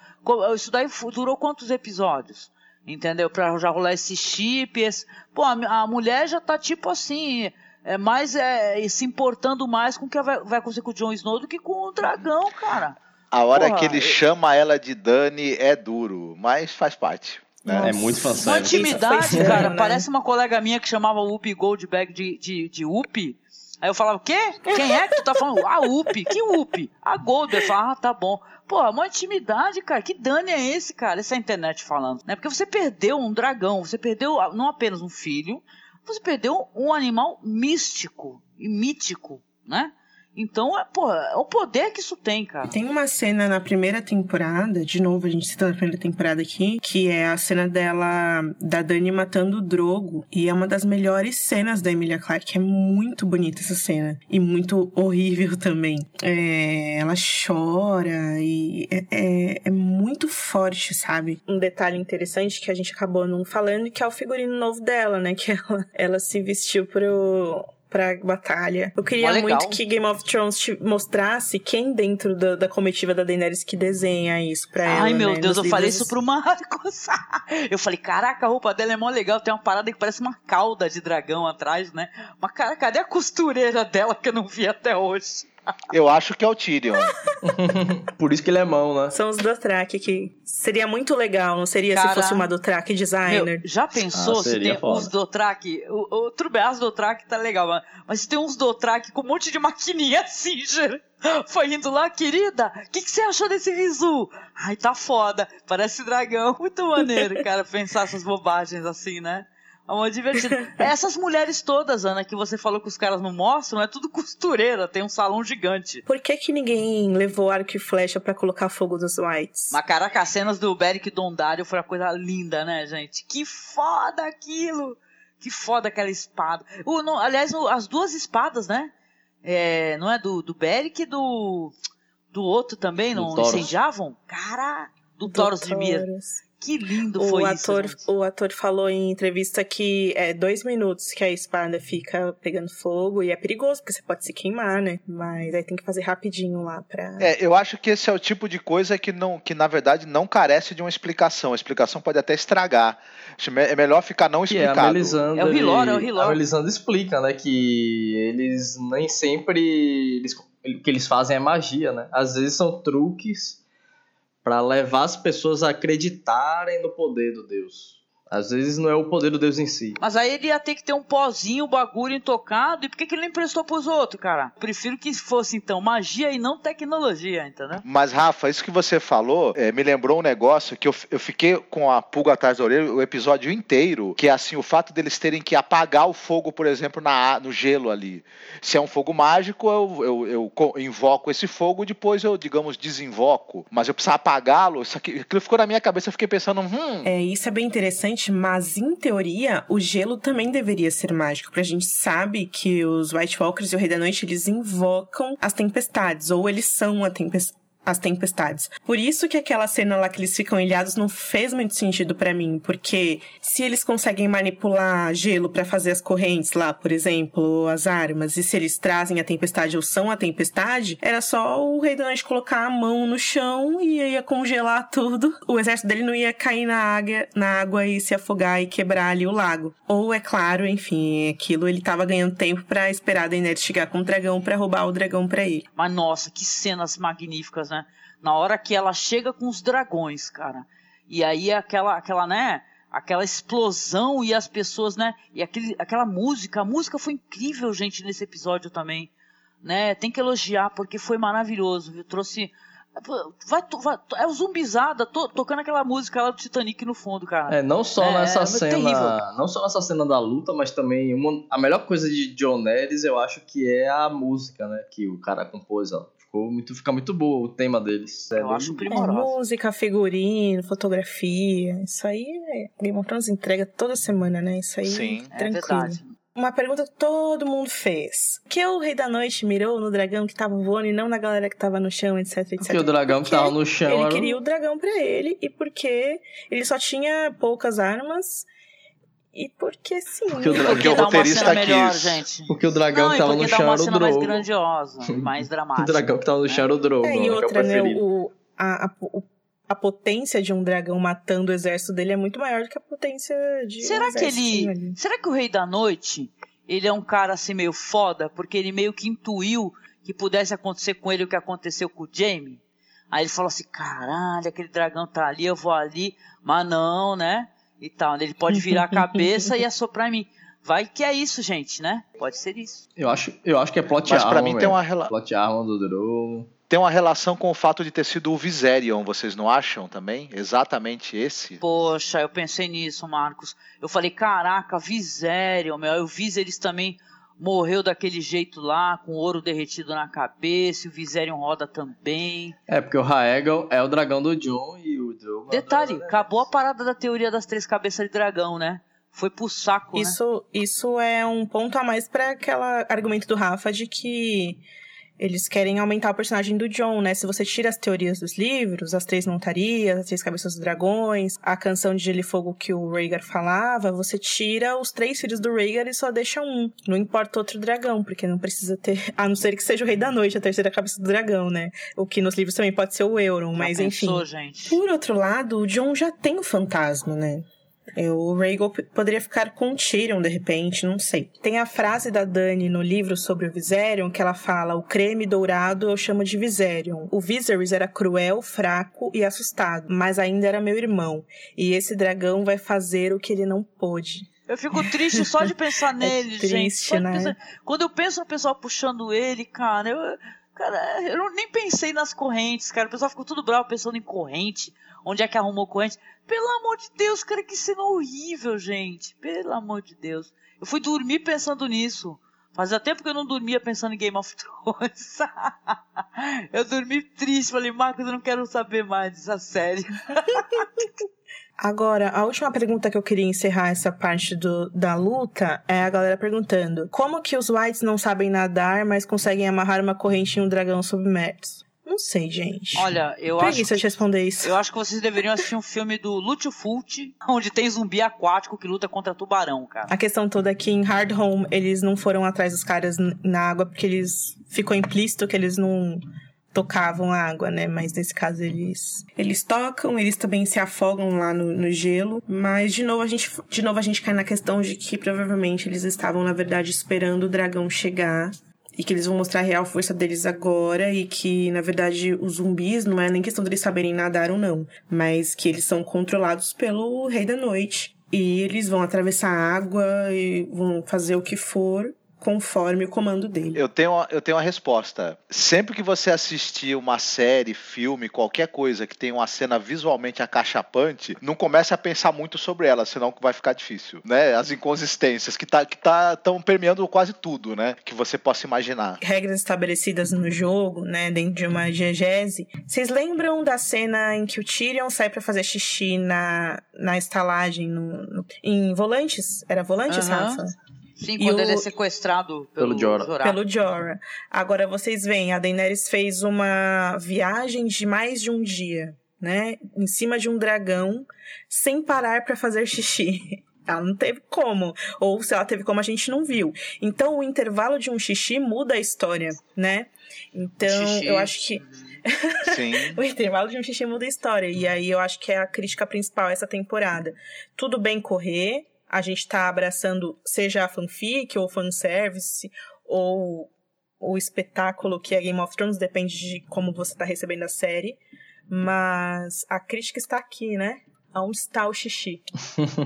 Isso daí durou quantos episódios? Entendeu? Pra já rolar esse chip. Esse... Pô, a, a mulher já tá tipo assim. É mais é, se importando mais com o que vai, vai acontecer com o Jon Snow do que com o dragão, cara. a hora Porra, que ele eu- chama ela de Dani é duro, mas faz parte. né? É muito Uma fanservice. intimidade, cara. estranho, né? Parece uma colega minha que chamava Whoopi Goldberg de, de, de Whoopi. Aí eu falava, quê? Quem é que tu tá falando? A Whoopi. Que Whoopi? A Goldberg. Eu falava, ah, tá bom. Pô, uma intimidade, cara. Que dano é esse, cara? Essa é internet falando. Né? Porque você perdeu um dragão. Você perdeu ah, não apenas um filho. Você perdeu um animal místico e mítico, né? Então, é, é o poder que isso tem, cara. Tem uma cena na primeira temporada, de novo, a gente cita a primeira temporada aqui, que é a cena dela, da Dani matando o Drogo. E é uma das melhores cenas da Emilia Clarke. É muito bonita essa cena. E muito horrível também. É, ela chora e é, é, é muito forte, sabe? Um detalhe interessante que a gente acabou não falando, que é o figurino novo dela, né? Que ela, ela se vestiu pro pra batalha. Eu queria Mó legal. muito que Game of Thrones te mostrasse quem dentro da, da comitiva da Daenerys que desenha isso pra ela. Ai, meu né, Deus, nos eu falei isso pro Marcos. eu falei, caraca, a roupa dela é mó legal. Tem uma parada que parece uma cauda de dragão atrás, né? Mas, cara, cadê a costureira dela que eu não vi até hoje? Eu acho que é o Tyrion. Por isso que ele é mão, né? São os Dothraki que seria muito legal, não seria Cara, se fosse uma Dothraki designer? Meu, já pensou Ah, se tem foda. uns Dothraki? O, o, tudo bem, as Dothraki tá legal, mas, mas se tem uns Dothraki com um monte de maquininha Singer. Foi indo lá, querida, o que, que você achou desse risu? Ai, tá foda, parece dragão. Muito maneiro, cara, pensar essas bobagens assim, né? É muito divertido. Essas mulheres todas, Ana, que você falou que os caras não mostram, é tudo costureira, tem um salão gigante. Por que que ninguém levou arco e flecha pra colocar fogo dos Whites? Mas caraca, as cenas do Beric Dondário foi uma coisa linda, né, gente? Que foda aquilo! Que foda aquela espada. O, não, aliás, o- as duas espadas, né? É, não é do, do Beric e do. Do outro também, Do não incendiavam? Cara, do Thoros de Mir. Que lindo O foi ator, isso. gente. o ator falou em entrevista que é dois minutos que a espada fica pegando fogo e é perigoso, porque você pode se queimar, né? Mas aí tem que fazer rapidinho lá pra. É, eu acho que esse é o tipo de coisa que, não, que na verdade não carece de uma explicação. A explicação pode até estragar. É melhor ficar não é, a explicado. Melisandre, É o Hilor, é o Hilor. A Melisandre explica, né, que eles nem sempre eles, o que eles fazem é magia, né? Às vezes são truques pra levar as pessoas a acreditarem no poder do Deus. Às vezes não é o poder do Deus em si. Mas aí ele ia ter que ter um pozinho, um bagulho intocado. E por que, que ele não emprestou pros outros, cara? Prefiro que fosse, então, magia e não tecnologia, entendeu? Mas, Rafa, isso que você falou é, me lembrou um negócio que eu, eu fiquei com a pulga atrás da orelha o episódio inteiro, que é assim, o fato deles terem que apagar o fogo, por exemplo, na, no gelo ali. Se é um fogo mágico, eu, eu, eu co- invoco esse fogo, depois eu, digamos, desinvoco. Mas eu precisava apagá-lo, isso aqui, aquilo ficou na minha cabeça, eu fiquei pensando, hum, É, isso é bem interessante, mas em teoria, o gelo também deveria ser mágico, porque a gente sabe que os White Walkers e o Rei da Noite, eles invocam as tempestades, ou eles são a tempes- as tempestades. Por isso que aquela cena lá que eles ficam ilhados não fez muito sentido pra mim, porque se eles conseguem manipular gelo pra fazer as correntes lá, por exemplo, ou as armas, e se eles trazem a tempestade ou são a tempestade, era só o Rei da Noite colocar a mão no chão e ia congelar tudo. O exército dele não ia cair na água, na água e se afogar e quebrar ali o lago. Ou, é claro, enfim, aquilo ele tava ganhando tempo pra esperar a Daenerys chegar com o dragão pra roubar o dragão pra ele. Mas nossa, que cenas magníficas? Na hora que ela chega com os dragões, cara. E aí aquela, aquela, né? Aquela explosão e as pessoas, né? E aquele, aquela música, a música foi incrível, gente, nesse episódio também, né? Tem que elogiar porque foi maravilhoso, viu? Trouxe vai, vai é o zumbizada to- tocando aquela música lá do Titanic no fundo, cara. É, não só É, nessa é cena, terrível. não só nessa cena da luta, mas também uma, a melhor coisa de John Neres, eu acho que é a música, né, que o cara compôs, ó. Ficou muito, fica muito boa o tema deles. É Eu acho É, primorosa. música, figurino, fotografia. Isso aí é. Game of Thrones entrega toda semana, né? Isso aí Sim, É tranquilo. verdade. Uma pergunta que todo mundo fez. Por que o Rei da Noite mirou no dragão que tava voando e não na galera que tava no chão, etc, etc? Porque o dragão que Porque tava no chão Ele era o- queria o dragão pra ele e porque ele só tinha poucas armas e porque sim. Porque o Porque dragão- Porque o uma roteirista cena melhor, quis. gente. Porque o dragão Não, que tava no dá chão uma era o cena mais Drogo. grandiosa, mais O dramática. dragão que tava no chão era o Drogo, É, né, e que é o outra, né? O, a, a, o- a potência de um dragão matando o exército dele é muito maior do que a potência de. um Será que exército ele. ali. Será que o Rei da Noite, ele é um cara assim meio foda, porque ele meio que intuiu que pudesse acontecer com ele o que aconteceu com o Jaime? Aí ele falou assim, caralho, aquele dragão tá ali, eu vou ali, mas não, né? E tal. Ele pode virar a cabeça e assoprar em mim. Vai que é isso, gente, né? Pode ser isso. Eu acho, eu acho que é plot Mas pra armor mim tem uma rela- Plot armor do Drogo. Tem uma relação com o fato de ter sido o Viserion, vocês não acham também? Exatamente esse? Poxa, eu pensei nisso, Marcos. Eu falei, caraca, Viserion, meu. Aí o Viserys também morreu daquele jeito lá, com ouro derretido na cabeça, e o Viserion roda também. É, porque o Raegal é o dragão do John e o Drogo... é Detalhe, acabou a parada da teoria das três cabeças de dragão, né? Foi pro saco, né? Isso, isso é um ponto a mais para aquele argumento do Rafa de que eles querem aumentar o personagem do John, né? Se você tira as teorias dos livros, as três montarias, as três cabeças dos dragões, a canção de Gelo e Fogo que o Rhaegar falava, você tira os três filhos do Rhaegar e só deixa um. Não importa outro dragão, porque não precisa ter... A não ser que seja o Rei da Noite, a terceira cabeça do dragão, né? O que nos livros também pode ser o Euron, mas enfim. pensou, gente? Por outro lado, o John já tem o fantasma, né? É, O Rhaegal poderia ficar com o Tyrion, de repente, não sei. Tem a frase da Dani no livro sobre o Viserion, que ela fala, o creme dourado eu chamo de Viserion. O Viserys era cruel, fraco e assustado, mas ainda era meu irmão. E esse dragão vai fazer o que ele não pôde. Eu fico triste só de pensar nele, gente. É triste, de né? pensar- Quando eu penso no pessoal puxando ele, cara, eu, cara, eu não- nem pensei nas correntes, cara. O pessoal ficou tudo bravo pensando em corrente. Onde é que arrumou corrente? Pelo amor de Deus, cara, que cena horrível, gente. Pelo amor de Deus. Eu fui dormir pensando nisso. Fazia tempo que eu não dormia pensando em Game of Thrones. eu dormi triste. Falei, Marcos, eu não quero saber mais dessa série. Agora, a última pergunta que eu queria encerrar essa parte do, da luta é a galera perguntando: como que os Whites não sabem nadar, mas conseguem amarrar uma corrente em um dragão submerso? Não sei, gente. Olha, eu acho Preguiça de responder isso. Eu acho que vocês deveriam assistir um filme do Fulci, onde tem zumbi aquático que luta contra tubarão, cara. A questão toda é que em Hard Home eles não foram atrás dos caras na água porque eles ficou implícito que eles não tocavam a água, né? Mas nesse caso eles eles tocam, eles também se afogam lá no, no gelo, mas de novo a gente de novo a gente cai na questão de que provavelmente eles estavam na verdade esperando o dragão chegar e que eles vão mostrar a real força deles agora e que, na verdade, os zumbis não é nem questão deles saberem nadar ou não, mas que eles são controlados pelo Rei da Noite. E eles vão atravessar a água e vão fazer o que for conforme o comando dele. Eu tenho, uma- eu tenho uma resposta. Sempre que você assistir uma série, filme, qualquer coisa que tenha uma cena visualmente acachapante, não comece a pensar muito sobre ela, senão vai ficar difícil, né? As inconsistências que tá que tá tão permeando quase tudo, né? Que você possa imaginar. regras estabelecidas no jogo, né, dentro de uma diegese. Vocês lembram da cena em que o Tyrion sai pra fazer xixi na, na estalagem no, no- em Volantes? Era Volantes, Aham. Rafa? Sim, E quando o- ele é sequestrado pelo, Pelo Jorah. Jorah. Pelo Jorah. Agora vocês veem, a Daenerys fez uma viagem de mais de um dia, né? Em cima de um dragão, sem parar pra fazer xixi. Ela não teve como. Ou se ela teve como, a gente não viu. Então, o intervalo de um xixi muda a história, né? Então, Xixi. eu acho que Sim. o intervalo de um xixi muda a história. E aí eu acho que é a crítica principal essa temporada. Tudo bem correr, a gente tá abraçando seja a fanfic ou fanservice ou o espetáculo que é Game of Thrones, depende de como você tá recebendo a série. Mas a crítica está aqui, né? Onde está o xixi?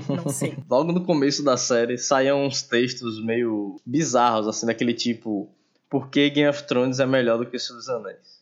Não sei. Logo no começo da série saíam uns textos meio bizarros, assim, daquele tipo: Por que Game of Thrones é melhor do que o Senhor dos Anéis?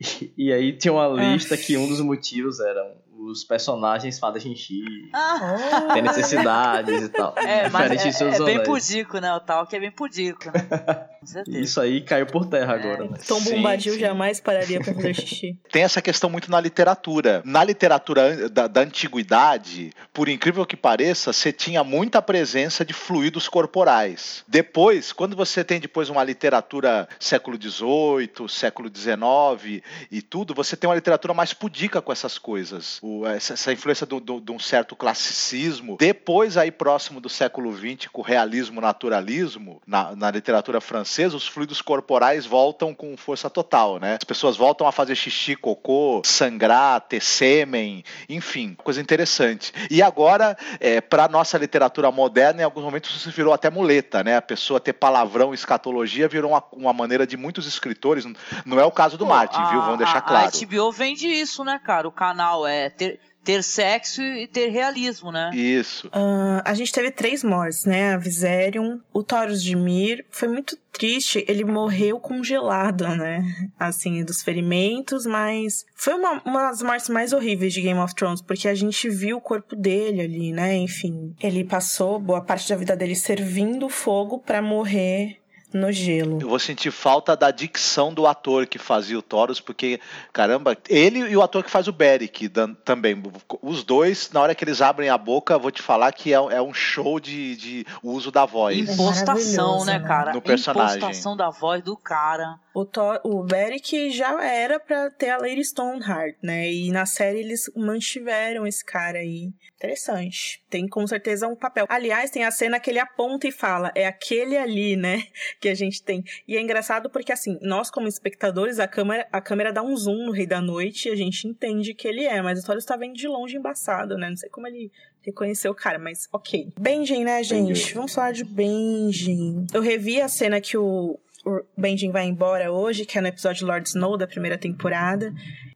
E, e aí tinha uma lista que um dos motivos eram os personagens fazem xixi, Ah, tem necessidades e tal. é, mas Diferente de Senhor é, é bem pudico, né? O tal que é bem pudico, né? E Isso aí caiu por terra agora, né? Tom Bombadil sim. jamais pararia pra fazer xixi. Tem essa questão muito na literatura. Na literatura da, da antiguidade, por incrível que pareça, você tinha muita presença de fluidos corporais. Depois, quando você tem depois uma literatura século XVIII, século XIX e tudo, você tem uma literatura mais pudica com essas coisas. O, o, essa, essa, influência de um certo classicismo. Depois, aí próximo do século XX, com o realismo naturalismo, na, na literatura francesa, os fluidos corporais voltam com força total, né? As pessoas voltam a fazer xixi, cocô, sangrar, ter sêmen, enfim, coisa interessante. E agora, é, para nossa literatura moderna, em alguns momentos isso virou até muleta, né? A pessoa ter palavrão, escatologia virou uma, uma maneira de muitos escritores. Não é o caso do Pô, Martin, a, viu? Vamos deixar claro. A HBO vende isso, né, cara? O canal é ter ter sexo e ter realismo, né? Isso. Uh, a gente teve três mortes, né? A Viserion, o Taurus de Mir. Foi muito triste, ele morreu congelado, né? Assim, dos ferimentos, mas foi uma, uma das mortes mais horríveis de Game of Thrones, porque a gente viu o corpo dele ali, né? Enfim, ele passou boa parte da vida dele servindo fogo para morrer no gelo. Eu vou sentir falta da dicção do ator que fazia o Taurus, porque, caramba, ele e o ator que faz o Beric também. Os dois, na hora que eles abrem a boca, vou te falar que é, é um show de, de uso da voz. Impostação, né, né, cara? No personagem. Impostação da voz do cara. O, Thor, o Beric já era pra ter a Lady Stoneheart, né? E na série eles mantiveram esse cara aí. Interessante. Tem com certeza um papel. Aliás, tem a cena que ele aponta e fala: é aquele ali, né? Que a gente tem. E é engraçado porque, assim, nós como espectadores, a câmera, a câmera dá um zoom no Rei da Noite e a gente entende que ele é. Mas o Thor está vendo de longe embaçado, né? Não sei como ele reconheceu o cara, mas ok. Benjen, né, gente? Benjen. Vamos falar de Benjen. Eu revi a cena que o o Benjen vai embora hoje, que é no episódio Lord Snow da primeira temporada.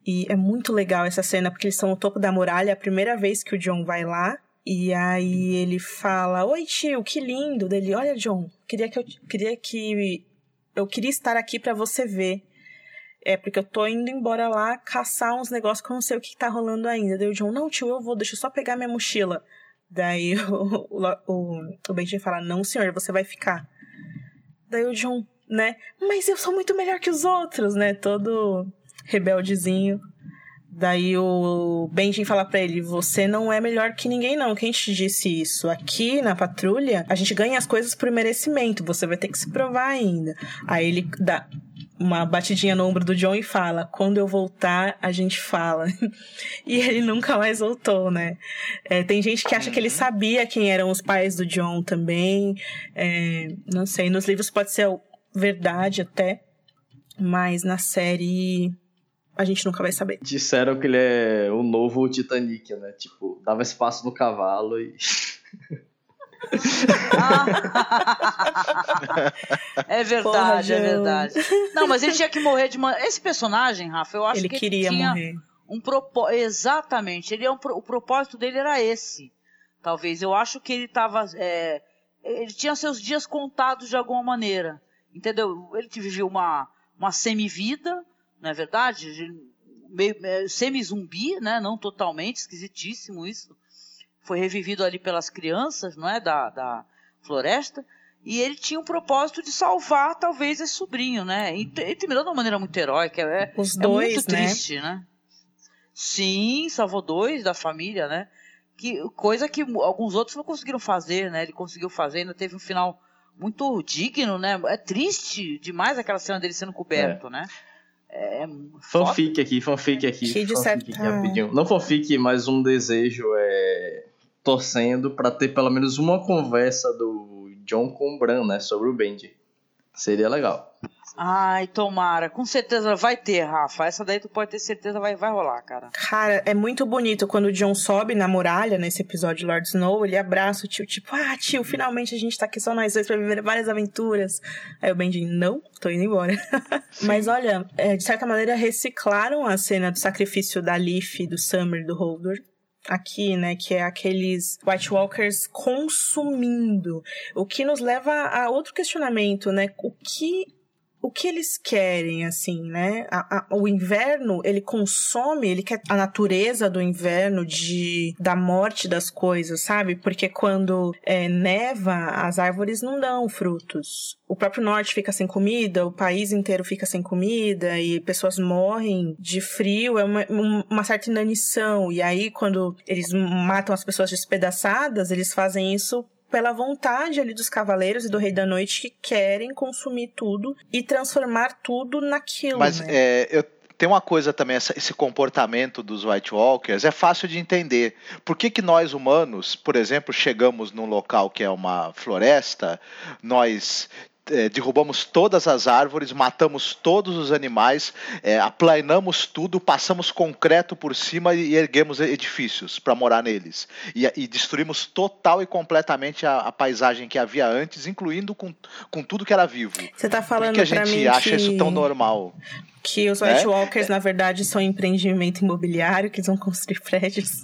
E é muito legal essa cena, porque eles estão no topo da muralha, é a primeira vez que o John vai lá. E aí ele fala: Oi, tio, que lindo. Dele, olha, John, queria que eu queria que eu queria estar aqui para você ver. É, porque eu tô indo embora lá caçar uns negócios que eu não sei o que tá rolando ainda. Daí o John, não, tio, eu vou, deixa eu só pegar minha mochila. Daí o, o, o, o Benjamin fala, não, senhor, você vai ficar. Daí o John, né? Mas eu sou muito melhor que os outros, né? Todo rebeldezinho. Daí o Benjamin fala para ele: Você não é melhor que ninguém, não. Quem te disse isso? Aqui na patrulha, a gente ganha as coisas por merecimento. Você vai ter que se provar ainda. Aí ele dá uma batidinha no ombro do John e fala: Quando eu voltar, a gente fala. e ele nunca mais voltou, né? É, tem gente que acha que ele uhum. sabia quem eram os pais do John também. É, não sei, nos livros pode ser verdade até, mas na série a gente nunca vai saber. Disseram que ele é o novo Titanic, né? Tipo, dava espaço no cavalo e. é verdade, Porra, é verdade. Não, mas ele tinha que morrer de uma. Esse personagem, Rafa, eu acho ele que queria ele tinha morrer. um propósito. Exatamente, ele é um... o propósito dele era esse. Talvez. Eu acho que ele estava. É... Ele tinha seus dias contados de alguma maneira. Entendeu? Ele viveu uma, uma semi-vida, não é verdade? É, semi-zumbi, né? Não totalmente, esquisitíssimo isso. Foi revivido ali pelas crianças, não é? Da, da floresta. E ele tinha o propósito de salvar, talvez, esse sobrinho, né? E ele terminou de uma maneira muito heróica. É, Os dois, é muito né? triste, né? Sim, salvou dois da família, né? Que, coisa que alguns outros não conseguiram fazer, né? Ele conseguiu fazer, ainda teve um final muito digno, né? É triste demais aquela cena dele sendo coberto, é. né? É, fanfic aqui, fanfic aqui. Fanfic aqui, rapidinho. Não fanfic, mas um desejo é torcendo para ter pelo menos uma conversa do John com o Bran, né, sobre o Benji. Seria legal. Ai, tomara. Com certeza vai ter, Rafa. Essa daí tu pode ter certeza vai, vai rolar, cara. Cara, é muito bonito quando o John sobe na muralha, nesse episódio de Lord Snow, ele abraça o tio, tipo, ah, tio, finalmente a gente tá aqui só nós dois pra viver várias aventuras. Aí o Benji, não, tô indo embora. Mas olha, é, de certa maneira reciclaram a cena do sacrifício da Leaf, do Summer, do Holdor aqui, né, que é aqueles White Walkers consumindo, o que nos leva a outro questionamento, né, o que o que eles querem, assim, né? A, a, o inverno, ele consome, ele quer a natureza do inverno, de da morte das coisas, sabe? Porque quando é, neva, as árvores não dão frutos. O próprio norte fica sem comida, o país inteiro fica sem comida e pessoas morrem de frio, é uma, uma certa inanição. E aí, quando eles matam as pessoas despedaçadas, eles fazem isso pela vontade ali dos cavaleiros e do Rei da Noite que querem consumir tudo e transformar tudo naquilo. Mas né? é, eu, tem uma coisa também, esse comportamento dos White Walkers é fácil de entender. Por que, que nós humanos, por exemplo, chegamos num local que é uma floresta, nós é, derrubamos todas as árvores, matamos todos os animais, é, aplanamos tudo, passamos concreto por cima e erguemos edifícios para morar neles. E, e, destruímos total e completamente a, a, paisagem que havia antes, incluindo com, com tudo que era vivo. Você está falando Por que a gente acha que... isso tão normal? Que os White é? Walkers, na verdade, são empreendimento imobiliário, que eles vão construir prédios.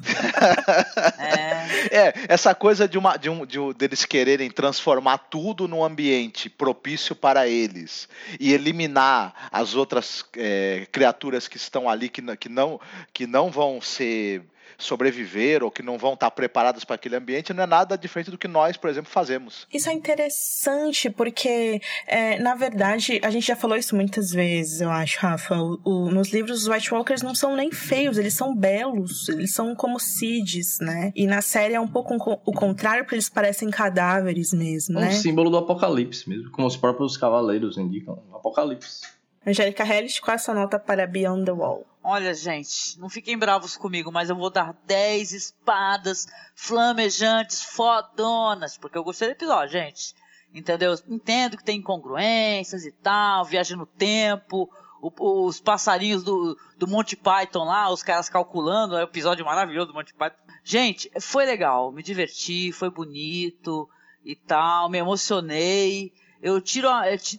é. é. essa coisa de, uma, de, um, de um, deles quererem transformar tudo num ambiente propício para eles e eliminar as outras é, criaturas que estão ali que, que, não, que não vão ser sobreviver ou que não vão estar preparadas para aquele ambiente, não é nada diferente do que nós, por exemplo, fazemos. Isso é interessante, porque, é, na verdade, a gente já falou isso muitas vezes, eu acho, Rafa. O, o, nos livros, os White Walkers não são nem feios, eles são belos, eles são como Cids, né? E na série é um pouco o contrário, porque eles parecem cadáveres mesmo, é um né? símbolo do apocalipse mesmo, como os próprios cavaleiros indicam, apocalipse. Angélica Hellish, qual é a sua nota para Beyond the Wall? Olha, gente, não fiquem bravos comigo, mas eu vou dar 10 espadas flamejantes fodonas, porque eu gostei do episódio, gente. Entendeu? Entendo que tem incongruências e tal, viagem no tempo, o, os passarinhos do, do Monty Python lá, os caras calculando, é um episódio maravilhoso do Monty Python. Gente, foi legal, me diverti, foi bonito e tal, me emocionei. Eu tiro,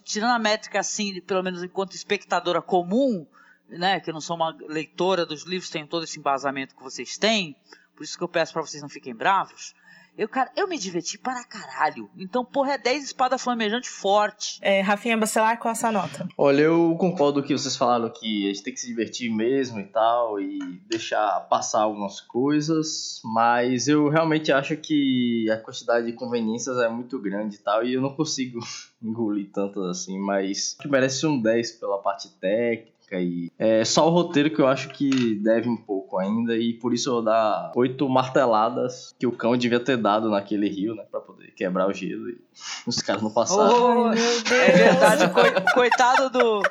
tirando a métrica assim, pelo menos enquanto espectadora comum, né, que eu não sou uma leitora dos livros, tenho todo esse embasamento que vocês têm, por isso que eu peço para vocês não fiquem bravos. Eu, cara, eu me diverti para caralho. Então, porra, é 10 espada flamejante forte. É, Rafinha Bacelar, qual é essa nota? Olha, eu concordo que vocês falaram que a gente tem que se divertir mesmo e tal, e deixar passar algumas coisas, mas eu realmente acho que a quantidade de conveniências é muito grande e tal, e eu não consigo engolir tantas assim, mas que merece um 10 pela parte técnica e é só o roteiro que eu acho que deve um pouco ainda e por isso eu vou dar oito marteladas que o cão devia ter dado naquele rio, né, para poder quebrar o gelo e os caras não passaram. Oh, é verdade, o coitado do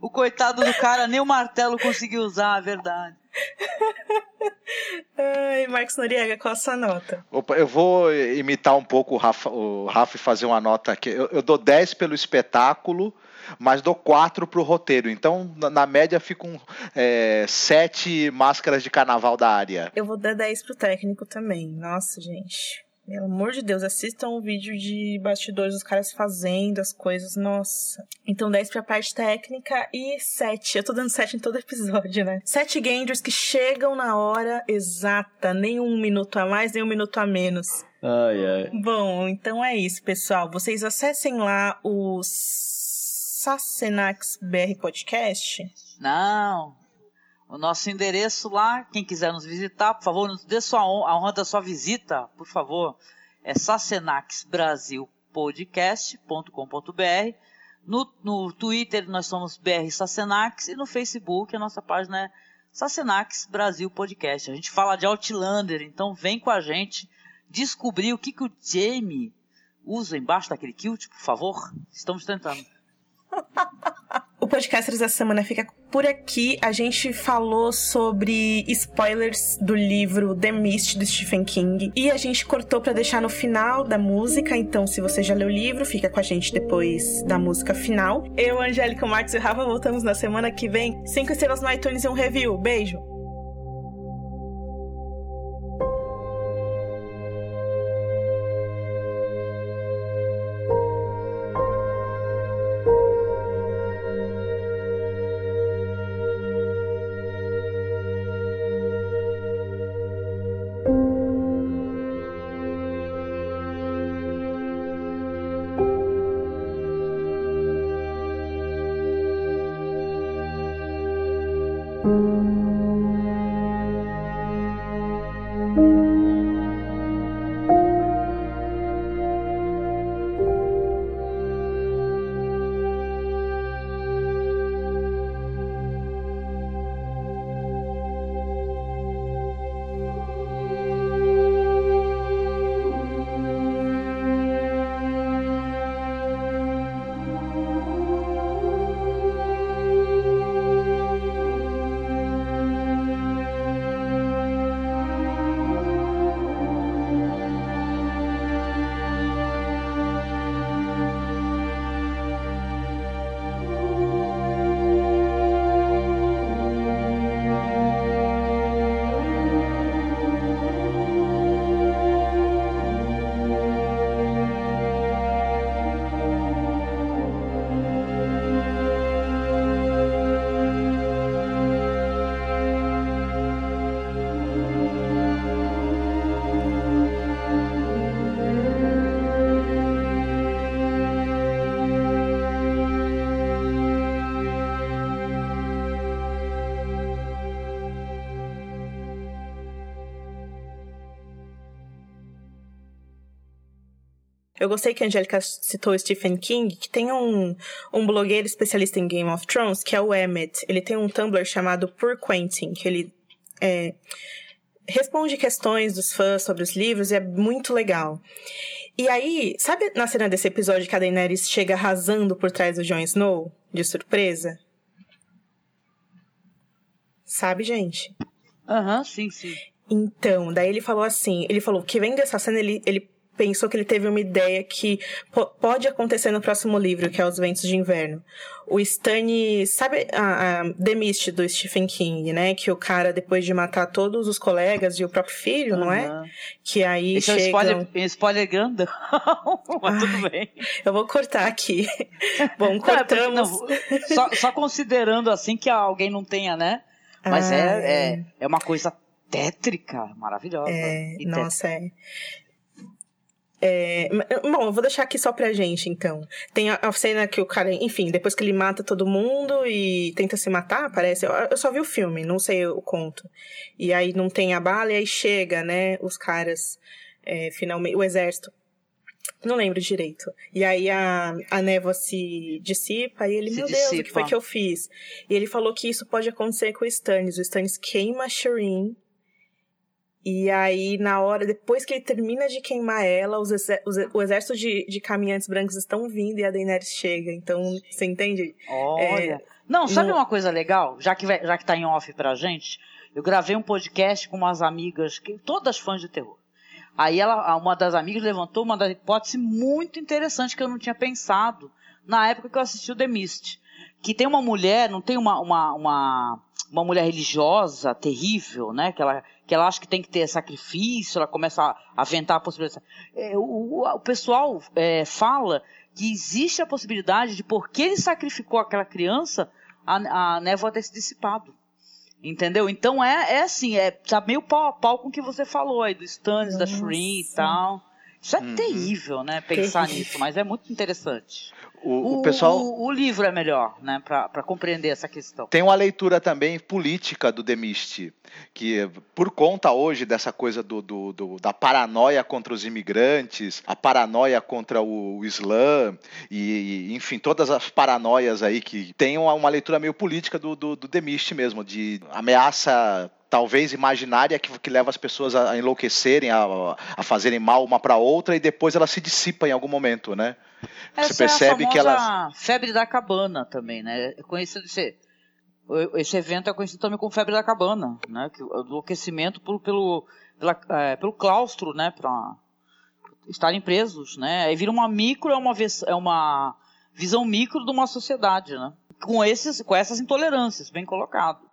o coitado do cara nem o martelo conseguiu usar, é verdade. Ai, Marcos Noriega, qual a sua nota? Opa, eu vou imitar um pouco o Rafa, o Rafa e fazer uma nota aqui. Eu, eu dou 10 pelo espetáculo, mas dou quatro pro roteiro. Então, na, na média, ficam é, sete máscaras de carnaval da área. Eu vou dar 10 pro técnico também. Nossa, gente. Pelo amor de Deus, assistam o um vídeo de bastidores dos caras fazendo as coisas, nossa. Então 10 pra parte técnica e 7. Eu tô dando 7 em todo episódio, né? 7 Genders que chegam na hora exata, nem um minuto a mais, nem um minuto a menos. Ai, ai. Bom, então é isso, pessoal. Vocês acessem lá os Sassenax BR Podcast? Não. O nosso endereço lá, quem quiser nos visitar, por favor, nos dê sua honra, a honra da sua visita, por favor. É sassenaxbrasilpodcast.com.br. No, no Twitter nós somos BR Sassenax e no Facebook a nossa página é Sassenax Brasil Podcast. A gente fala de Outlander, então vem com a gente descobrir o que, que o Jamie usa embaixo daquele kilt, por favor. Estamos tentando. O podcast dessa semana fica por aqui. A gente falou sobre spoilers do livro The Mist do Stephen King e a gente cortou para deixar no final da música. Então, se você já leu o livro, fica com a gente depois da música final. Eu, Angélica, Marcos e Rafa voltamos na semana que vem. Cinco estrelas no iTunes e um review. Beijo. Eu gostei que a Angélica citou Stephen King, que tem um, um blogueiro especialista em Game of Thrones, que é o Emmet. Ele tem um Tumblr chamado Pur Quentin, que ele é, responde questões dos fãs sobre os livros e é muito legal. E aí, sabe na cena desse episódio que a Daenerys chega arrasando por trás do Jon Snow, de surpresa? Sabe, gente? Aham, uhum, sim, sim. Então, daí ele falou assim, ele falou que vendo essa cena, ele, ele pensou que ele teve uma ideia que pode acontecer no próximo livro, que é Os Ventos de Inverno. O Stannis, sabe a, a The Mist do Stephen King, né? Que o cara, depois de matar todos os colegas e o próprio filho, uhum. não é? Que aí Esse chegam... é um spoiler, spoiler grande, mas Ai, tudo bem. Eu vou cortar aqui. Bom, cortamos... Não, não, só, só, considerando assim que alguém não tenha, né? Mas é, é, é uma coisa tétrica, maravilhosa. É, nossa, é. É, bom, eu vou deixar aqui só pra gente, então. Tem a, a, cena que o cara, enfim, depois que ele mata todo mundo e tenta se matar, parece. Eu, eu, só vi o filme, não sei o conto. E aí não tem a bala, e aí chega, né, os caras, é, finalmente, o exército. Não lembro direito. E aí a, a névoa se dissipa e ele, se meu dissipa. Deus, o que foi que eu fiz? E ele falou que isso pode acontecer com o Stannis. O Stannis queima a Shireen e aí, na hora, depois que ele termina de queimar ela, os, os o exército de, de caminhantes brancos estão vindo e a Daenerys chega. Então, você entende? Olha. É, não, sabe no... uma coisa legal? Já que, já que tá em off pra gente, eu gravei um podcast com umas amigas, que, todas fãs de terror. Aí ela, uma das amigas levantou uma das hipóteses muito interessante que eu não tinha pensado na época que eu assisti o The Mist. Que tem uma mulher, não tem uma, uma, uma, uma mulher religiosa terrível, né? Que ela que ela acha que tem que ter sacrifício, ela começa a aventar a possibilidade. É, o, o, pessoal é, fala que existe a possibilidade de, porque ele sacrificou aquela criança, a, a névoa ter se dissipado. Entendeu? Então é, é assim, é tá meio pau a pau com o que você falou aí, do Stannis, da Shrin e tal. Isso é uhum. terrível, né? Pensar terrível. nisso, mas é muito interessante. O, o, pessoal. O, o, livro é melhor, né, para compreender essa questão. Tem uma leitura também política do Demist, que por conta hoje dessa coisa do, do, do, da paranoia contra os imigrantes, a paranoia contra o, o Islã, e, e, enfim, todas as paranoias aí que tem uma, uma leitura meio política do, do, do Demist mesmo, de ameaça talvez imaginária que, que leva as pessoas a enlouquecerem, a, a fazerem mal uma para outra e depois ela se dissipa em algum momento, né? Essa Você percebe é a que ela febre da cabana também, né? É conhecido esse, esse evento é conhecido também como febre da cabana, né? Que, do enlouquecimento pelo pelo pela, é, pelo claustro, né? Para estarem presos, né? Aí vira uma micro é uma é uma visão micro de uma sociedade, né? Com esses com essas intolerâncias, bem colocado.